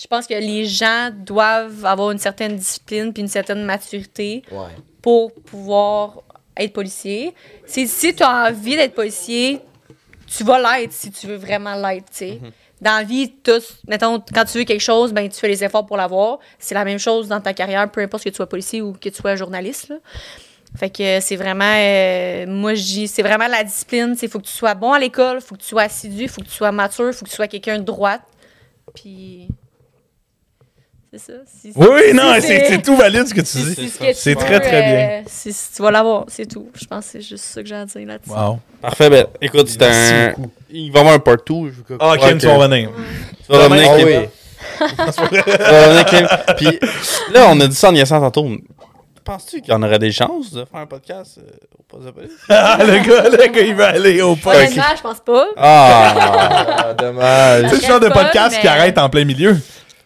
Je pense que les gens doivent avoir une certaine discipline puis une certaine maturité Ouais. pour pouvoir être policier. C'est si tu as envie d'être policier, tu vas l'être si tu veux vraiment l'être, tu sais. Dans la vie, tous, mettons, quand tu veux quelque chose, ben, tu fais les efforts pour l'avoir. C'est la même chose dans ta carrière, peu importe que tu sois policier ou que tu sois journaliste, là. Fait que c'est vraiment, euh, moi, je dis, c'est vraiment la discipline. Il faut que tu sois bon à l'école, il faut que tu sois assidu, il faut que tu sois mature, il faut que tu sois quelqu'un de droite. Puis. C'est ça. Si- Oui, si non, c'est c'est tout valide ce que tu si- dis. ce C'est très, très bien. euh, si- si tu vas l'avoir, c'est tout. Je pense que c'est juste ça que j'ai à dire là-dessus. Wow. Parfait, ben, écoute, c'est Merci un. beaucoup. Il va y avoir un part 2. Ah, Kim, tu vas revenir. Tu vas revenir, Ah Kim. Tu vas revenir, Kim. Puis là, on a dit ça en y assant tantôt. Penses-tu qu'il y en aurait des chances de faire un podcast euh, au poste de police? Ah, le gars, le gars, il va aller au poste. Honnêtement, je pense pas. Ah! Ah, dommage. C'est le genre de Pas, podcast qui arrête en plein milieu.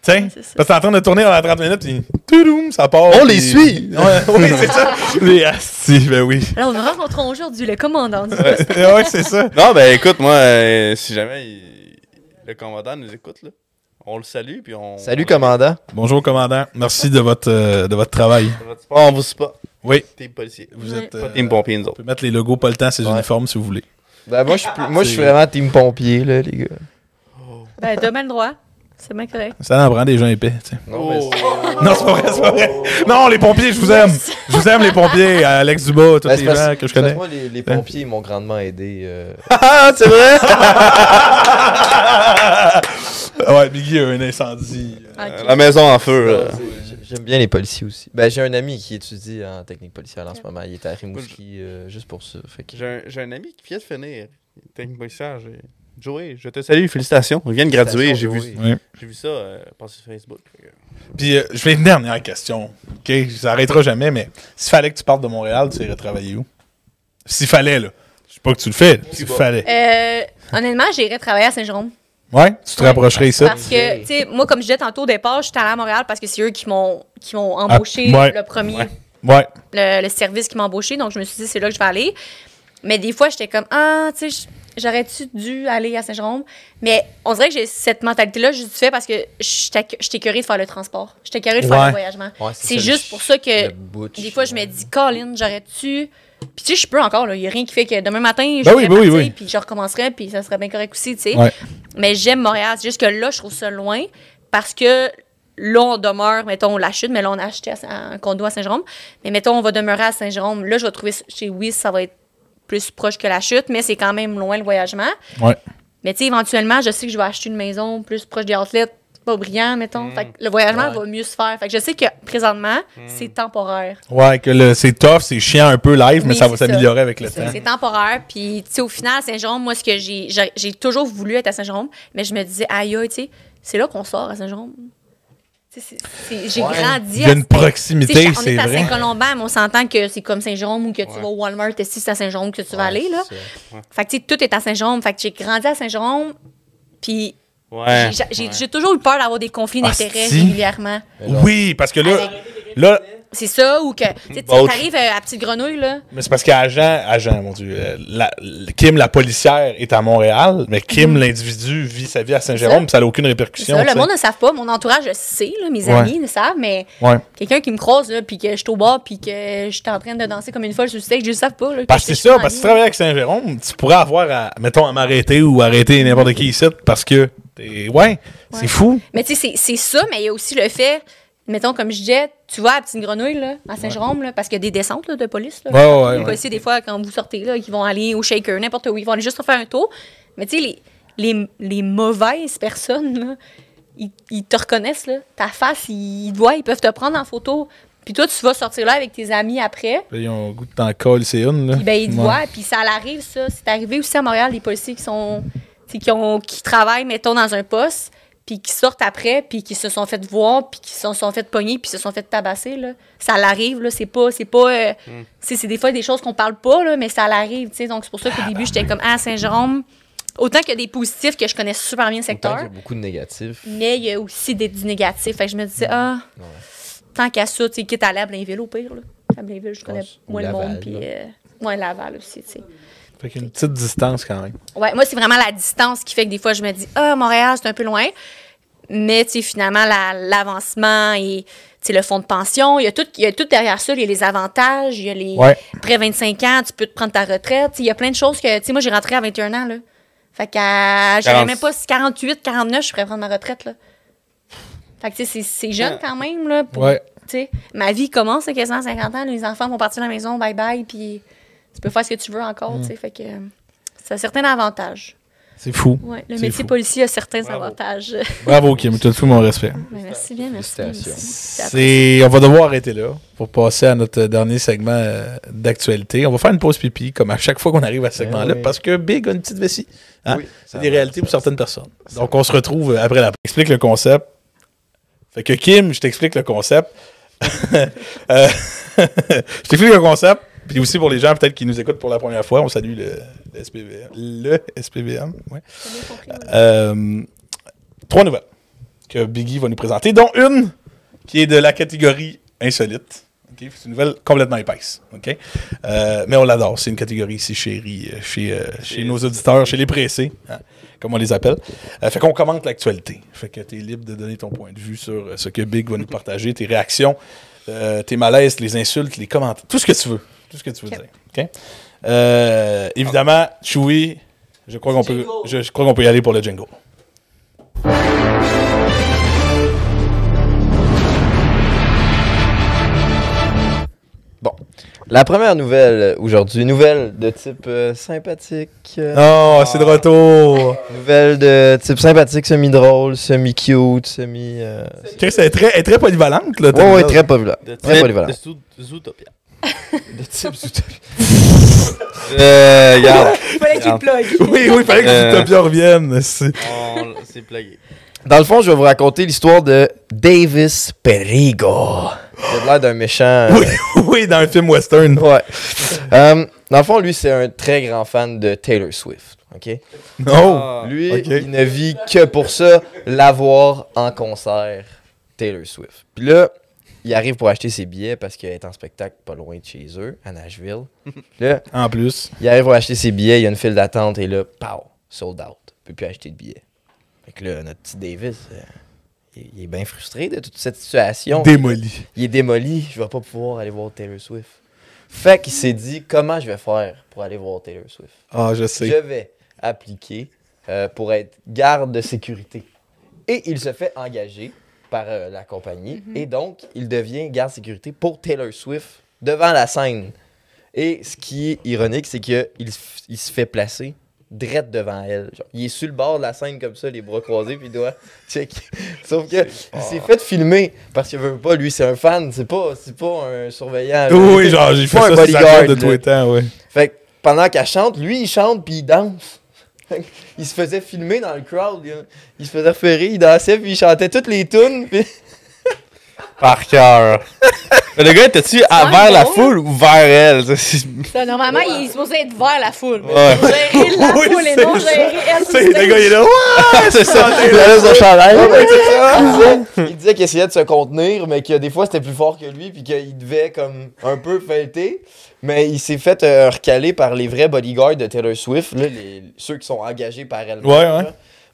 Tiens, c'est ça. parce que t'es en train de tourner dans 30 minutes, puis toudoum, ça part. On puis- les suit. Ouais, oui, c'est ça. Les astis, ben oui. Alors, nous rencontrons aujourd'hui le commandant du ouais, c'est ça. non, ben écoute, moi, euh, si jamais il- le commandant nous écoute, là, on le salue. Puis on, Salut, on- commandant. Bonjour, commandant. Merci de votre, euh, de votre travail. On vous suit pas. Oui, Team policier. vous êtes. Pas euh, team pompier, nous autres. peut mettre les logos pas le temps sur les Ouais. uniformes si vous voulez. Ben, moi, je suis plus- moi, je suis vraiment team pompier, là, les gars. Ben, t'as bien le droit. C'est bien correct. Ça en prend des gens épais, tu sais. Non, mais Oh. Non, c'est pas vrai, c'est pas vrai. Non, les pompiers, je vous aime. Je vous aime, les pompiers. Alex Dubois, tous Ben, les parce- gens que je connais. Moi, les, les pompiers m'ont grandement aidé. euh. Ah, c'est vrai? Ouais, Biggie a un incendie. Ok. La maison en feu. euh. J'ai- J'aime bien les policiers aussi. Ben, j'ai un ami qui étudie en technique policière en ce moment. Il est à Rimouski euh, juste pour ça. Fait que... J'ai un, j'ai un ami qui vient de finir. Technique policière. j'ai- Joey, je te salue, félicitations. Il vient de graduer, j'ai vu, Oui. j'ai vu ça euh, passer sur Facebook. Puis, euh, je vais une dernière question. OK? Ça arrêtera jamais, mais s'il fallait que tu partes de Montréal, tu irais travailler où? S'il fallait, là. Je sais pas que tu le fais. S'il fallait. Euh, honnêtement, j'irais travailler à Saint-Jérôme. Ouais? Tu te Ouais. rapprocherais ici? Parce que, tu sais, moi, comme je disais tantôt au départ, je suis allée à Montréal parce que c'est eux qui m'ont qui m'ont embauché ouais. le premier, Ouais. Ouais. le, le service qui m'a embauché. Donc, je me suis dit, c'est là que je vais aller. Mais des fois, j'étais comme, ah, tu sais, j'aurais-tu dû aller à Saint-Jérôme? Mais on dirait que j'ai cette mentalité-là, juste du fait parce que j'étais curée de faire le transport. J'étais curée de faire Ouais. le voyagement. Ouais, C'est juste le- pour ça que le butch, des fois, je me dis, Colin, j'aurais-tu? Puis, tu sais, je peux encore, là. Il n'y a rien qui fait que demain matin, je Ben oui, vais ben oui, puis je recommencerai, puis ça serait bien correct aussi, tu sais. Ouais. Mais j'aime Montréal. C'est juste que là, je trouve ça loin parce que là, on demeure, mettons, la chute, mais là, on a acheté un condo à Saint-Jérôme. Mais mettons, on va demeurer à Saint-Jérôme. Là, je vais trouver chez Wiz, ça va être plus proche que la chute, mais c'est quand même loin le voyagement. Ouais. Mais tu sais, éventuellement, je sais que je vais acheter une maison plus proche des outlets, pas brillant, mettons. Fait que le voyagement Ouais. va mieux se faire. Fait que je sais que présentement, c'est temporaire. Ouais, que le- c'est tough, c'est chiant un peu live, mais ça va s'améliorer avec le temps. c'est temporaire. Puis, tu sais, au final, à Saint-Jérôme, moi, ce que j'ai. Toujours voulu être à Saint-Jérôme, mais je me disais, aïe, aïe, tu sais, c'est là qu'on sort à Saint-Jérôme. J'ai Ouais. grandi Il y a à une proximité, on c'est est à. Saint-Colomban, mais on s'entend que c'est comme Saint-Jérôme ou que tu Ouais. vas au Walmart, et si c'est à Saint-Jérôme que tu vas Ouais, aller, là. Fait que, tu sais, tout est à Saint-Jérôme. Fait que j'ai grandi à Saint-Jérôme, puis Ouais. j'ai- toujours eu peur d'avoir des conflits Ah, d'intérêts régulièrement. Oui, parce que là, Avec- là C'est ça, ou que tu t'arrives euh, à Petite Grenouille, là. mais c'est parce qu'Agent, Agent, mon Dieu, euh, la- Kim, la policière, est à Montréal, mais Kim, l'individu, vit sa vie à Saint-Jérôme, ça. n'a aucune répercussion. ça, le monde ne savent pas. Mon entourage le sait, là, mes Ouais. amis le savent, mais Ouais. quelqu'un qui me croise, là, puis que je suis au bar, puis que je suis en train de danser comme une folle sur le stage, je le savent pas. Là, Parce que c'est ça, parce que si tu travailles avec Saint-Jérôme, tu pourrais avoir à, mettons, à m'arrêter ou arrêter n'importe qui ici, parce que, t'es- ouais, c'est Ouais. fou. Mais tu sais, c'est ça, mais il y a aussi le fait, mettons, comme je disais, tu vas à Petite Grenouille, là, à Saint-Jérôme, parce qu'il y a des descentes là, de police. Là, Ouais, ouais, ouais, les policiers, des fois, quand vous sortez, là, qui vont aller au shaker, n'importe où, ils vont aller juste faire un tour. Mais tu sais, les, les, les mauvaises personnes, là, ils, ils te reconnaissent, là. Ta face, ils, ils te voient, ils peuvent te prendre en photo. Puis toi, tu vas sortir là avec tes amis après. Ils ont le goût de t'en coller, c'est une, là. Puis ben, ils te voient, puis ça arrive, ça. C'est arrivé aussi à Montréal, des policiers qui sont. Qui, ont, qui travaillent, mettons, dans un poste, puis qui sortent après, puis qui se sont fait voir, puis qui se sont fait pogner, puis se sont fait tabasser, là. Ça l'arrive, là. C'est pas... C'est pas... euh, c'est- c'est des fois des choses qu'on parle pas, là, mais ça l'arrive, tu sais. Donc, c'est pour ça qu'au début, j'étais comme, ah, Saint-Jérôme... Autant qu'il y a des positifs que je connais super bien le Autant secteur, qu'il y a beaucoup de négatifs. mais il y a aussi des, du négatif. Fait que je me disais, ah, tant qu'à ça, tu sais, quitte à Blainville au pire, là. À Blainville, je connais moins le monde, puis... Euh, ouais, Laval aussi, tu sais. Fait qu'une petite distance quand même. Ouais, moi, c'est vraiment la distance qui fait que des fois, je me dis, ah, Montréal, c'est un peu loin. Mais, tu sais, finalement, la- l'avancement et, tu sais, le fonds de pension, il y, a tout, il y a tout derrière ça. Il y a les avantages, il y a les. Ouais. Après 25 ans, tu peux te prendre ta retraite. Tu sais, Il y a plein de choses que, tu sais, moi, j'ai rentré à 21 ans, là. Fait qu'à, j'aurais 40. même pas 48, 49, je pourrais prendre ma retraite, là. Fait que, tu sais, c'est- c'est jeune quand même, là. pour- Ouais. tu sais, ma vie commence à quasiment à 50 ans. Les enfants vont partir de la maison, bye bye, puis tu peux faire ce que tu veux encore, tu sais. Fait que euh, ça a certains avantages. C'est fou. Ouais, le métier fou. policier a certains Bravo. avantages. Bravo, Kim. Tu as tout mon respect. Ben, merci bien, merci. C'est, on va devoir arrêter là pour passer à notre dernier segment euh, d'actualité. On va faire une pause pipi, comme à chaque fois qu'on arrive à ce Ben segment-là, oui. parce que Big a une petite vessie. Hein? Oui, C'est des réalités pour certaines personnes. Donc, on se retrouve euh, après la Explique le concept. Fait que Kim, je t'explique le concept. Euh, je t'explique le concept. Puis aussi pour les gens peut-être qui nous écoutent pour la première fois, on salue le, le SPVM. Le SPVM, ouais. Euh, trois nouvelles que Biggie va nous présenter, dont une qui est de la catégorie insolite. C'est une nouvelle complètement épaisse. Euh, mais on l'adore. C'est une catégorie ici chérie euh, chez, euh, chez nos auditeurs, chez les pressés, hein, comme on les appelle. Euh, fait qu'on commente l'actualité. Fait que tu es libre de donner ton point de vue sur ce que Big va nous partager, tes réactions, tes malaises, les insultes, les commentaires, tout ce que tu veux. Tout ce que tu veux dire. ok? Euh, évidemment, Chewie, je crois qu'on peut, je, je crois qu'on peut y aller pour le jingle. Bon. La première nouvelle aujourd'hui, nouvelle de type euh, sympathique. euh, Oh, c'est de retour! Nouvelle de type sympathique, semi-drôle, semi-cute, semi. euh, Chris, elle est très, elle est très polyvalente, là. Ouais, nouvelle. très. De Très type polyvalent. de Zoo- Zootopia. De type Zootopia. Euh, regarde, Fallait qu'il plug. Oui, oui, il fallait que Euh. Zootopia revienne. c'est- on- c'est plugué. Dans le fond, je vais vous raconter l'histoire de Davis Perigo. Il a l'air d'un méchant. euh, Oui, oui, dans un film western. Ouais. Euh, dans le fond, lui, c'est un très grand fan de Taylor Swift. OK? Non. Ah. Lui, ok. il ne vit que pour ça, l'avoir en concert, Taylor Swift. Puis là, il arrive pour acheter ses billets parce qu'il est en spectacle pas loin de chez eux, à Nashville. Là, En plus. il arrive pour acheter ses billets, il y a une file d'attente et là, pow, sold out. Il peut plus acheter de billets. Fait que là, notre petit Davis, euh, il, il est bien frustré de toute cette situation. Démoli. il est démoli, je vais pas pouvoir aller voir Taylor Swift. Fait qu'il s'est dit, comment je vais faire pour aller voir Taylor Swift? Ah, je je sais. vais appliquer euh, pour être garde de sécurité. Et il se fait engager par euh, la compagnie. Et donc, il devient garde de sécurité pour Taylor Swift devant la scène. Et ce qui est ironique, c'est qu'il il se fait placer direct devant elle. Genre, il est sur le bord de la scène comme ça, les bras croisés, puis il doit checker. Sauf que il s'est fait filmer parce qu'il veut pas, lui, c'est un fan, c'est pas, c'est pas un surveillant. Oui, oui, genre, j'ai fait pas un ça sur sa bodyguard, de là. tous les temps, ouais. Fait que pendant qu'elle chante, lui, il chante puis il danse. Il se faisait filmer dans le crowd. Il, se faisait repérer, il dansait puis il chantait toutes les tunes. Par cœur. le gars, était-tu vers la foule ou vers elle? Ça, normalement, il est supposé être vers la foule. mais Ouais. Gérer la Oui, foule et c'est non ça. gérer elle. Le gars, il est là. Ouais! c'est ça. Il son chandail. il disait, il disait qu'il essayait de se contenir, mais que des fois c'était plus fort que lui puis qu'il devait comme un peu fêter. Mais il s'est fait euh, recaler par les vrais bodyguards de Taylor Swift, là, les, ceux qui sont engagés par elle. Ouais, ouais.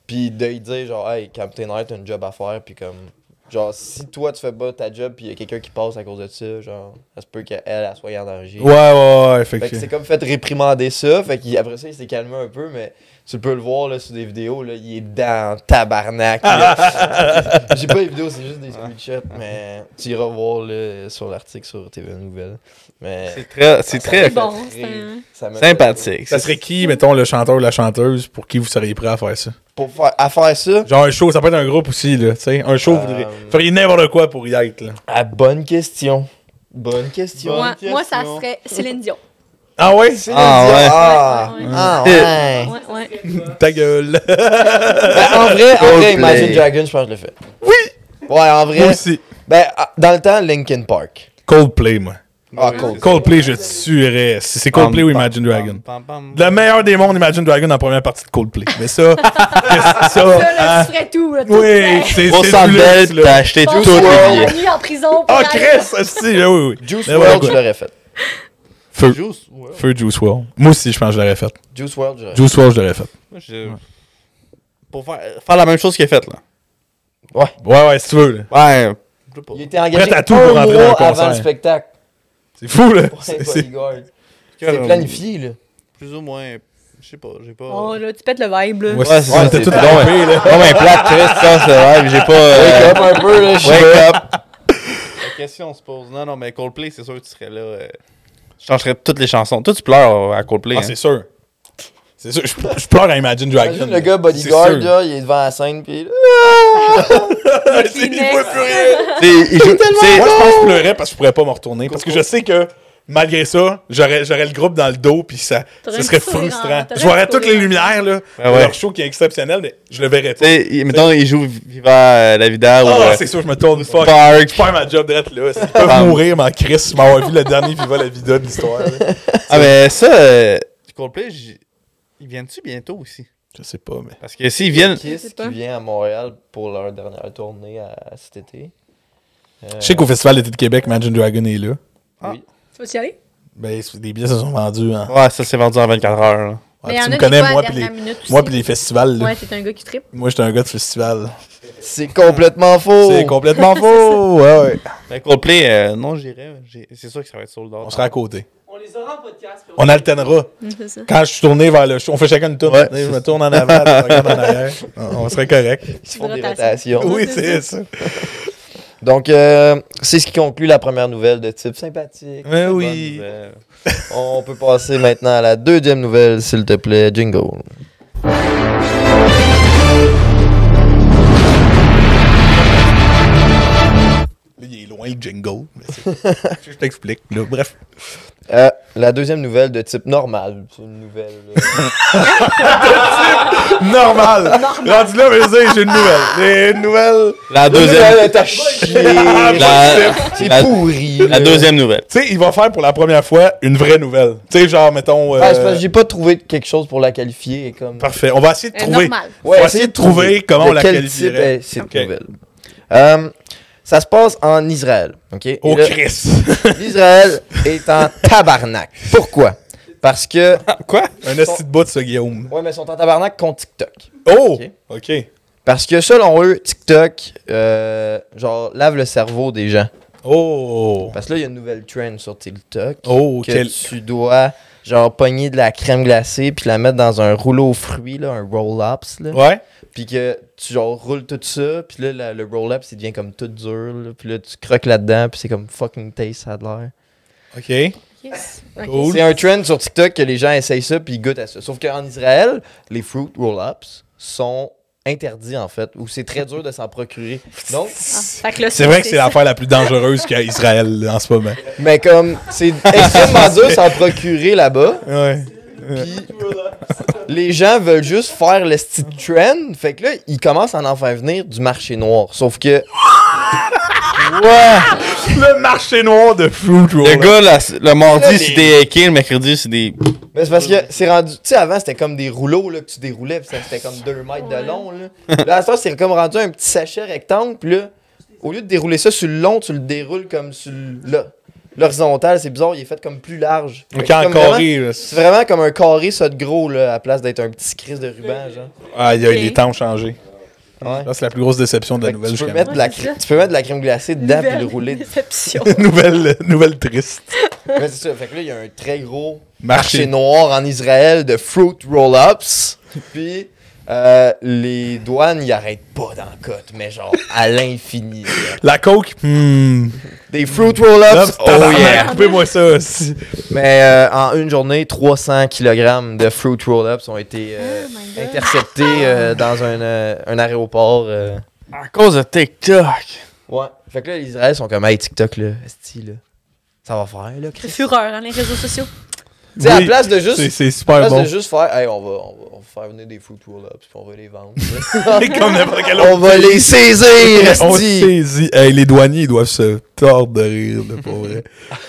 Puis de lui dire genre, hey, Captain Knight, t'as un job à faire, puis comme. Genre, si toi tu fais pas ta job, puis il y a quelqu'un qui passe à cause de ça, genre, ça se peut qu'elle, elle soit en danger. Ouais, ouais, ouais, Fait que c'est effectivement. comme fait réprimander ça. Fait qu'après ça, il s'est calmé un peu, mais tu peux le voir là, sur des vidéos, là, il est dans tabarnak. là. J'ai pas les vidéos, c'est juste des screenshots, mais tu iras voir là, sur l'article sur TV Nouvelles. Mais C'est très, c'est très C'est bon. ça m'a- sympathique. Ça serait qui, mettons, le chanteur ou la chanteuse pour qui vous seriez prêt à faire ça? Pour faire, à faire ça, Genre un show, ça peut être un groupe aussi, là, tu sais. Un show, vous Euh, feriez n'importe quoi pour y être, là. à bonne question. Bonne question. Moi, Bonne moi, ça serait Céline Dion. Ah ouais? Céline Ah, Dion. ouais. Ah, Ouais, ouais. ah, ouais. Ouais, ouais. Ta gueule. Ben, en vrai, en vrai. Imagine Dragons, je pense que je l'ai fait. Oui! Ouais, en vrai. Moi aussi. Ben, ah, dans le temps, Linkin Park. Coldplay, moi. Ah, Oui, Coldplay. Coldplay, je tuerais. Si c'est Coldplay ou Imagine Dragon? Pam, Le meilleur des mondes, Imagine Dragon en première partie de Coldplay. Mais ça, ça, Ça, là, tu ferais tout. Là, tout oui, fait. c'est là. t'as acheté World. la nuit en prison. pour Ah, Chris, hostie, là, oui, oui. Juice WRLD, quoi. je l'aurais fait. Feu. Juice, ouais. Feu Juice WRLD. Moi aussi, je pense que je l'aurais fait. Juice WRLD, je l'aurais Juice WRLD, je l'aurais fait. Pour faire, faire la même chose qu'il a fait, là. Ouais, ouais, si tu veux. Ouais. Il était engagé tout un pour rentrer dans le mois concert. avant le spectacle. C'est fou, là. C'est- planifié, là. Plus ou moins. Je sais pas, j'ai pas. Oh, là, tu pètes le vibe, là. Ouais, c'est ça, t'es tout là. Non, mais plate, Chris, ça, c'est vrai, j'ai pas. euh, Wake up un peu, là. je suis Wake up! La question se pose. Non, non, mais Coldplay, c'est sûr que tu serais là. euh, je changerais toutes les chansons. Toi, tu pleures euh, à Coldplay. Ah, hein. c'est sûr. C'est sûr. Je, pleure à Imagine Dragon. Imagine le gars bodyguard, là, il est devant la scène, pis Il voit plus rien. Tu sais, il joue- tu sais, Moi, je pense que je pleurais parce que je pourrais pas me retourner. Parce que je sais que, malgré ça, j'aurais j'aurais le groupe dans le dos, puis ça, serait frustrant. Je verrais toutes les lumières, là. Ben ouais. Leur show qui est exceptionnel, mais je le verrais il- mettons, il joue Viva euh, la vida ou. Ah, euh, c'est sûr, je me tourne fuck. Park. Je perds ma job d'être là. S'ils peuvent mourir, mais en Chris, m'avoir vu le dernier Viva la Vida de l'histoire. là. Ah, mais ça, euh, Coldplay, ils viennent-tu bientôt aussi? Je sais pas, mais. Parce que s'ils viennent. Kiss qui vient à Montréal pour leur dernière tournée à, à cet été? Euh, Je sais qu'au Festival d'été de Québec, Imagine Dragon est là. Tu vas y aller? Ben, les billets se sont vendus. Hein. Ouais, ça s'est vendu en 24 heures. là. Ouais, Mais il y tu en me connais, moi, puis les, moi, puis les festivals. là. Ouais, t'es un gars qui trippe. Moi, j'étais un gars de festival. C'est complètement faux. C'est complètement faux. Ouais, ouais. Mais Coldplay, euh, non, j'irai. J'ai- C'est sûr que ça va être sold out. On sera à côté. On les aura en podcast. On alternera. Ça. Quand je suis tourné vers le show, on fait chacun une tourne. Ouais, je me tourne en avant, je regarde en arrière. On serait correct. Ils font des Rotation. rotations. Oui, c'est ça. Donc, euh, c'est ce qui conclut la première nouvelle de type sympathique. Mais oui. On peut passer maintenant à la deuxième nouvelle, s'il te plaît. Jingle. Là, il est loin le jingle. mais je t'explique. Bref. Euh, la deuxième nouvelle de type normal. C'est une nouvelle. euh, Normal. Rendu là, mais j'ai une nouvelle. J'ai une nouvelle. La Une nouvelle deuxième. est à chier. La, C'est la- pourri. la deuxième nouvelle. Tu sais, il va faire pour la première fois une vraie nouvelle. Tu sais, genre, mettons. euh, Ah, j'ai pas trouvé quelque chose pour la qualifier. Comme... Parfait. On va essayer de Euh, trouver. On va essayer de trouver comment de on la qualifierait. type est cette Ok. nouvelle. Euh, ça se passe en Israël. ok? Et Oh, là, Chris. L'Israël est en tabarnak. Pourquoi? Parce que. Quoi? un esti de bout de ça, Guillaume. Ouais, mais ils sont en tabarnak contre TikTok. Oh! Ok? OK. Parce que selon eux, TikTok, euh, genre, lave le cerveau des gens. Oh! Parce que là, il y a une nouvelle trend sur TikTok. Oh, que quel. tu dois, genre, pogner de la crème glacée puis la mettre dans un rouleau aux fruits, là, un roll-ups, là. Ouais? Puis que tu, genre, roules tout ça, puis là, la- le roll-up, il devient comme tout dur, là. Puis là, tu croques là-dedans, puis c'est comme fucking taste, ça a de l'air. OK. Yes. Ok. Cool. C'est un trend sur TikTok que les gens essayent ça puis ils goûtent à ça. Sauf qu'en Israël, les fruit roll-ups sont interdits en fait, ou c'est très dur de s'en procurer. Donc, Ah, C'est vrai que c'est l'affaire la plus dangereuse qu'il y a à Israël en ce moment. mais comme c'est extrêmement dur de s'en procurer là-bas, Ouais. puis les gens veulent juste faire le style trend, fait que là, ils commencent à en faire venir du marché noir. Sauf que Ouais! Le marché noir de fruit roll. Le gars, la- le mardi, c'est des hackers, le mercredi, c'est des. Mais c'est parce que c'est rendu. Tu sais, avant, c'était comme des rouleaux là, que tu déroulais, puis ça, c'était comme 2 mètres de long. Là, là à ce c'est comme rendu un petit sachet rectangle, puis là, au lieu de dérouler ça sur le long, tu le déroules comme sur le- là. L'horizontal, c'est bizarre, il est fait comme plus large. Ok, en carré. là. C'est vraiment comme un carré, ça de gros, là, à la place d'être un petit crise de ruban, genre. Ah, il y a les temps ont changé. Ouais. Là, c'est la plus grosse déception de la Fait nouvelle tu, peux jusqu'à mettre de la Ouais, c'est crème, tu peux mettre de la crème glacée dedans, puis le rouler. déception. nouvelle, nouvelle triste. Mais c'est ça, fait que là, il y a un très gros Marché. marché noir en Israël de fruit roll-ups. Puis euh, les douanes, ils arrêtent pas dans la cote, mais genre à l'infini. La coke, hmm. Des fruit roll-ups, oh yeah! Coupez-moi ça. aussi. Mais euh, en une journée, 300 kg de fruit roll-ups ont été euh, Oh interceptés euh, dans un, euh, un aéroport. euh. À cause de TikTok. Ouais. Fait que là, les Israéliens sont comme, hey, TikTok, là, esti, là. Ça va faire, là, C'est Chris. fureur, hein, les réseaux sociaux. Tu sais, à la place de juste. C'est c'est à la super place bon. de juste faire, hey, on va, on va, on va faire venir des fruit roll-ups, puis on va les vendre. Comme n'importe quel on autre. va les saisir, On esti. saisit. Hey, les douaniers, ils doivent se tordre de rire, là, pour vrai.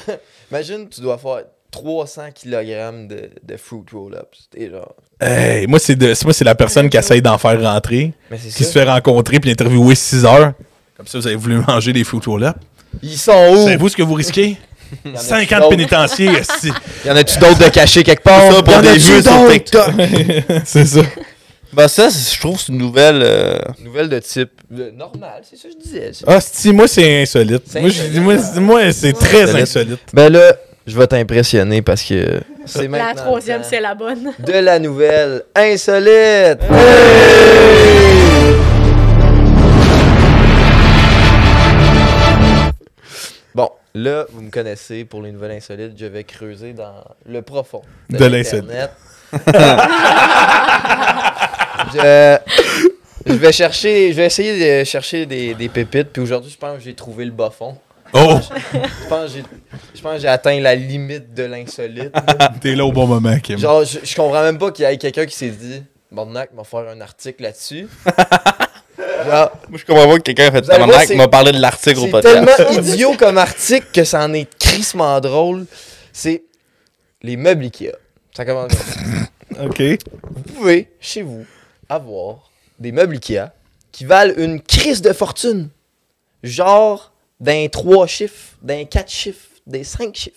Imagine, tu dois faire 300 kg de, de fruit roll-ups. Genre. Hey, moi, c'est de- moi, c'est la personne qui essaye d'en faire rentrer, qui se fait rencontrer puis interviewer 6 heures. Comme ça, vous avez voulu manger des fruits là. Ils sont où? Savez-vous ce que vous risquez? Y en a-tu 5 ans de d'autres? pénitentiaire, esti. Y en a-tu d'autres de cachés quelque part? Ça, pour Y en des a-tu vues sur d'autres? TikTok. c'est ça. Bah, ça, je trouve c'est une nouvelle. euh, Nouvelle de type euh, normal, c'est ça que je disais. Ah, sti, moi, c'est insolite. Moi, je- insolite. moi, c'est- moi, c'est très Insolite. insolite. Ben là, je vais t'impressionner parce que c'est maintenant. La troisième, c'est la bonne. De la nouvelle insolite! Là, vous me connaissez pour les nouvelles insolites, je vais creuser dans le profond De l'insolite. je, je vais chercher, je vais essayer de chercher des, des pépites, puis aujourd'hui, je pense que j'ai trouvé le bas fond. Oh, Je pense que j'ai- je pense que j'ai atteint la limite de l'insolite. t'es là au bon moment, Kim. Genre, je, je comprends même pas qu'il y ait quelqu'un qui s'est dit Bornac m'a faire un article là-dessus. Genre, Moi, je comprends pas que quelqu'un a fait c'est- m'a parlé de l'article au c'est podcast. tellement idiot comme article que ça en est crissement drôle. C'est les meubles Ikea. Ça commence comme ça. OK. Vous pouvez, chez vous, avoir des meubles Ikea qui valent une crise de fortune. Genre d'un 3 chiffres, d'un 4 chiffres, des 5 chiffres.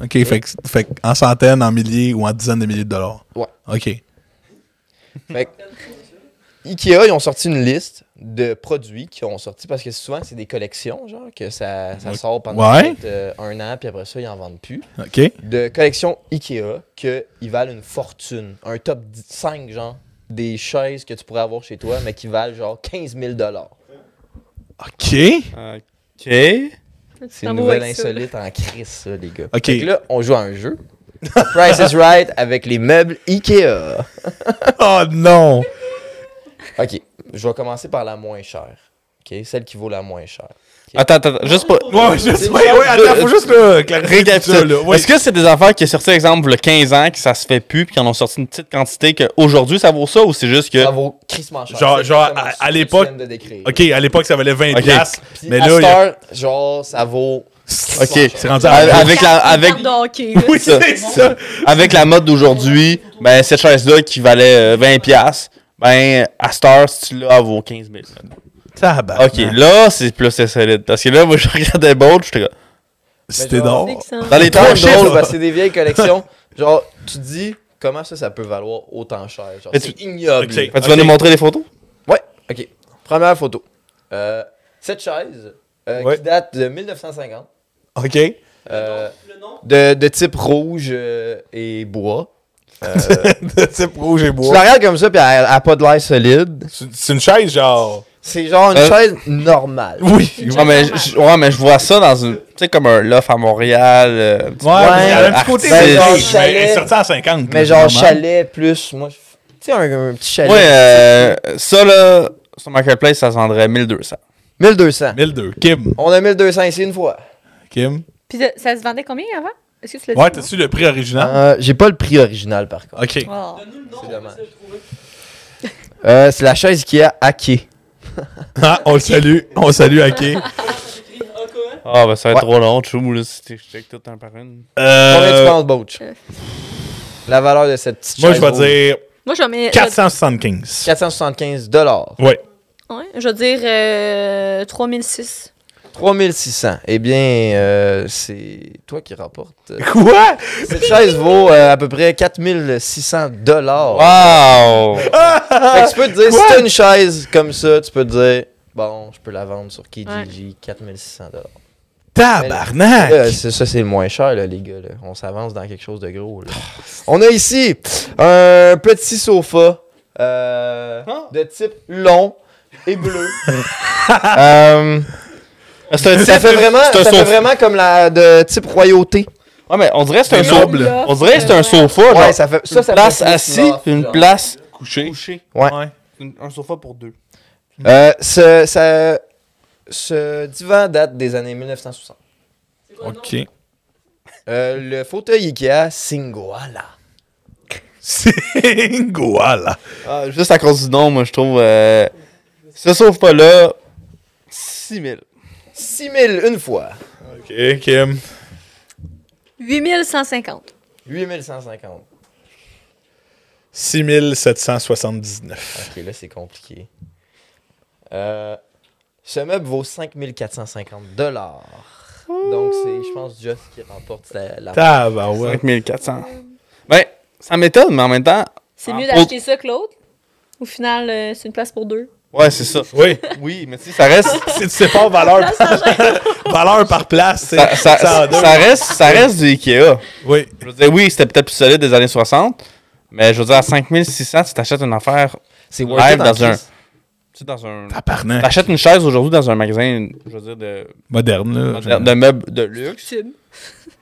OK, fait, que- fait que en centaines, en milliers ou en dizaines de milliers de dollars. Ouais. OK. Fait que Ikea, ils ont sorti une liste de produits qui ont sorti parce que souvent c'est des collections, genre que ça, ça sort pendant Ouais. euh, un an, puis après ça, ils en vendent plus. OK. De collections Ikea qu'ils valent une fortune. Un top 5, genre, des chaises que tu pourrais avoir chez toi, mais qui valent genre 15 000 OK. Ok. C'est une nouvelle insolite en crise, ça, les gars. Ok. Que là, on joue à un jeu. Price is Right avec les meubles Ikea. Oh non! Ok, je vais commencer par la moins chère. Ok, celle qui vaut la moins chère. Attends, attends, juste pour. Ouais, juste, ouais, ouais, attends, faut juste là, clarifier tout ça, là. Ouais. Est-ce que c'est des affaires qui est sorti, exemple, le 15 ans, que ça se fait plus, puis qui en ont sorti une petite quantité, qu'aujourd'hui ça vaut ça, ou c'est juste que. Ça vaut crissement cher. Genre- genre, à- l'époque-. OK, à l'époque, ça valait 20 Ok. piastres, Puis mais à là, a- genre, ça vaut. OK, c'est rendu à... Avec, la, avec, Oui, ça. c'est ça. avec la mode d'aujourd'hui, ben, cette chaise-là qui valait euh, 20$, piastres, ben, à Star, si tu l'as, elle vaut 15 000. Tabarnak. Ok, là, c'est plus solide. Parce que là, moi, je regardais d'autres, j'étais comme. C'était Mais genre- d'or. Dans les drôle, que c'est des vieilles collections. genre, tu te dis, comment ça, ça peut valoir autant cher? Genre, c'est tu- ignoble. Tu vas nous montrer les photos? Ouais, ok. Première photo. Euh, cette chaise, euh, Ouais. qui date de 1950, OK. euh, Le nom? de, de type rouge euh, et bois. Euh, De type rouge et tu bois. la regardes comme ça, puis elle a pas de l'air solide. C'est une chaise, genre... C'est genre une Euh. chaise normale. Oui. Ouais, mais, je- ouais, mais je vois ça dans une. Tu sais, comme un loft à Montréal. euh, Ouais, peu, mais il y a euh, un petit côté... Ben, artiste. genre mais chalet. elle est sortie en 50. Mais genre normal. chalet plus, moi, tu sais, un, un petit chalet. Ouais, euh, ça, là, sur Marketplace, ça se vendrait 1200. 1200. 1002. Kim. On a 1200 ici une fois. Kim. Puis ça se vendait combien avant? Est-ce que tu l'as dit? Ouais, t'as-tu le prix original? Euh, J'ai pas le prix original par contre. OK. Oh. Donne-nous le nom, C'est dommage. le. Euh, c'est la chaise qui a hacké. Ah, on le salue. On salue. C'est écrit AKN. Ah, ben ça va être Ouais. trop long, chou, là, si tu check tout un par une. Combien tu Euh, penses, Boach? Euh. La valeur de cette petite moi, chaise je vais dire Moi, je vais mettre. 475. 475 dollars. Ouais. Ouais, je vais dire euh, 3006. 3600. Eh bien, euh, c'est toi qui rapporte. euh, Quoi? Cette chaise vaut euh, à peu près 4600 dollars. Wow! Fait que tu peux te dire, si t'as une chaise comme ça, tu peux te dire, bon, je peux la vendre sur Kijiji, 4600 dollars. Tabarnak! Là, ça, c'est le moins cher, là, les gars. là. On s'avance dans quelque chose de gros. là. On a ici un petit sofa euh, Ah. de type long et bleu. Euh, C'est un ça fait vraiment, ça fait vraiment comme la de type royauté. Ouais, mais on dirait que c'est un sofa. On dirait que c'est un sofa, genre. Ouais, ça fait ça, une ça place fait plus assis, loft, puis une genre. place couchée. Ouais. Un sofa pour deux. Euh, ce, ça- ce divan date des années 1960. C'est quoi le nom? OK. Euh, le fauteuil Ikea Singoala. Singoala. Ah, juste à cause du nom, moi, je trouve. Euh, se sauve pas là. 6000. 6000 une fois. Ok, Kim. 8150. 8150. 6779. Ok, là, c'est compliqué. Euh, ce meuble vaut 5450 dollars. Donc, c'est, je pense, Just qui remporte la. la... Tabarouette. 5400. Ben, ça m'étonne, mais en même temps. C'est mieux pour- d'acheter ça que l'autre? Au final, euh, c'est une place pour deux. Ouais, c'est ça. Oui. Oui, mais tu sais, ça reste. Si tu sépares valeur, valeur par place, c'est Ça, ça, ça reste, ça reste du Ikea. Oui. Je veux dire, oui, c'était peut-être plus solide des années 60, mais je veux dire, à 5600, tu t'achètes une affaire. C'est Live worth it en dans un-. Tu sais, dans un. Tabarnak. T'achètes une chaise aujourd'hui dans un magasin, je veux dire, de, Moderne, là. de, de meubles de luxe.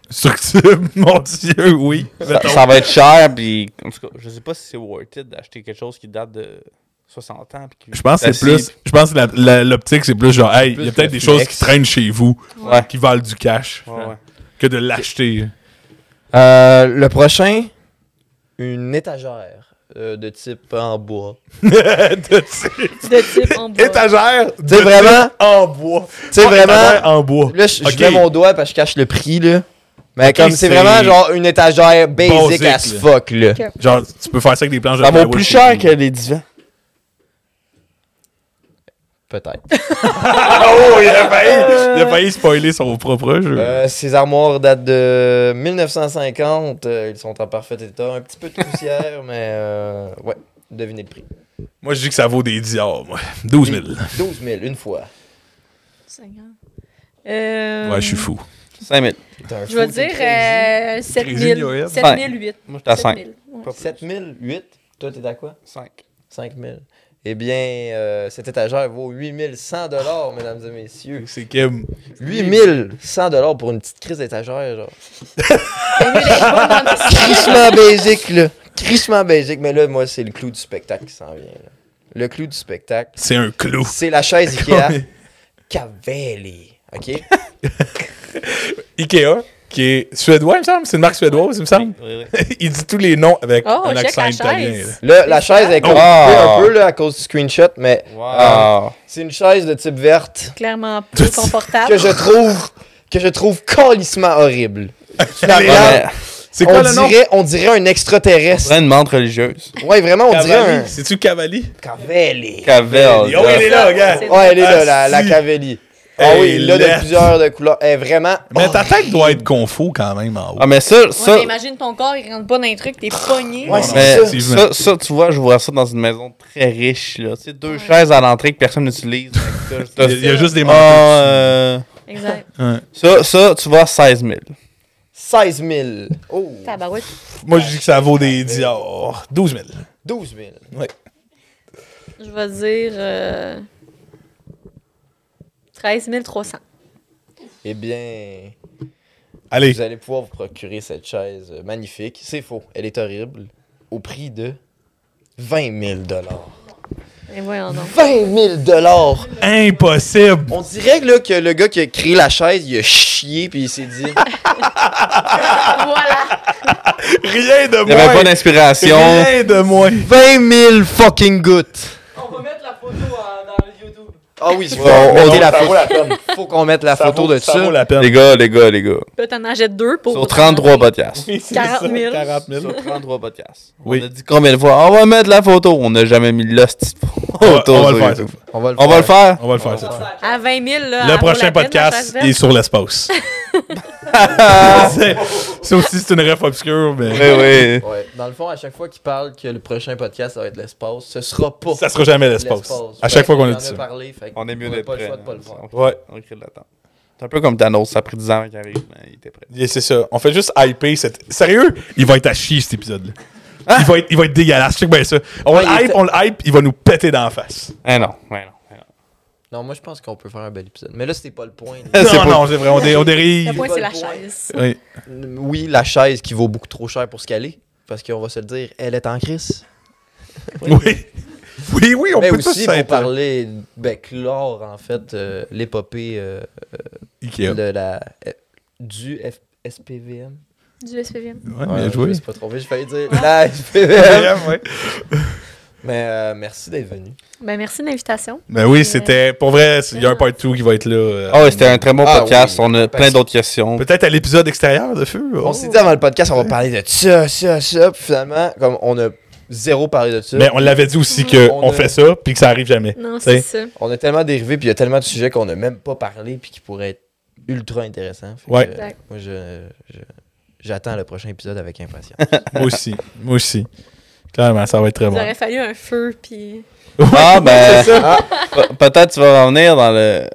Structure, mon Dieu, oui. Ça, ça va être cher, puis. En tout cas, je sais pas si c'est worth it d'acheter quelque chose qui date de 60 ans. puis Je pense que c'est plus. Je pense que l'optique, c'est plus genre, hey, il y a peut-être des choses qui traînent chez vous, Ouais. qui valent du cash, Ouais, ouais. que de l'acheter. Euh, le prochain, une étagère euh, de type en bois. de type- De type en bois. Étagère de vraiment- type en bois. Tu sais, vraiment, en bois. là, je, je Ok. mets mon doigt parce que je cache le prix, là. Mais comme c'est vraiment genre une étagère basic Basic, as fuck, là. Genre, tu peux faire ça avec des planches de Ça vaut plus cher que les divans. Peut-être. oh, il a failli, il a failli spoiler son propre jeu. Euh, ces armoires datent de 1950. euh, ils sont en parfait état. Un petit peu de poussière, mais euh, ouais. Devinez le prix. Moi, je dis que ça vaut des diards, moi. 12 000. 12 000, une fois. Seigneur. Euh, Ouais, je suis fou. 5000. T'es un Je vais dire euh, 7000. Crazy Noël. 7008. Moi, j'étais à 5. 7000. Ouais. Pas plus. 7 000, 8. Toi, t'es à quoi? 5. 5 000. Eh bien, euh, cette étagère vaut 8100 dollars, mesdames et messieurs. C'est Kim. 8100 dollars pour une petite crise d'étagère, genre. Le Crissement basic, là. Crissement basic, mais là, moi, c'est le clou du spectacle qui s'en vient, là. Le clou du spectacle, C'est un clou. c'est la chaise Ikea Cavelli. OK? Ikea, qui est suédois, il me semble. C'est une marque suédoise, il me semble. Oui, oui. il dit tous les noms avec Oh, un accent la italien. chaise. là. La chaise est Oh. un peu, là, à cause du screenshot, mais Wow. c'est une chaise de type verte Clairement peu confortable. que je trouve que je trouve calissement horrible. C'est quoi on le nom? dirait, on dirait un extraterrestre. mais- une menthe religieuse. Ouais, vraiment, on dirait un. C'est-tu Cavalli? Cavelli. Cavel. Oh, il est là, regarde. C'est- Ouais, elle est là, Ah, la, la. Cavelli. Ah oui, il l'a de plusieurs de couleurs. Elle est vraiment. Mais oh, ta tête doit être confus quand même en haut. Ah, mais ça, Ouais, ça, mais imagine ton corps, il rentre pas dans un truc, t'es pogné. Ouais, c'est mais ça. Ça, ça, tu vois, je vois ça dans une maison très riche, là. Tu sais, deux chaises à l'entrée que personne n'utilise. Il y a, juste des Ah, manteaux. euh, Exact. Ouais. ça, ça, tu vois, 16 000. 16 000. Oh, Tabarouette. Moi, je dis que ça vaut des diards. 12 000. 12 000. Je vais dire euh, 13 300. Eh bien, Allez. vous allez pouvoir vous procurer cette chaise magnifique. C'est faux, elle est horrible. Au prix de 20 000 Et voyons donc. 20 000 Impossible. On dirait là, que le gars qui a créé la chaise, il a chié puis il s'est dit voilà. Rien de Il n'y avait moins. pas d'inspiration. Rien de moins. 20 000 fucking gouttes. On va mettre la photo euh, dans le YouTube. Ah oui, la ça photo. la peine. Faut qu'on mette la Ça photo vaut- de ça. Ça vaut la peine. Les gars, les gars, les gars. Là, t'en achètes deux pour. Sur 33 podcasts. Oui, c'est 40 ça, 000. 40 000. Sur 33 podcasts. Oui. On a dit combien de fois? On va mettre la photo. On n'a jamais mis l'hostie de On va- photo. on va le faire, YouTube. cette fois. On va le faire. On va le faire cette fois. À 20 000, là. Le prochain podcast est sur l'espace. c'est ça aussi, c'est une ref obscure, mais Oui, oui. Ouais. Dans le fond, à chaque fois qu'il parle que le prochain podcast ça va être l'espace, ce sera pas ça sera jamais l'espace. l'espace. À chaque fois qu'on en dit a ça. parlé, fait On est mieux a d'être pas le prêt. choix de pas le faire. Ouais. On crée de l'attente. C'est un peu comme Thanos, ça a pris 10 ans qu'il arrive, mais il était prêt. Yeah, C'est ça. On fait juste hyper cette. Sérieux, il va être à chier cet épisode-là. Il, va être, il va être dégueulasse. Check bien ça. On Ouais, le hype, était- on le hype, il va nous péter dans la face. Eh non, ouais, non. Non. Moi je pense qu'on peut faire un bel épisode. Mais là, c'était pas le point. Non, pas- non, c'est vrai, on, dé- on Le dérive. point, pas c'est le la point. chaise. Oui. oui, la chaise qui vaut beaucoup trop cher pour ce qu'elle est. Parce qu'on va se le dire, elle est en crise. Oui. Oui, oui, on Mais peut tous aussi pour parler, ben, clore en fait euh, l'épopée euh, Ikea. de la, euh, du F- SPVM. Du SPVM. Ouais, Ouais, bien Je joué. me suis pas trompé, j'ai failli dire la SPVM. ouais. Mais euh, merci d'être venu. Ben, merci de l'invitation. Ben oui, c'était. Pour vrai, il y a un part 2 qui va être là. euh, Ah ouais, c'était un très bon Ah podcast. oui. On a plein d'autres questions. Peut-être à l'épisode extérieur de feu. On oh. s'est dit avant le podcast, on va parler de ça, ça, ça. Puis finalement, comme on a zéro parlé de ça. Mais on l'avait dit aussi On qu'on a- fait ça, puis que ça arrive jamais. Non, c'est ça. On a tellement dérivé, puis il y a tellement de sujets qu'on n'a même pas parlé, puis qui pourraient être ultra intéressants. Fait que, Ouais. euh, moi, je, je- j'attends le prochain épisode avec impatience. Moi aussi. Moi aussi. Clairement, ça va être très Il bon. aurait fallu un feu, puis. Ah ben, Ah, pe- peut-être tu vas revenir dans le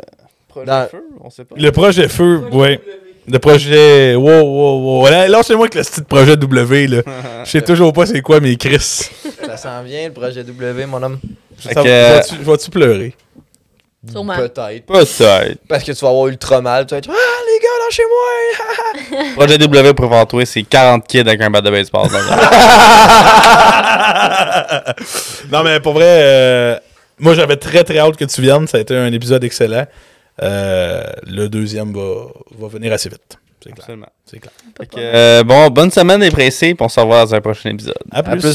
projet Dans- feu, on sait pas. Le projet feu, ouais. Le projet. Wow, wow, wow. Là, Lâchez-moi avec le style projet W, là. Je sais toujours pas c'est quoi, mais Chris. ça s'en vient, le projet W, mon homme. Fait que- vas-tu, vas-tu pleurer? Sûrement. Peut-être. Peut-être. Parce que tu vas avoir ultra mal. Tu vas être Ah, gars, lâchez-moi! Projet W pour voir toi, c'est 40 kids avec un bat de baseball. non, mais pour vrai, euh, moi j'avais très très hâte que tu viennes. Ça a été un épisode excellent. Euh, le deuxième va, va venir assez vite. C'est clair. Clair. Que, euh, bon, bonne semaine les pressés, puis on se revoit dans un prochain épisode. À À plus. plus,